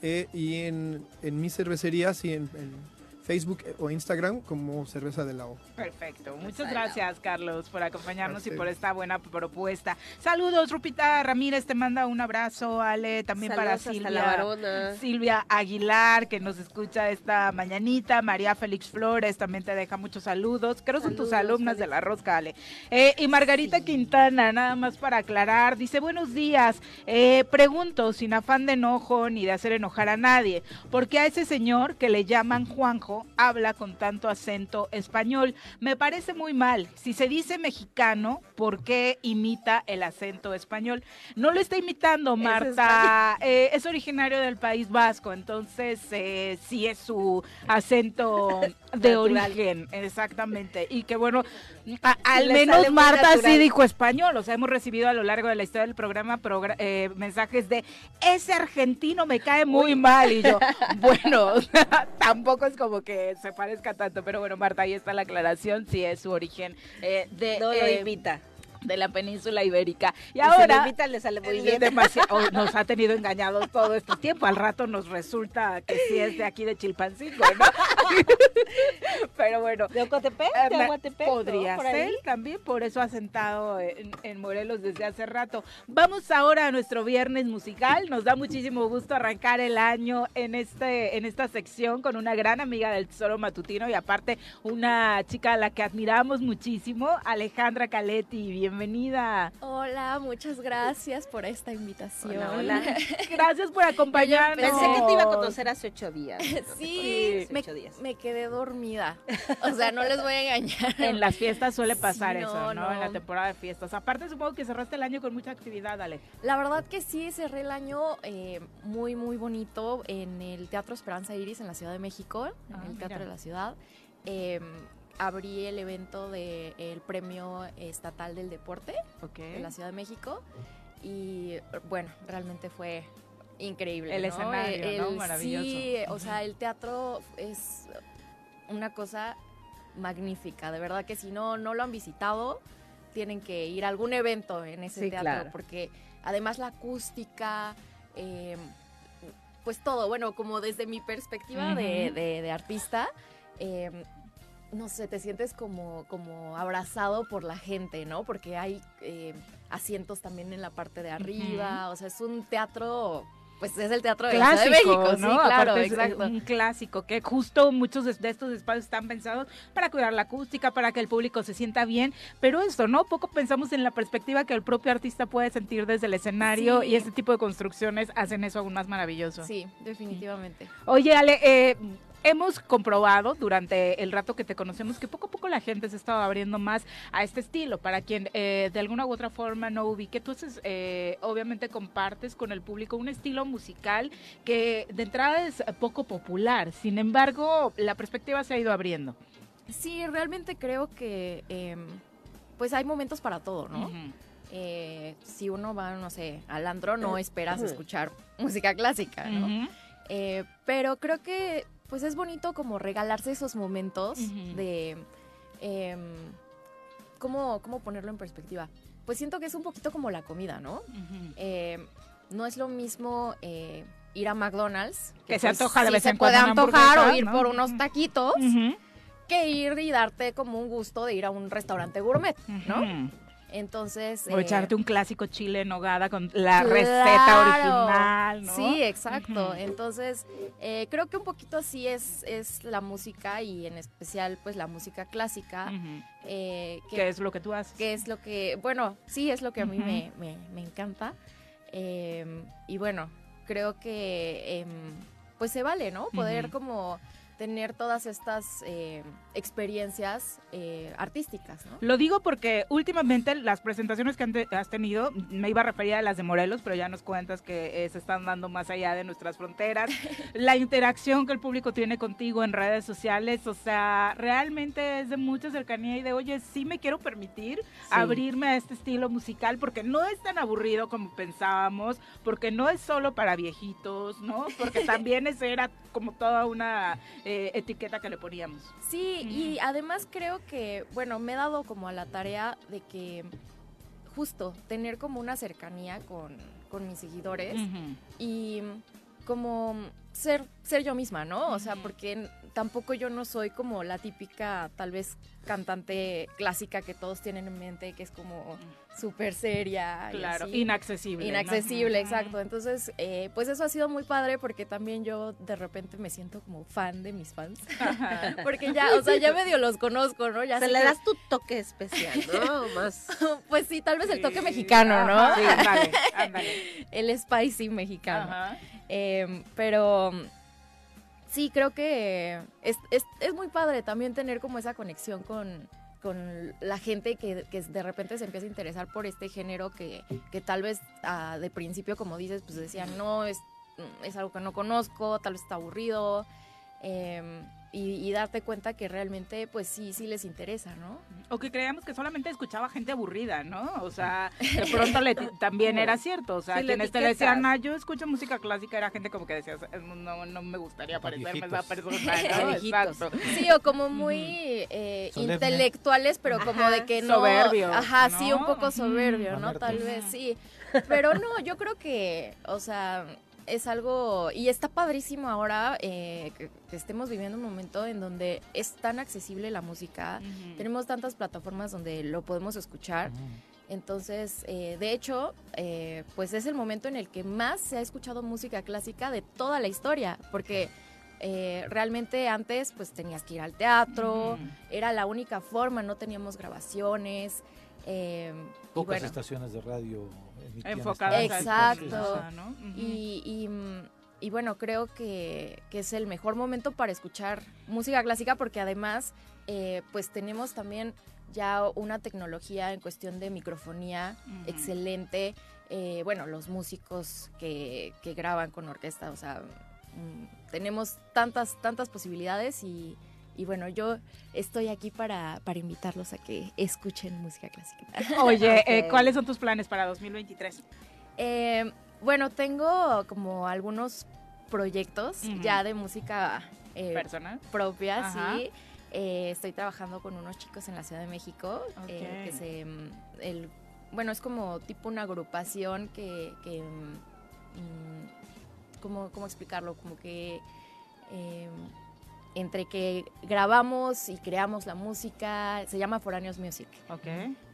Eh, y en, en mis cervecerías y en, en Facebook o Instagram como Cerveza de la O. Perfecto. Muchas gracias, Carlos, por acompañarnos y por esta buena propuesta. Saludos, Rupita Ramírez, te manda un abrazo, Ale, también para Saludos Silvia. la varona. Silvia Aguilar, que nos escucha esta mañanita. María Félix Flores también te deja muchos saludos. Creo son tus Saludos, alumnas Félix. de la Rosca, Ale. Eh, y Margarita Quintana, nada más para aclarar, dice: Buenos días. Eh, pregunto, sin afán de enojo ni de hacer enojar a nadie, ¿por qué a ese señor que le llaman Juanjo habla con tanto acento español? Me parece muy mal. Si se dice mexicano, ¿por qué imita el acento español? No lo está imitando, Es Marta. Eh, es originario del País Vasco, entonces eh, sí es su acento de Natural. origen, exactamente. Y que bueno, a- al menos Marta sí dijo español. O sea, hemos recibido a lo largo de la historia del programa progra- eh, mensajes de ese argentino me cae muy mal. Y yo, bueno, tampoco es como que se parezca tanto. Pero bueno, Marta, ahí está la aclaración. Sí es su origen eh, de, No lo eh, invita. De la península ibérica. Y, Y si lo ahora. le sale muy eh, bien. demasiado- nos ha tenido engañados todo este tiempo. Al rato nos resulta que sí es de aquí de Chilpancingo, ¿no? Pero bueno. ¿De Ocotepec? eh, ¿De me- Aguatepec? Podría ser también, por eso ha sentado en, en Morelos desde hace rato. Vamos ahora a nuestro viernes musical. Nos da muchísimo gusto arrancar el año en este en esta sección con una gran amiga del Tesoro Matutino y aparte una chica a la que admiramos muchísimo, Alejandra Caletti. Bienvenida. Hola, muchas gracias por esta invitación. Hola, hola. Gracias por acompañarnos. Pensé que te iba a conocer hace ocho días. Sí, Hace me, ocho días. Me quedé dormida. O sea, no les voy a engañar. En las fiestas suele pasar Sí, eso, no, ¿no? En la temporada de fiestas. Aparte, supongo que cerraste el año con mucha actividad, Ale. La verdad que sí, cerré el año eh, muy, muy bonito en el Teatro Esperanza Iris en la Ciudad de México, en Ah, el Teatro de la Ciudad. Eh, abrí el evento del Premio Estatal del Deporte de la Ciudad de México y bueno, realmente fue increíble. El ¿no? escenario, ¿no? El- Maravilloso. Sí, o sea, el teatro es una cosa magnífica, de verdad que si no, no lo han visitado, tienen que ir a algún evento en ese Sí, teatro, claro. porque además la acústica, eh, pues todo, bueno, como desde mi perspectiva de, de- de artista, eh, no sé, te sientes como, como abrazado por la gente, ¿no? Porque hay eh, asientos también en la parte de arriba, o sea, es un teatro, pues es el teatro de la Ciudad de Clásico, México, ¿no? sí, claro, Aparte es, eh, exacto. un clásico que justo muchos de de estos espacios están pensados para cuidar la acústica, para que el público se sienta bien, pero esto, ¿no? Poco pensamos en la perspectiva que el propio artista puede sentir desde el escenario Sí. y este tipo de construcciones hacen eso aún más maravilloso. Sí, definitivamente. Oye, Ale, eh, hemos comprobado durante el rato que te conocemos que poco a poco la gente se estaba abriendo más a este estilo. Para quien eh, de alguna u otra forma no ubique, tú haces, eh, obviamente compartes con el público un estilo musical que de entrada es poco popular. Sin embargo, la perspectiva se ha ido abriendo. Sí, realmente creo que em, pues hay momentos para todo, ¿no? Eh, si uno va, no sé, al andro, no esperas escuchar música clásica, ¿no? Eh, pero creo que pues es bonito como regalarse esos momentos de em, ¿cómo, cómo ponerlo en perspectiva. Pues siento que es un poquito como la comida, ¿no? Eh, no es lo mismo eh, ir a McDonald's Que se pues, antoja de vez se en puede cuando una antojar o ir ¿no? por unos taquitos que ir y darte como un gusto de ir a un restaurante gourmet, ¿no? Entonces O eh, echarte un clásico chile en nogada con la Claro. receta original, ¿no? Sí, exacto. Entonces, eh, creo que un poquito así es, es la música y en especial pues la música clásica. Eh, que, ¿Qué es lo que tú haces? que es lo que, bueno, sí es lo que a mí me, me- me encanta. Eh, y bueno, creo que em, pues se vale, ¿no? Poder como tener todas estas eh, experiencias eh, artísticas, ¿no? Lo digo porque últimamente las presentaciones que te- has tenido, me iba a referir a las de Morelos, pero ya nos cuentas que eh, se están dando más allá de nuestras fronteras. la interacción que el público tiene contigo en redes sociales, o sea, realmente es de mucha cercanía y de, oye, sí me quiero permitir abrirme a este estilo musical porque no es tan aburrido como pensábamos, porque no es solo para viejitos, ¿no? Porque también esa era como toda una eh, etiqueta que le poníamos. Sí, y además creo que, bueno, me he dado como a la tarea de que justo tener como una cercanía con, con mis seguidores y como ser, ser yo misma, ¿no? O sea, porque tampoco yo no soy como la típica, tal vez, cantante clásica que todos tienen en mente, que es como súper seria. y Claro, así. inaccesible. Inaccesible, exacto. Entonces, eh, pues eso ha sido muy padre porque también yo de repente me siento como fan de mis fans. porque ya, o sea, ya medio los conozco, ¿no? Ya Se le que- das tu toque especial, ¿no? Más. Pues sí, tal vez el toque mexicano, ¿no? Ajá, ándale, ándale. el spicy mexicano. Ajá. Eh, pero sí, creo que es, es, es muy padre también tener como esa conexión con, con la gente que, que de repente se empieza a interesar por este género que, que tal vez ah, de principio, como dices, pues decían, no, es, es algo que no conozco, tal vez está aburrido. Eh, y, y darte cuenta que realmente, pues sí, sí les interesa, ¿no? O que creíamos que solamente escuchaba gente aburrida, ¿no? O sea, de pronto le, también era cierto. O sea, Sí, quienes te decían, ah, yo escucho música clásica, era gente como que decías, "Eh, no, no me gustaría parecerme a esa persona, ¿no? Exacto. Sí, o como muy eh, intelectuales, pero como Ajá. de que no. Soberbios, Ajá, ¿no? sí, un poco soberbio, ¿no? Tal vez sí. Pero no, yo creo que, o sea, es algo. Y está padrísimo ahora eh, que, que estemos viviendo un momento en donde es tan accesible la música. Tenemos tantas plataformas donde lo podemos escuchar. Entonces, eh, de hecho, eh, pues es el momento en el que más se ha escuchado música clásica de toda la historia, porque eh, realmente antes pues tenías que ir al teatro, era la única forma, no teníamos grabaciones. Eh, Pocas bueno, estaciones de radio emitían Enfocadas a Exacto. ¿no? Y, y, y bueno, creo que, que es el mejor momento para escuchar música clásica porque además eh, pues tenemos también ya una tecnología en cuestión de microfonía excelente. Eh, bueno, los músicos que, que graban con orquesta, o sea, mm, tenemos tantas, tantas posibilidades y, y bueno, yo estoy aquí para, para invitarlos a que escuchen música clásica. Oye, eh, Ok. ¿cuáles son tus planes para 2023? Eh, bueno, tengo como algunos proyectos ya de música eh, ¿Personal? propia, Ajá. sí. Eh, estoy trabajando con unos chicos en la Ciudad de México eh, Ok. que se, mm, el, bueno, es como tipo una agrupación que, que mm, mm, ¿cómo, cómo explicarlo? Como que eh, entre que grabamos y creamos la música, se llama Foráneos Music. Ok.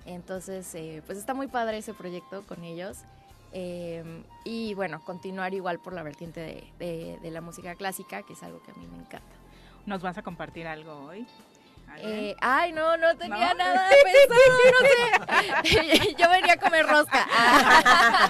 Entonces, eh, pues está muy padre ese proyecto con ellos. Eh, y bueno, continuar igual por la vertiente de, de- de la música clásica, que es algo que a mí me encanta. ¿Nos vas a compartir algo hoy? Eh, ay, no, no tenía ¿No? nada pensado, no sé. Yo venía a comer rosca.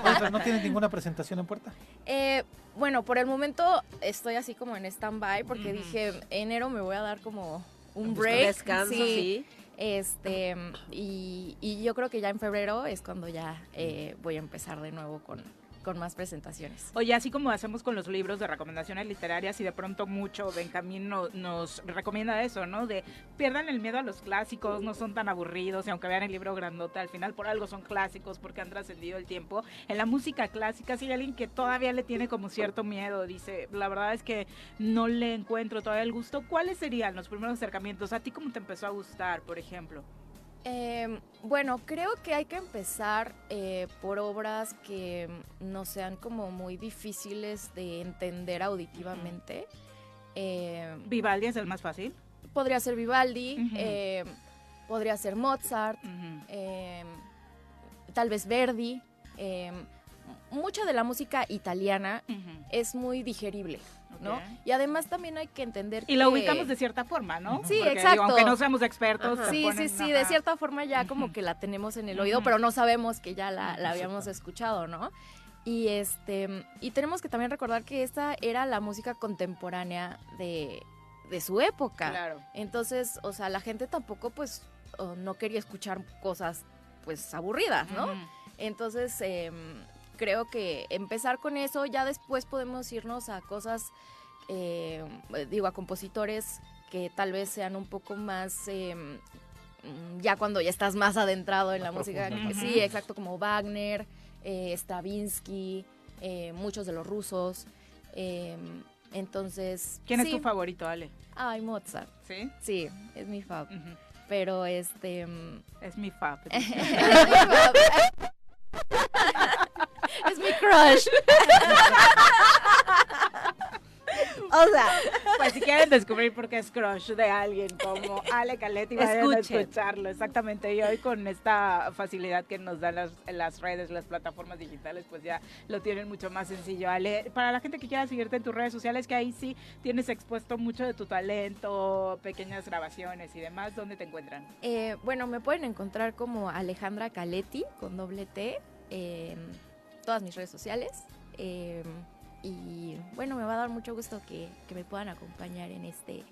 Oye, pero no tienes ninguna presentación en puerta. Eh, bueno, por el momento estoy así como en stand-by porque dije, enero me voy a dar como un Un break. Descanso, sí. Este, y, y yo creo que ya en febrero es cuando ya eh, voy a empezar de nuevo con, con más presentaciones. Oye, así como hacemos con los libros de recomendaciones literarias y de pronto mucho Benjamín no- nos recomienda eso, ¿no? De pierdan el miedo a los clásicos, no son tan aburridos y aunque vean el libro grandote, al final por algo son clásicos porque han trascendido el tiempo. En la música clásica, si hay alguien que todavía le tiene como cierto miedo, dice, la verdad es que no le encuentro todavía el gusto, ¿cuáles serían los primeros acercamientos? ¿A ti cómo te empezó a gustar, por ejemplo? Eh, bueno, creo que hay que empezar eh, por obras que mm, no sean como muy difíciles de entender auditivamente. Eh, Vivaldi es el más fácil. podría ser Vivaldi, eh, podría ser Mozart, eh, tal vez Verdi. mucha de la música italiana es muy digerible, ¿no? Y además también hay que entender Y que- ubicamos de cierta forma, ¿no? Sí, Porque, exacto. aunque no seamos expertos, Ajá. Sí, ponen, sí, sí, de cierta forma ya como que la tenemos en el oído, pero no sabemos que ya la, la habíamos escuchado, ¿no? Y este y tenemos que también recordar que esta era la música contemporánea de, de su época. Claro. Entonces, o sea, la gente tampoco pues no quería escuchar cosas pues aburridas, ¿no? Entonces, em, creo que empezar con eso, ya después podemos irnos a cosas, eh, digo, a compositores que tal vez sean un poco más, em, mm, ya cuando ya estás más adentrado en la música. Sí, exacto, como Wagner, eh, Stravinsky, eh, muchos de los rusos. em, entonces... ¿Quién es tu favorito, Ale? Ay, Mozart. ¿Sí? Sí, es mi fab. Ujú. Pero este... mm, Es mi fab. es mi fab. Es mi crush. o sea, Pues si quieren descubrir por qué es crush de alguien como Ale Caletti, vayan a escucharlo. Exactamente. Y hoy con esta facilidad que nos dan las, las redes, las plataformas digitales, pues ya lo tienen mucho más sencillo. Ale, para la gente que quiera seguirte en tus redes sociales, que ahí sí tienes expuesto mucho de tu talento, pequeñas grabaciones y demás, ¿dónde te encuentran? eh, bueno, me pueden encontrar como Alejandra Caletti con doble T todas mis redes sociales. eh, y bueno, me va a dar mucho gusto que, que me puedan acompañar en este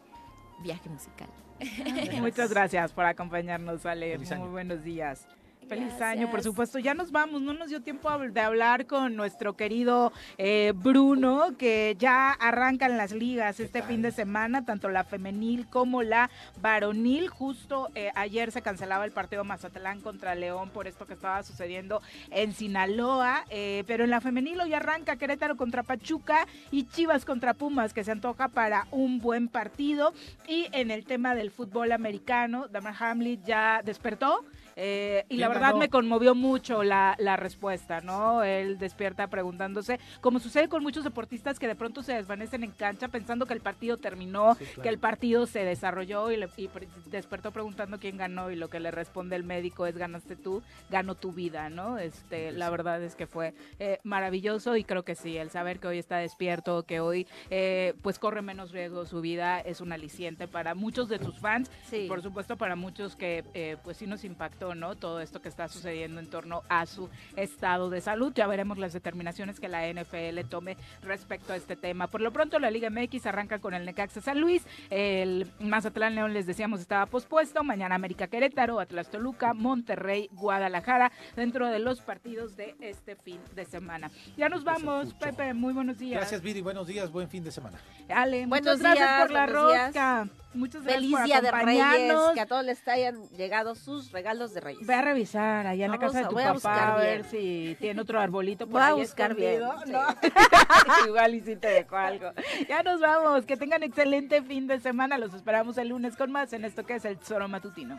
viaje musical. Muchas gracias por acompañarnos, Ale. Feliz año. Muy buenos días. Feliz año, por supuesto. Ya nos vamos, no nos dio tiempo de hablar con nuestro querido eh, Bruno, que ya arrancan las ligas este tal? fin de semana, tanto la femenil como la varonil. Justo eh, ayer se cancelaba el partido Mazatlán contra León por esto que estaba sucediendo en Sinaloa, eh, pero en la femenil hoy arranca Querétaro contra Pachuca y Chivas contra Pumas, que se antoja para un buen partido. Y en el tema del fútbol americano, Damar Hamlin ya despertó. Eh, y la ¿Quién verdad ganó? me conmovió mucho la, la respuesta, ¿no? Él despierta preguntándose, como sucede con muchos deportistas que de pronto se desvanecen en cancha pensando que el partido terminó, Sí, claro. que el partido se desarrolló y, le- y pre- despertó preguntando quién ganó y lo que le responde el médico es ganaste tú, ganó tu vida, ¿no? Este, la verdad es que fue eh, maravilloso y creo que sí, el saber que hoy está despierto, que hoy eh, pues corre menos riesgo su vida es un aliciente para muchos de sus fans Sí. y por supuesto para muchos que eh, pues sí nos impactó ¿no? Todo esto que está sucediendo en torno a su estado de salud. Ya veremos las determinaciones que la NFL tome respecto a este tema. Por lo pronto, la Liga MX arranca con el Necaxa San Luis. El Mazatlán León, les decíamos, estaba pospuesto. Mañana América Querétaro, Atlas Toluca, Monterrey, Guadalajara, dentro de los partidos de este fin de semana. Ya nos vamos, Pepe. Muy buenos días. Gracias, Viri. Buenos días. Buen fin de semana. Ale, Buenos muchas gracias por la días. rosca. Muchas gracias Feliz por Día de Reyes, que a todos les hayan llegado sus regalos de Reyes. Ve a revisar allá en la casa de tu voy a papá buscar a ver bien. si tiene otro arbolito por Voy a buscar bien, escondido, sí. ¿no? Igual y si te dejo algo. Ya nos vamos. Que tengan excelente fin de semana. Los esperamos el lunes con más en esto que es el Tesoro Matutino.